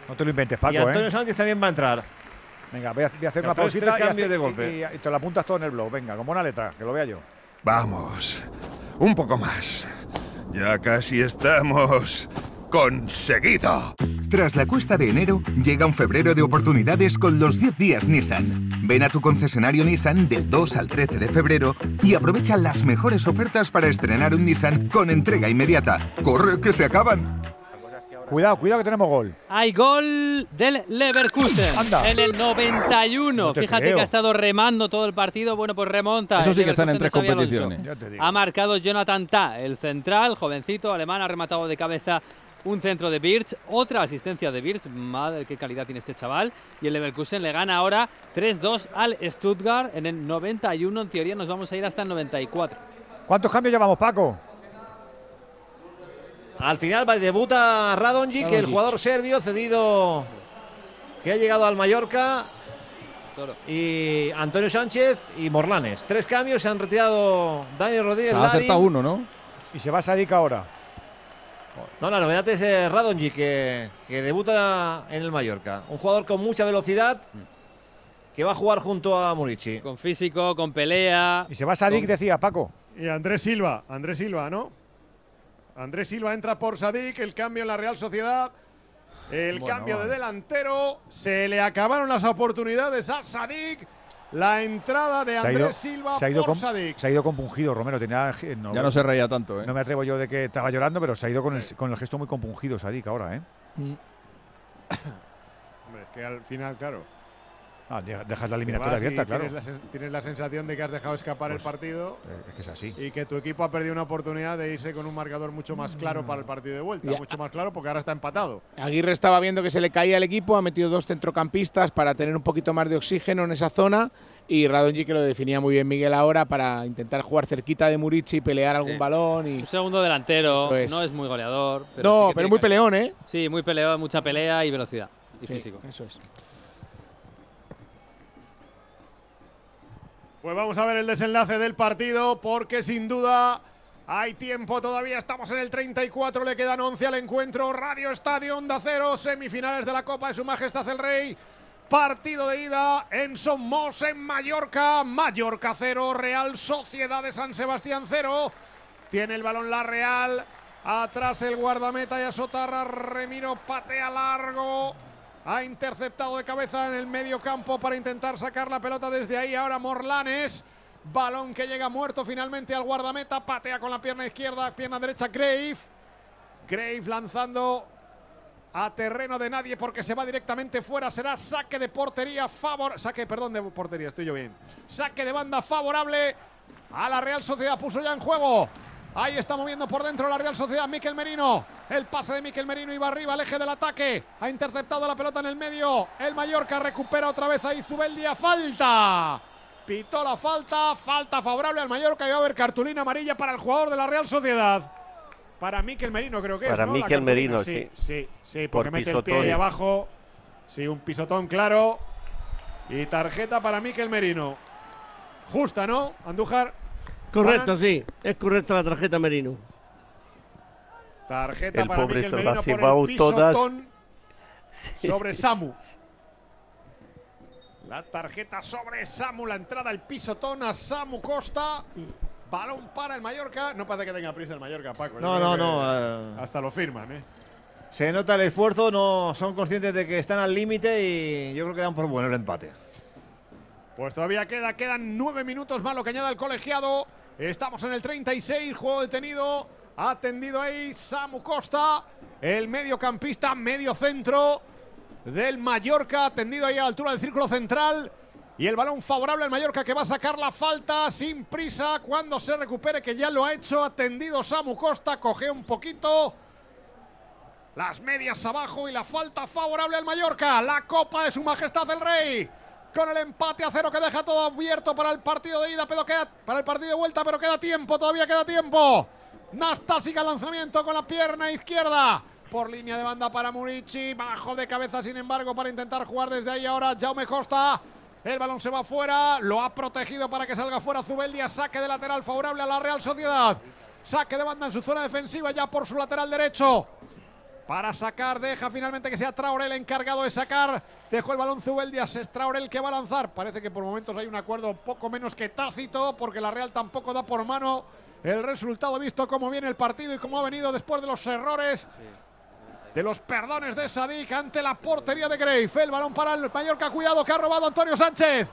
No te lo inventes, y Paco, Antonio ¿eh? Sánchez también va a entrar. Venga, voy a, voy a hacer una tres- pausita tres y, hace- de golpe. y- y te lo apuntas todo en el blog. Venga, como una letra, que lo vea yo. Vamos, un poco más. Ya casi estamos conseguido. Tras la cuesta de enero, llega un febrero de oportunidades con los 10 días Nissan. Ven a tu concesionario Nissan del 2 al 13 de febrero y aprovecha las mejores ofertas para estrenar un Nissan con entrega inmediata. ¡Corre, que se acaban! Cuidado, cuidado que tenemos gol. Hay gol del Leverkusen Anda. en el 91. No te Fíjate creo. que ha estado remando todo el partido. Bueno, pues remonta. Eso sí que están en tres competiciones. Ha marcado Jonathan Ta, el central, jovencito alemán, ha rematado de cabeza un centro de Birch, otra asistencia de Birch, madre qué calidad tiene este chaval, y el Leverkusen le gana ahora 3-2 al Stuttgart en el 91, en teoría nos vamos a ir hasta el 94. ¿Cuántos cambios llevamos, Paco? Al final debuta Radonjic, el Radonjic. jugador serbio cedido que ha llegado al Mallorca. Y Antonio Sánchez y Morlanes. Tres cambios, se han retirado Dani Rodríguez. Ha acertado uno, ¿no? Y se va Sadik ahora. No, la novedad es eh, Radonjic, que, que debuta en el Mallorca. Un jugador con mucha velocidad que va a jugar junto a Murici. Con físico, con pelea. Y se va Sadik, decía Paco. Y Andrés Silva, Andrés Silva, ¿no? Andrés Silva entra por Sadik, el cambio en la Real Sociedad. El Bueno, cambio de delantero. Se le acabaron las oportunidades a Sadik. La entrada de ido, Andrés Silva se ha ido por Sadik. se ha ido compungido, Romero. Tenía, no, Ya no se reía tanto, ¿eh? No me atrevo yo de que estaba llorando, pero se ha ido con el, con el gesto muy compungido Sadik ahora, ¿eh? Hombre, es que al final, claro. Ah, de- dejas la eliminatoria abierta, claro. Tienes la, tienes la sensación de que has dejado escapar Pues, el partido eh, es que es así. y que tu equipo ha perdido una oportunidad de irse con un marcador mucho más claro para el partido de vuelta. Mucho más claro porque ahora está empatado. Aguirre estaba viendo que se le caía el equipo, ha metido dos centrocampistas para tener un poquito más de oxígeno en esa zona y Radonji que lo definía muy bien Miguel ahora para intentar jugar cerquita de Murici y pelear algún Sí. balón y Un segundo delantero, es. no es muy goleador. No, sí pero muy peleón, ¿eh? Sí, muy peleón, mucha pelea y velocidad. Y Sí, físico. Eso es. Pues vamos a ver el desenlace del partido porque sin duda hay tiempo todavía. Estamos en el 34, le quedan 11 al encuentro. Radio Estadio Onda Cero, semifinales de la Copa de Su Majestad el Rey. Partido de ida en Somos, en Mallorca. Mallorca 0, Real Sociedad de San Sebastián 0. Tiene el balón la Real. Atrás el guardameta y Sotarra. Remiro patea largo. Ha interceptado de cabeza en el medio campo para intentar sacar la pelota desde ahí. Ahora Morlanes. Balón que llega muerto finalmente al guardameta. Patea con la pierna izquierda, pierna derecha Grave. Grave lanzando a terreno de nadie porque se va directamente fuera. Será saque de portería favor. Saque, perdón, de portería, estoy yo bien. Saque de banda favorable a la Real Sociedad. Puso ya en juego. Ahí está moviendo por dentro la Real Sociedad. Miquel Merino. El pase de Miquel Merino iba arriba al eje del ataque. Ha interceptado la pelota en el medio. El Mallorca recupera otra vez ahí Zubeldia. Falta. Pitó la falta. Falta favorable al Mallorca. Y va a haber cartulina amarilla para el jugador de la Real Sociedad. Para Miquel Merino creo que es. Para ¿no? La Miquel. Merino, sí. sí. Sí, sí, Por porque mete el pie pisotón. ahí abajo. Sí, un pisotón claro. Y tarjeta para Miquel Merino. Justa, ¿no? Andújar. Correcto, sí. Es correcta la tarjeta Merino. Tarjeta El para pobre se Merino las por el todas. sobre sí, Samu. La tarjeta sobre Samu, la entrada al pisotón a Samu Costa. Balón para el Mallorca. No parece que tenga prisa el Mallorca, Paco. Yo No, no, no, eh. Hasta lo firman, ¿eh? Se nota el esfuerzo, no son conscientes de que están al límite y yo creo que dan por bueno el empate. Pues todavía queda, quedan nueve minutos más lo que añade el colegiado. Estamos en el 36, juego detenido. Atendido ahí Samu Costa, el mediocampista medio centro del Mallorca, atendido ahí a la altura del círculo central. Y el balón favorable al Mallorca que va a sacar la falta sin prisa cuando se recupere, que ya lo ha hecho. Atendido Samu Costa, coge un poquito. Las medias abajo y la falta favorable al Mallorca. La copa de su majestad el rey. Con el empate a cero que deja todo abierto para el partido de ida, pero queda para el partido de vuelta, pero queda tiempo, todavía queda tiempo. Nastasica lanzamiento con la pierna izquierda. Por línea de banda para Murici. Bajo de cabeza, sin embargo, para intentar jugar desde ahí ahora Jaume Costa. El balón se va fuera. Lo ha protegido para que salga fuera Zubeldia. Saque de lateral favorable a la Real Sociedad. Saque de banda en su zona defensiva ya por su lateral derecho. Para sacar, deja finalmente que sea Traoré el encargado de sacar. Dejó el balón Zubeldias, es Traoré el que va a lanzar. Parece que por momentos hay un acuerdo poco menos que tácito, porque la Real tampoco da por mano el resultado, visto cómo viene el partido y cómo ha venido después de los errores. De los perdones de Sadik ante la portería de Grave. El balón para el Mallorca. Cuidado que ha robado Antonio Sánchez.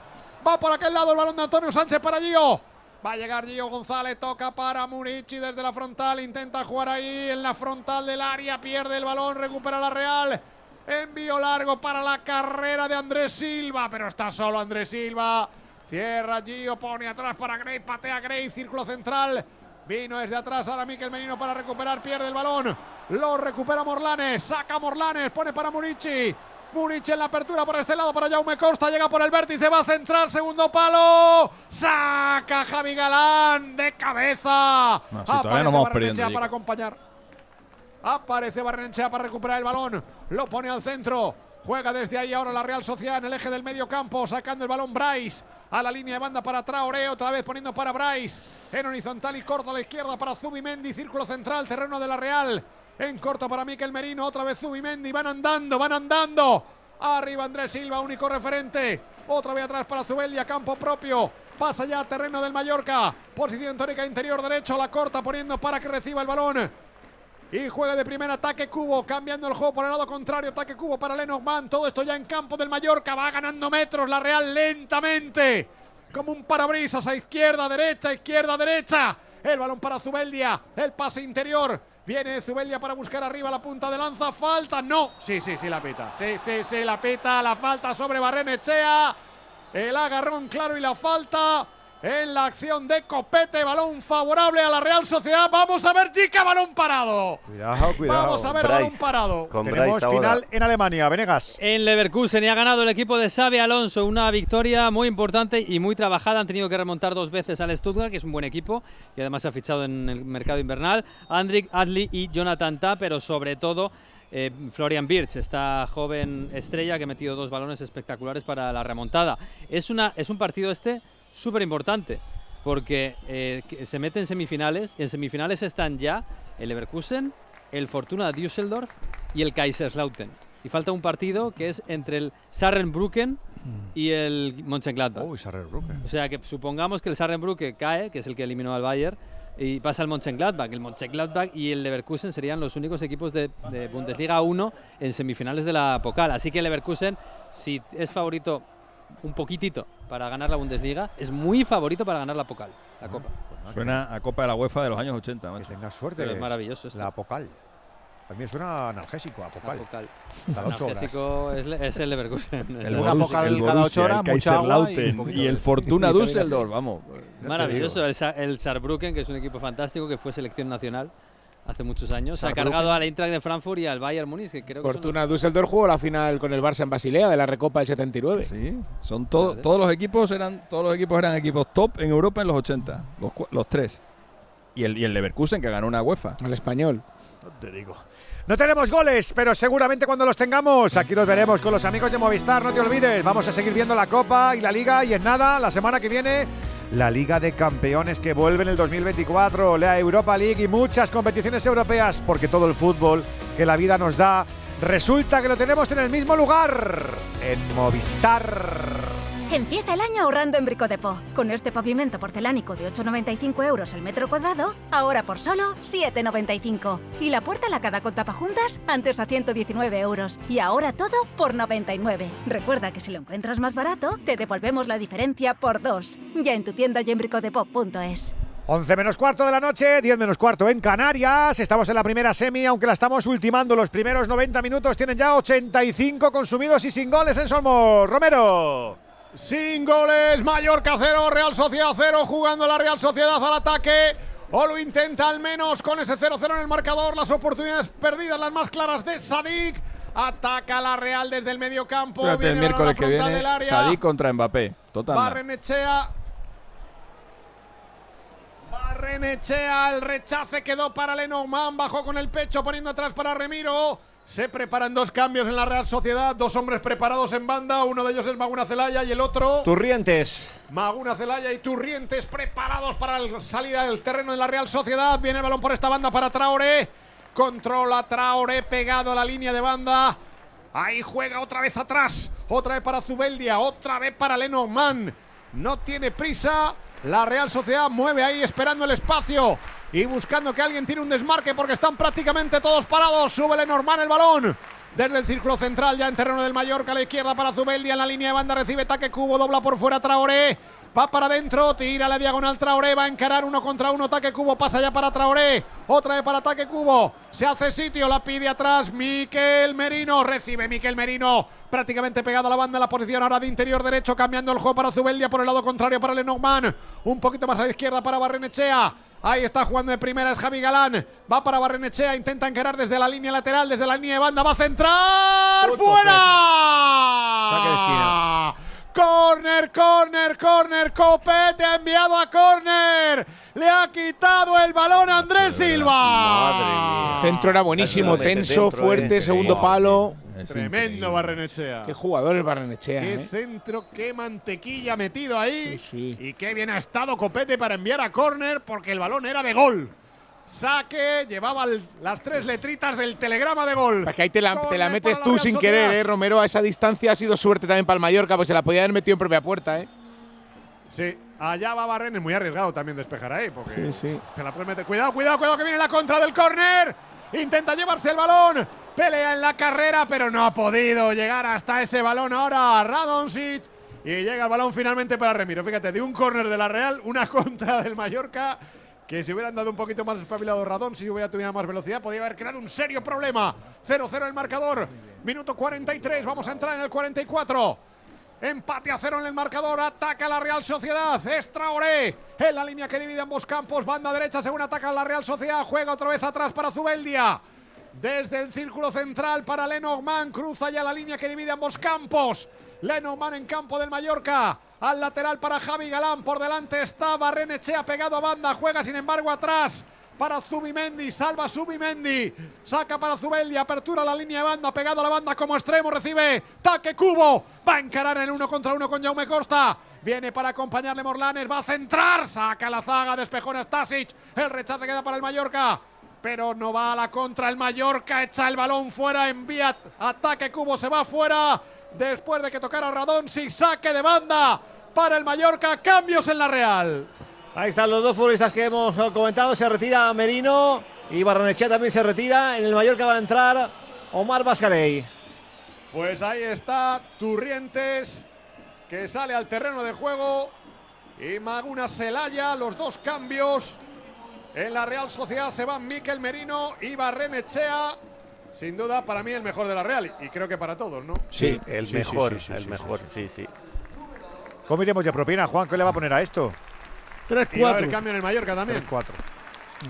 Va por aquel lado el balón de Antonio Sánchez para Gio. Va a llegar Gio González, toca para Murici desde la frontal, intenta jugar ahí en la frontal del área, pierde el balón, recupera la Real. Envío largo para la carrera de Andrés Silva, pero está solo Andrés Silva. Cierra Gio, pone atrás para Grey, patea Grey, círculo central. Vino desde atrás ahora Miquel Menino para recuperar, pierde el balón. Lo recupera Morlanes, saca Morlanes, pone para Murici. Murici en la apertura por este lado para Jaume Costa, llega por el vértice, va a centrar, segundo palo. Saca Javi Galán de cabeza. No, si todavía no vamos perdiendo, para acompañar. Aparece Barrenechea para recuperar el balón. Lo pone al centro. Juega desde ahí ahora la Real Sociedad en el eje del medio campo, sacando el balón Bryce. A la línea de banda para Traoré, otra vez poniendo para Bryce. En horizontal y corto a la izquierda para Zubimendi, círculo central, terreno de la Real. En corto para Miquel Merino, otra vez Zubimendi. Van andando, van andando. Arriba Andrés Silva, único referente. Otra vez atrás para Zubeldia, campo propio. Pasa ya terreno del Mallorca. Posición tórica interior derecho, la corta poniendo para que reciba el balón. Y juega de primer ataque Cubo, cambiando el juego por el lado contrario. Ataque Cubo para Lenormand. Todo esto ya en campo del Mallorca. Va ganando metros la Real lentamente. Como un parabrisas a izquierda, derecha, izquierda, derecha. El balón para Zubeldia. El pase interior. Viene Zubeldia para buscar arriba la punta de lanza. Falta. No. Sí, sí, sí, la pita. Sí, sí, sí, la pita. La falta sobre Barrenechea. El agarrón claro y la falta. En la acción de Copete, balón favorable a la Real Sociedad. Vamos a ver, Chica, balón parado. Cuidado, cuidado. Vamos a ver, balón parado. Tenemos final en Alemania, Venegas. En Leverkusen y ha ganado el equipo de Xavi Alonso, una victoria muy importante y muy trabajada. Han tenido que remontar dos veces al Stuttgart, que es un buen equipo, y además se ha fichado en el mercado invernal. Andrik Adli y Jonathan Ta, pero sobre todo eh, Florian Birch, esta joven estrella que ha metido dos balones espectaculares para la remontada. Es, una, es un partido este súper importante, porque eh, se mete en semifinales, y en semifinales están ya el Leverkusen, el Fortuna Düsseldorf y el Kaiserslautern. Y falta un partido que es entre el Saarbrücken y el Mönchengladbach. O sea que supongamos que el Saarbrücken cae, que es el que eliminó al Bayern, y pasa al Mönchengladbach. El Mönchengladbach y el Leverkusen serían los únicos equipos de, de Bundesliga 1 en semifinales de la Pokal. Así que el Leverkusen, si es favorito un poquitito para ganar la Bundesliga, es muy favorito para ganar la Pokal, la Copa. Suena a Copa de la UEFA de los años 80. macho. Que tenga suerte. Pero es maravilloso esto. La Apocal. También suena analgésico, Apocal. Apocal. Cada ocho horas. Analgésico es, le- es el Leverkusen. El, Es Borussia, Apocal el cada ocho horas, el mucha agua y un y, el Fortuna. Düsseldorf, vamos. Maravilloso, el, Sa- el Saarbrücken, que es un equipo fantástico, que fue selección nacional hace muchos años. Se ha cargado al Eintracht de Frankfurt y al Bayern Múnich, que creo que Fortuna Düsseldorf jugó la final con el Barça en Basilea de la Recopa del 79. Sí, son to- todos los equipos eran todos los equipos eran equipos top en Europa en los 80, los, cu- los tres. Y el, y el Leverkusen que ganó una UEFA. El español. Te digo. No tenemos goles, pero seguramente cuando los tengamos, aquí los veremos con los amigos de Movistar. No te olvides, vamos a seguir viendo la Copa y la Liga. Y en nada, la semana que viene la Liga de Campeones que vuelve en el 2024, la Europa League y muchas competiciones europeas, porque todo el fútbol que la vida nos da resulta que lo tenemos en el mismo lugar, en Movistar. Empieza el año ahorrando en Bricodepo. Con este pavimento porcelánico de 8,95 euros el metro cuadrado, ahora por solo 7,95. Y la puerta lacada con tapajuntas, antes a 119 euros. Y ahora todo por 99. Recuerda que si lo encuentras más barato, te devolvemos la diferencia por dos. Ya en tu tienda y en bricodepo.es. 11 menos cuarto de la noche, 10 menos cuarto en Canarias. Estamos en la primera semi, aunque la estamos ultimando. Los primeros 90 minutos tienen ya 85 consumidos y sin goles en Solmos. Romero. Sin goles, Mallorca 0, Real Sociedad 0, jugando la Real Sociedad al ataque. O lo intenta al menos con ese 0-0 en el marcador. Las oportunidades perdidas, las más claras de Sadik. Ataca la Real desde el medio campo. Fíjate, el Viene miércoles la que viene, del área. Sadik contra Mbappé. Total. Barrenechea. Barrenechea, el rechace quedó para Lenormand, bajó con el pecho poniendo atrás para Remiro. Se preparan dos cambios en la Real Sociedad, dos hombres preparados en banda, uno de ellos es Maguna Celaya y el otro Turrientes. Maguna Celaya y Turrientes preparados para el- salir al terreno de la Real Sociedad. Viene el balón por esta banda para Traoré. Controla Traoré pegado a la línea de banda. Ahí juega otra vez atrás. Otra vez para Zubeldia. Otra vez para Lenormand. No tiene prisa. La Real Sociedad mueve ahí esperando el espacio. Y buscando que alguien tire un desmarque porque están prácticamente todos parados. Sube Lenormand el balón. Desde el círculo central, ya en terreno del Mallorca, a la izquierda para Zubeldia, en la línea de banda recibe taque cubo, dobla por fuera Traoré, va para adentro, tira la diagonal Traoré, va a encarar uno contra uno, taque cubo, pasa ya para Traoré, otra vez para taque cubo, se hace sitio, la pide atrás Miquel Merino, recibe Miquel Merino, prácticamente pegado a la banda la posición ahora de interior derecho, cambiando el juego para Zubeldia por el lado contrario para Lenormand, un poquito más a la izquierda para Barrenechea, Ahí está jugando de primera es Javi Galán. Va para Barrenechea, intenta encarar desde la línea lateral, desde la línea de banda, va a centrar. ¡Fuera! Saque de esquina. Corner, corner, corner. Copete ha enviado a corner. Le ha quitado el balón a Andrés Silva. El centro era buenísimo, tenso, dentro, fuerte, eh. segundo Wow. Palo. Tremendo Barrenechea. Qué jugador es Barrenechea, Qué ¿eh? centro, qué mantequilla metido ahí. Sí, sí. Y qué bien ha estado Copete para enviar a córner porque el balón era de gol. Saque, llevaba el- las tres letritas del telegrama de gol. Para que ahí te la, te la Córner metes tú sin Sociedad. querer, ¿eh? Romero a esa distancia ha sido suerte también para el Mallorca, pues se la podía haber metido en propia puerta, ¿eh? Sí, allá va Barrenes, muy arriesgado también despejar ahí. Porque Sí, sí. te la puedes meter. Cuidado, cuidado, cuidado que viene la contra del córner. Intenta llevarse el balón. Pelea en la carrera, pero no ha podido llegar hasta ese balón ahora. Radonsic. Y llega el balón finalmente para Remiro. Fíjate, de un córner de la Real, una (laughs) contra del Mallorca. Que si hubieran dado un poquito más espabilado Radón, si hubiera tenido más velocidad, podía haber creado un serio problema. 0-0 el marcador. Minuto 43, vamos a entrar en el 44. Empate a cero en el marcador. Ataca la Real Sociedad. Es Traoré. En la línea que divide ambos campos. Banda derecha según ataca la Real Sociedad. Juega otra vez atrás para Zubeldia. Desde el círculo central para Lenormand. Cruza ya la línea que divide ambos campos. Lenormand en campo del Mallorca. Al lateral para Javi Galán. Por delante está Barrenechea pegado a banda. Juega sin embargo atrás para Zubimendi, salva Zubimendi, saca para Zubeldia, apertura la línea de banda, pegado a la banda como extremo, recibe, taque cubo, va a encarar en el uno contra uno con Jaume Costa, viene para acompañarle Morlanes, va a centrar, saca la zaga, despejó Stasic, el rechace queda para el Mallorca, pero no va a la contra el Mallorca, echa el balón fuera, envía ataque cubo, se va fuera, después de que tocara Radón, sin saque de banda para el Mallorca, cambios en la Real. Ahí están los dos futbolistas que hemos comentado. Se retira Merino y Barrenechea también se retira. En el Mallorca va a entrar Omar Bascarey. Pues ahí está Turrientes, que sale al terreno de juego. Y Maguna Celaya, los dos cambios. En la Real Sociedad se van Miquel Merino y Barrenechea. Sin duda, para mí el mejor de la Real. Y creo que para todos, ¿no? Sí, el sí, mejor, sí, sí, el sí, mejor, sí, sí, sí. ¿Cómo iremos de propina, Juan? ¿Qué le va a poner a esto? Y va a haber cambio en el Mallorca también. 3-4.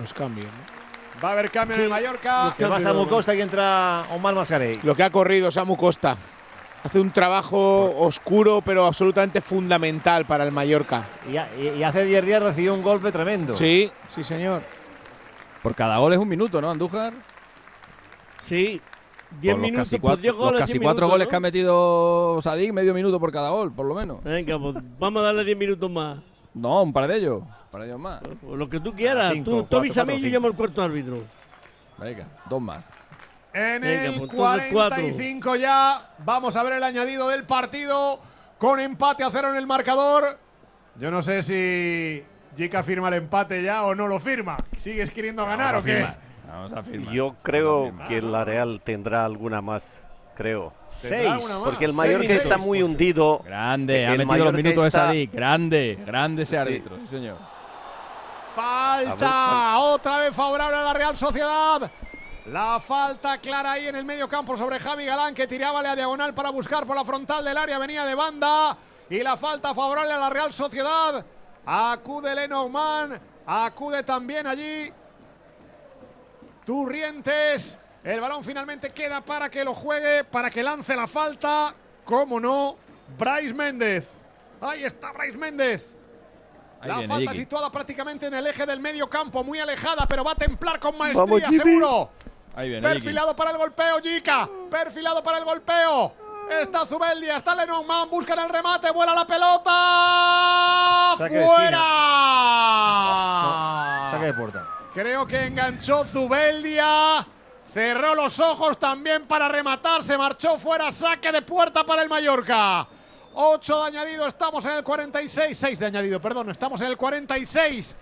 Los cambios, ¿no? Va a haber cambio en el Mallorca. Se va Samu Costa y entra Omar Mascarey. Lo que ha corrido Samu Costa. Hace un trabajo oscuro, pero absolutamente fundamental para el Mallorca. Y, a- y- y hace 10 días recibió un golpe tremendo. Sí, sí, señor. Por cada gol es un minuto, ¿no, Andújar? Sí, 10 Por los minutos casi por cuatro, 10 los goles. casi 10 cuatro minutos, goles ¿no? que ha metido Sadik, medio minuto por cada gol, por lo menos. Venga, pues vamos a darle 10 minutos más. No, un par de ellos. Un par de ellos más. Lo que tú quieras. Cinco, tú, tú cuatro, avísame y yo llamo al cuarto árbitro. Venga, dos más. En Venga, el pues entonces cuatro. 45 ya. Vamos a ver el añadido del partido. Con empate a cero en el marcador. Yo no sé si Jica firma el empate ya o no lo firma. ¿Sigues queriendo ganar o qué? Vamos a firmar. Yo creo que la Real tendrá alguna más. Creo. ¿Tendrá Seis. Porque el Seis, seis. está muy hundido. Grande, ha metido los minutos de está- Sadik. Grande, grande ese Sí. árbitro, sí señor. Falta otra vez favorable a la Real Sociedad. La falta clara ahí en el medio campo sobre Javi Galán que tiraba a diagonal para buscar por la frontal del área, venía de banda. Y la falta favorable a la Real Sociedad. Acude Lenormand, acude también allí Turrientes. El balón finalmente queda para que lo juegue, para que lance la falta. Cómo no, Bryce Méndez. Ahí está Bryce Méndez. Ahí la viene, falta Jiki. situada prácticamente en el eje del medio campo, muy alejada, pero va a templar con Vamos, maestría, Jimmy. Ahí viene. Perfilado para el golpeo, Jica. Perfilado para el golpeo. Está Zubeldia, está Lenormand, buscan el remate, vuela la pelota. Saque de ¡Fuera! Saque de puerta. Creo que enganchó Zubeldia. Cerró los ojos también para rematar. Se marchó fuera. Saque de puerta para el Mallorca. 8 de añadido. Estamos en el 46. 6 de añadido, perdón. Estamos en el 46.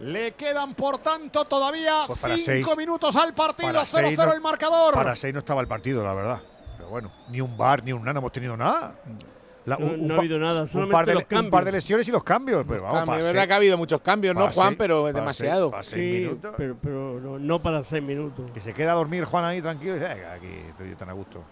Le quedan, por tanto, todavía Pues para 5 seis- minutos al partido. para seis 0-0 no- el marcador. Para 6 no estaba el partido, la verdad. Pero bueno, ni un bar, ni un nada, no hemos tenido nada. La- No- no ha habido nada, un par, de, los un par cambios. de lesiones y los cambios. Pero vamos, Cambio, para es seis- verdad que ha habido muchos cambios, ¿no, Juan? seis- pero es demasiado. seis- para seis Sí, minutos. pero, pero no, no para seis minutos. Que se queda a dormir Juan ahí tranquilo y dice, "Venga, aquí estoy tan a gusto.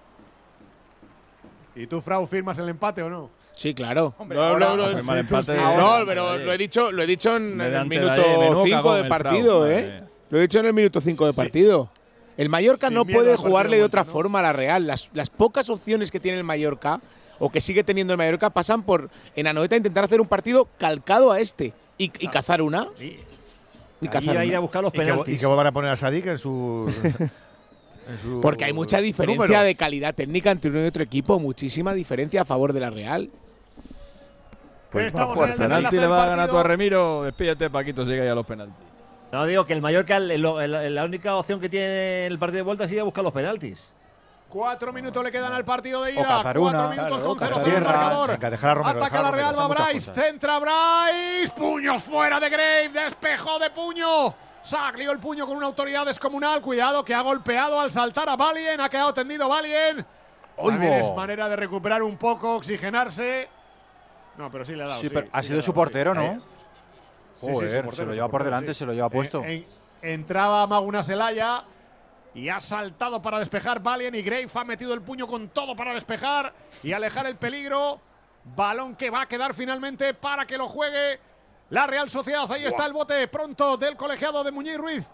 ¿Y tú, Frau, firmas el empate o no? Sí, claro. Hombre, No, ahora- no, no, Firmar sí, empate- no, pero lo he dicho, lo he dicho en, en el minuto E, menudo 5 cagón de el partido, Frau, ¿eh? Lo he dicho en el minuto 5 de partido. El Mallorca Sin no puede jugarle de de otra forma a la Real. Las, las pocas opciones que tiene el Mallorca, o que sigue teniendo el Mallorca, pasan por en Anoeta intentar hacer un partido calcado a este. Y, y cazar una. Y cazar a ir una. a buscar los Y que, penaltis. y que vuelvan a poner a Sadik en su. (laughs) su Porque hay mucha diferencia números. de calidad técnica entre uno y otro equipo. Muchísima diferencia a favor de la Real. Pues Estamos en el penalti. Le va a ganar tú a. Remiro. Despídete, Paquito, llega ya a los penaltis. No, digo que el Mallorca, el- el- el- la única opción que tiene el partido de vuelta es ir a buscar los penaltis. Cuatro minutos le quedan al partido de ida. O cazar Cuatro una, minutos claro, con cazar 0 el tierra. marcador. Venga, dejar a Romero, Ataca dejar a la Real, va Bryce. Centra Bryce. Puños fuera de Grave. Despejó de puño. Salió el puño con una autoridad descomunal. Cuidado que ha golpeado al saltar a Valien. Ha quedado tendido Valien. Es manera de recuperar un poco, oxigenarse. No, pero sí le ha dado. Sí, sí, pero ha sí sido su portero. ¿no? Eh, Joder, portero, se lo lleva por delante, se lo lleva Eh, puesto. en- entraba Maguna Celaya y ha saltado para despejar Valien y Grave ha metido el puño con todo para despejar y alejar el peligro. Balón que va a quedar finalmente para que lo juegue la Real Sociedad. Ahí está el bote pronto del colegiado de Muñiz Ruiz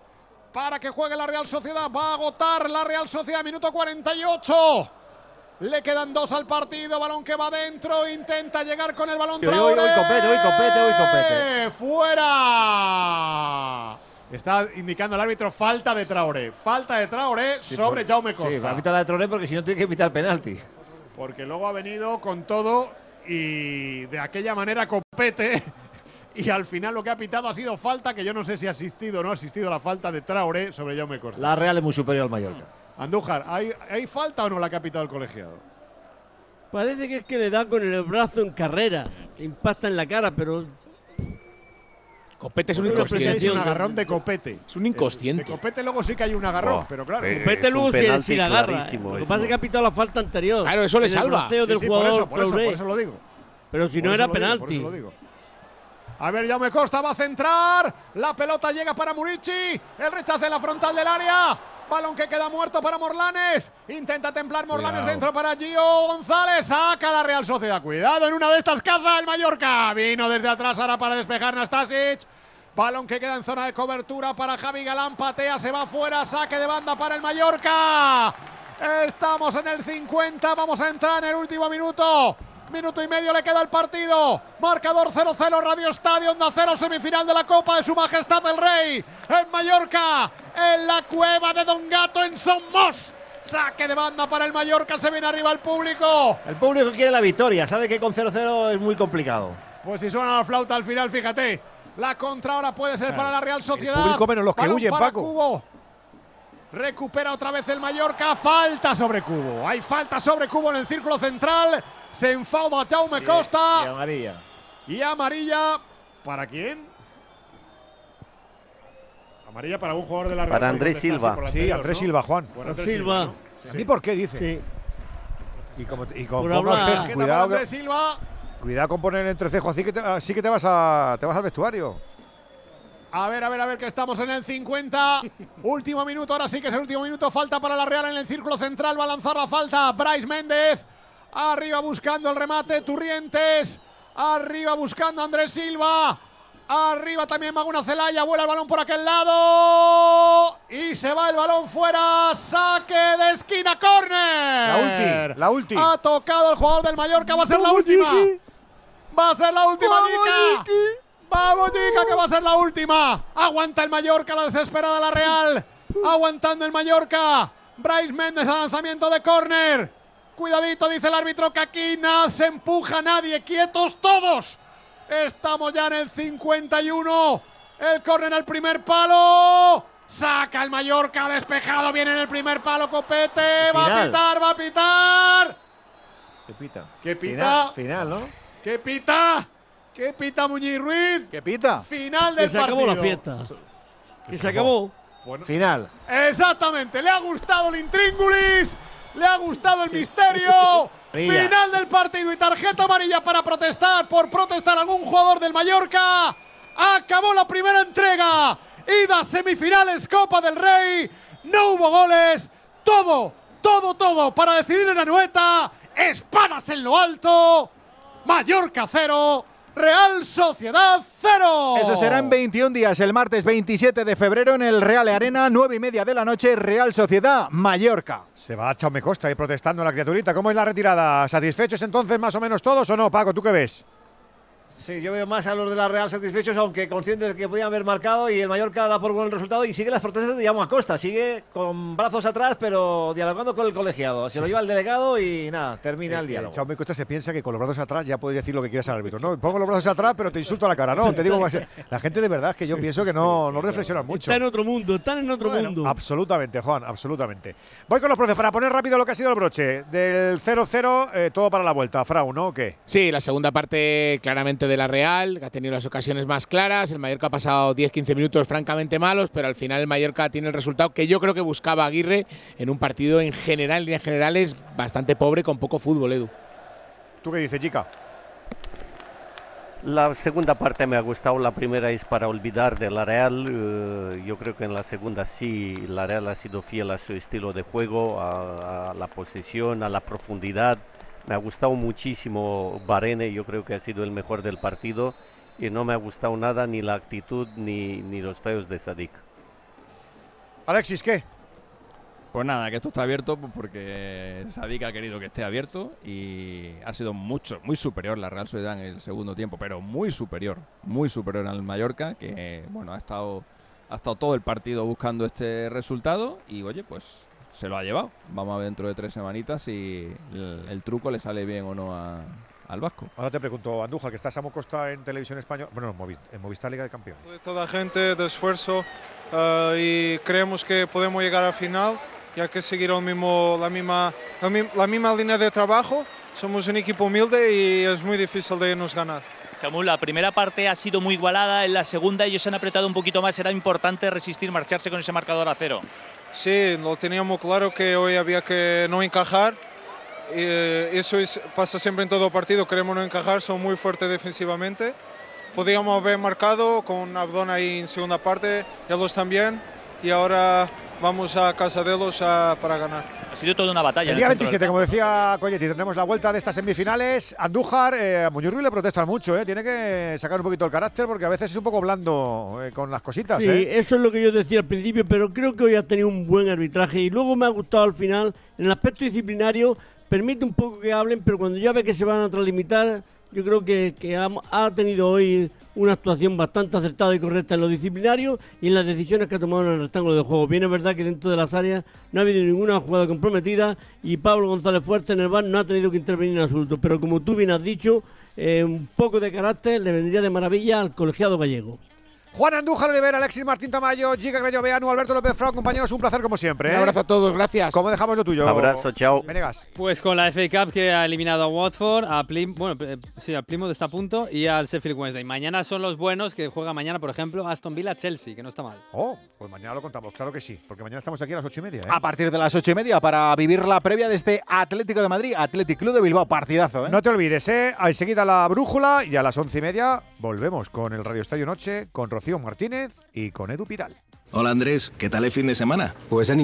para que juegue la Real Sociedad. Va a agotar la Real Sociedad, minuto 48. Le quedan dos al partido, balón que va adentro, intenta llegar con el balón Uy, uy, uy, Traoré. copete, uy, copete, uy, copete. ¡Fuera! Está indicando el árbitro falta de Traoré. Falta de Traoré sobre por- Jaume Sí, Costa. va a pitar la de Traoré porque si no tiene que pitar penalti. porque luego ha venido con todo y de aquella manera copete. Y al final lo que ha pitado ha sido falta, que yo no sé si ha asistido o no ha asistido la falta de Traoré sobre Jaume Costa. La Real es muy superior al Mallorca. Andújar, ¿hay, ¿hay falta o no la que ha pitado el colegiado? Parece que es que le da con el brazo en carrera. Impacta en la cara, pero Copete es un inconsciente. un agarrón de copete. Es un inconsciente. De copete luego sí que hay un agarrón, Oh, pero claro. eh, Copete es luego penalti si la agarra. clarísimo Lo que pasa es que ha pitado la falta anterior. Claro, eso le el salva. braceo Sí, del sí, por jugador eso, por eso, Traoré. por eso lo digo. Pero si Por no era lo digo, por penalti. eso lo digo. A ver, Jaume Costa va a centrar. La pelota llega para Murici. El rechace en la frontal del área. Balón que queda muerto para Morlanes. Intenta templar Morlanes Cuidado. dentro para Gio González. Saca la Real Sociedad. Cuidado en una de estas caza el Mallorca. Vino desde atrás ahora para despejar Nastasic. Balón que queda en zona de cobertura para Javi Galán. Patea, se va fuera. Saque de banda para el Mallorca. Estamos en el 50. Vamos a entrar en el último minuto. Minuto y medio le queda el partido. Marcador 0-0, Radio Estadio, Onda 0, semifinal de la Copa de Su Majestad el Rey. En Mallorca, en la cueva de Don Gato en Somos. Saque de banda para el Mallorca, se viene arriba el público. El público quiere la victoria, sabe que con 0-0 es muy complicado. Pues si suena la flauta al final, fíjate. La contra ahora puede ser para la Real Sociedad. público menos los que Balón huyen, para Paco. Cubo. Recupera otra vez el Mallorca. Falta sobre Cubo. Hay falta sobre Cubo en el círculo central. Se enfada Jaume Costa. Y amarilla. Y amarilla. ¿Para quién? Amarilla para un jugador de la Real Para Andrés Silva. Sí, anterior, Andrés ¿no? Silva, Juan. Por Andrés Silva. ¿no? ¿A mí por qué dice? Sí. Y como, y como cuidado, que- Silva. cuidado con poner el entrecejo así que te, así que te vas a te vas al vestuario. A ver, a ver, a ver, que estamos en el 50. (laughs) último minuto, ahora sí que es el último minuto. Falta para la Real en el círculo central. Va a lanzar la falta Bryce Méndez. Arriba buscando el remate. Turrientes. Arriba buscando Andrés Silva. Arriba también Maguna Celaya. Vuela el balón por aquel lado. Y se va el balón fuera. Saque de esquina. Corner. La ulti, la ulti. Ha tocado el jugador del Mallorca. Va a ser la última. Va a ser la última, Jica. Vamos, Jica, que va a ser la última. Aguanta el Mallorca, la desesperada la Real. Aguantando el Mallorca. Bryce Méndez al lanzamiento de córner. Cuidadito, dice el árbitro que aquí no se empuja nadie. Quietos todos. Estamos ya en el 51. El córner al primer palo. Saca el Mallorca, despejado. Viene en el primer palo, Copete. Va a pitar, va a pitar. ¿Qué pita? ¿Qué pita? Final, final, ¿no? ¿Qué pita? ¿Qué pita Muñiz Ruiz? ¿Qué pita? Final del se acabó partido. la fiesta. Que se acabó. Final. Exactamente, le ha gustado el intríngulis, le ha gustado el misterio. (laughs) Final del partido y tarjeta amarilla para protestar por protestar algún jugador del Mallorca. Acabó la primera entrega. Ida semifinales Copa del Rey. No hubo goles. Todo, todo, todo para decidir en Anueta. Espadas en lo alto. Mallorca cero. Real Sociedad cero. Eso será en 21 días, el martes 27 de febrero en el Real Arena, 9 y media de la noche, Real Sociedad, Mallorca. Se va Chaume Costa ahí protestando la criaturita. ¿Cómo es la retirada? ¿Satisfechos entonces más o menos todos o no, Paco? ¿Tú qué ves? Sí, yo veo más a los de la Real satisfechos, aunque conscientes de que podían haber marcado y el Mallorca da por bueno el resultado y sigue las protestas de Llamo Costa, sigue con brazos atrás pero dialogando con el colegiado. Se lo lleva el delegado y nada, termina el Eh, diálogo. Chaume Costa se piensa que con los brazos atrás ya puedes decir lo que quieras al árbitro. No, pongo los brazos atrás, pero te insulto a la cara. No, te digo. (laughs) La gente de verdad es que yo pienso que no, no reflexiona mucho. Está en otro mundo, están en otro mundo. Absolutamente, Juan, absolutamente. Voy con los profes para poner rápido lo que ha sido el broche. Del 0-0, eh, todo para la vuelta. Frau, ¿no? ¿O qué? Sí, la segunda parte claramente de la Real, que ha tenido las ocasiones más claras. El Mallorca ha pasado 10-15 minutos francamente malos, pero al final el Mallorca tiene el resultado que yo creo que buscaba Aguirre en un partido en general, en líneas generales, bastante pobre, con poco fútbol, Edu. ¿Tú qué dices, chica? La segunda parte me ha gustado, la primera es para olvidar de la Real. eh, yo creo que en la segunda sí, la Real ha sido fiel a su estilo de juego, a, a la posesión, a la profundidad. Me ha gustado muchísimo Barene, yo creo que ha sido el mejor del partido y no me ha gustado nada ni la actitud ni, ni los feos de Sadik. Alexis, ¿qué? Pues nada, que esto está abierto porque Sadik ha querido que esté abierto y ha sido mucho, muy superior la Real Sociedad en el segundo tiempo, pero muy superior, muy superior al Mallorca, que bueno, ha estado, ha estado todo el partido buscando este resultado y oye, pues se lo ha llevado. Vamos a ver dentro de tres semanitas si el, el truco le sale bien o no a- al Vasco. Ahora te pregunto, Andújar, que está Samo Costa en televisión española, bueno, en Movi- en Movistar Liga de Campeones. de toda gente, de esfuerzo eh, y creemos que podemos llegar al final y hay que seguir el mismo, la, misma, la, mi- la misma línea de trabajo. Somos un equipo humilde y es muy difícil de nos ganar. Samuel, la primera parte ha sido muy igualada, en la segunda ellos se han apretado un poquito más, era importante resistir, marcharse con ese marcador a cero. Sí, lo teníamos claro que hoy había que no encajar. Eh, eso es- pasa siempre en todo partido, queremos no encajar, son muy fuertes defensivamente. Podíamos haber marcado con Abdón ahí en segunda parte, ellos también, y ahora vamos a casa de ellos a- para ganar. Ha sido toda una batalla. El en día centro del 27, como decía Colletti, tendremos la vuelta de estas semifinales. Andújar, eh, a Muñoz Ruiz le protestan mucho, eh. tiene que sacar un poquito el carácter porque a veces es un poco blando eh, con las cositas. Sí, eh. eso es lo que yo decía al principio, pero creo que hoy ha tenido un buen arbitraje y luego me ha gustado al final, en el aspecto disciplinario, permite un poco que hablen, pero cuando ya ve que se van a tralimitar, yo creo que, que ha, ha tenido hoy una actuación bastante acertada y correcta en lo disciplinario y en las decisiones que ha tomado en el rectángulo de juego. Bien es verdad que dentro de las áreas no ha habido ninguna jugada comprometida y Pablo González Fuerte en el bar no ha tenido que intervenir en absoluto. Pero como tú bien has dicho, eh, un poco de carácter le vendría de maravilla al colegiado gallego. Juan Andújar Olivera, Alexis Martín Tamayo, Giga Grello Beanu, Alberto López Frau, compañeros, un placer como siempre. Un ¿eh? abrazo a todos, gracias. ¿Cómo dejamos lo tuyo? Abrazo, chao. Venegas. Pues con la FA Cup que ha eliminado a Watford, a Plim, bueno, eh, sí, a Plymouth está a punto y al Sheffield Wednesday. Mañana son los buenos que juega mañana, por ejemplo, Aston Villa Chelsea, que no está mal. Oh, pues mañana lo contamos, claro que sí, porque mañana estamos aquí a las ocho y media. ¿eh? A partir de las ocho y media para vivir la previa de este Atlético de Madrid, Atlético Club de Bilbao. Partidazo, ¿eh? No te olvides, ¿eh? Enseguida la brújula y a las once y media volvemos con el Radio Estadio Noche, con Rocío Martínez y con Edu Pidal. Hola Andrés, ¿qué tal el fin de semana? Pues han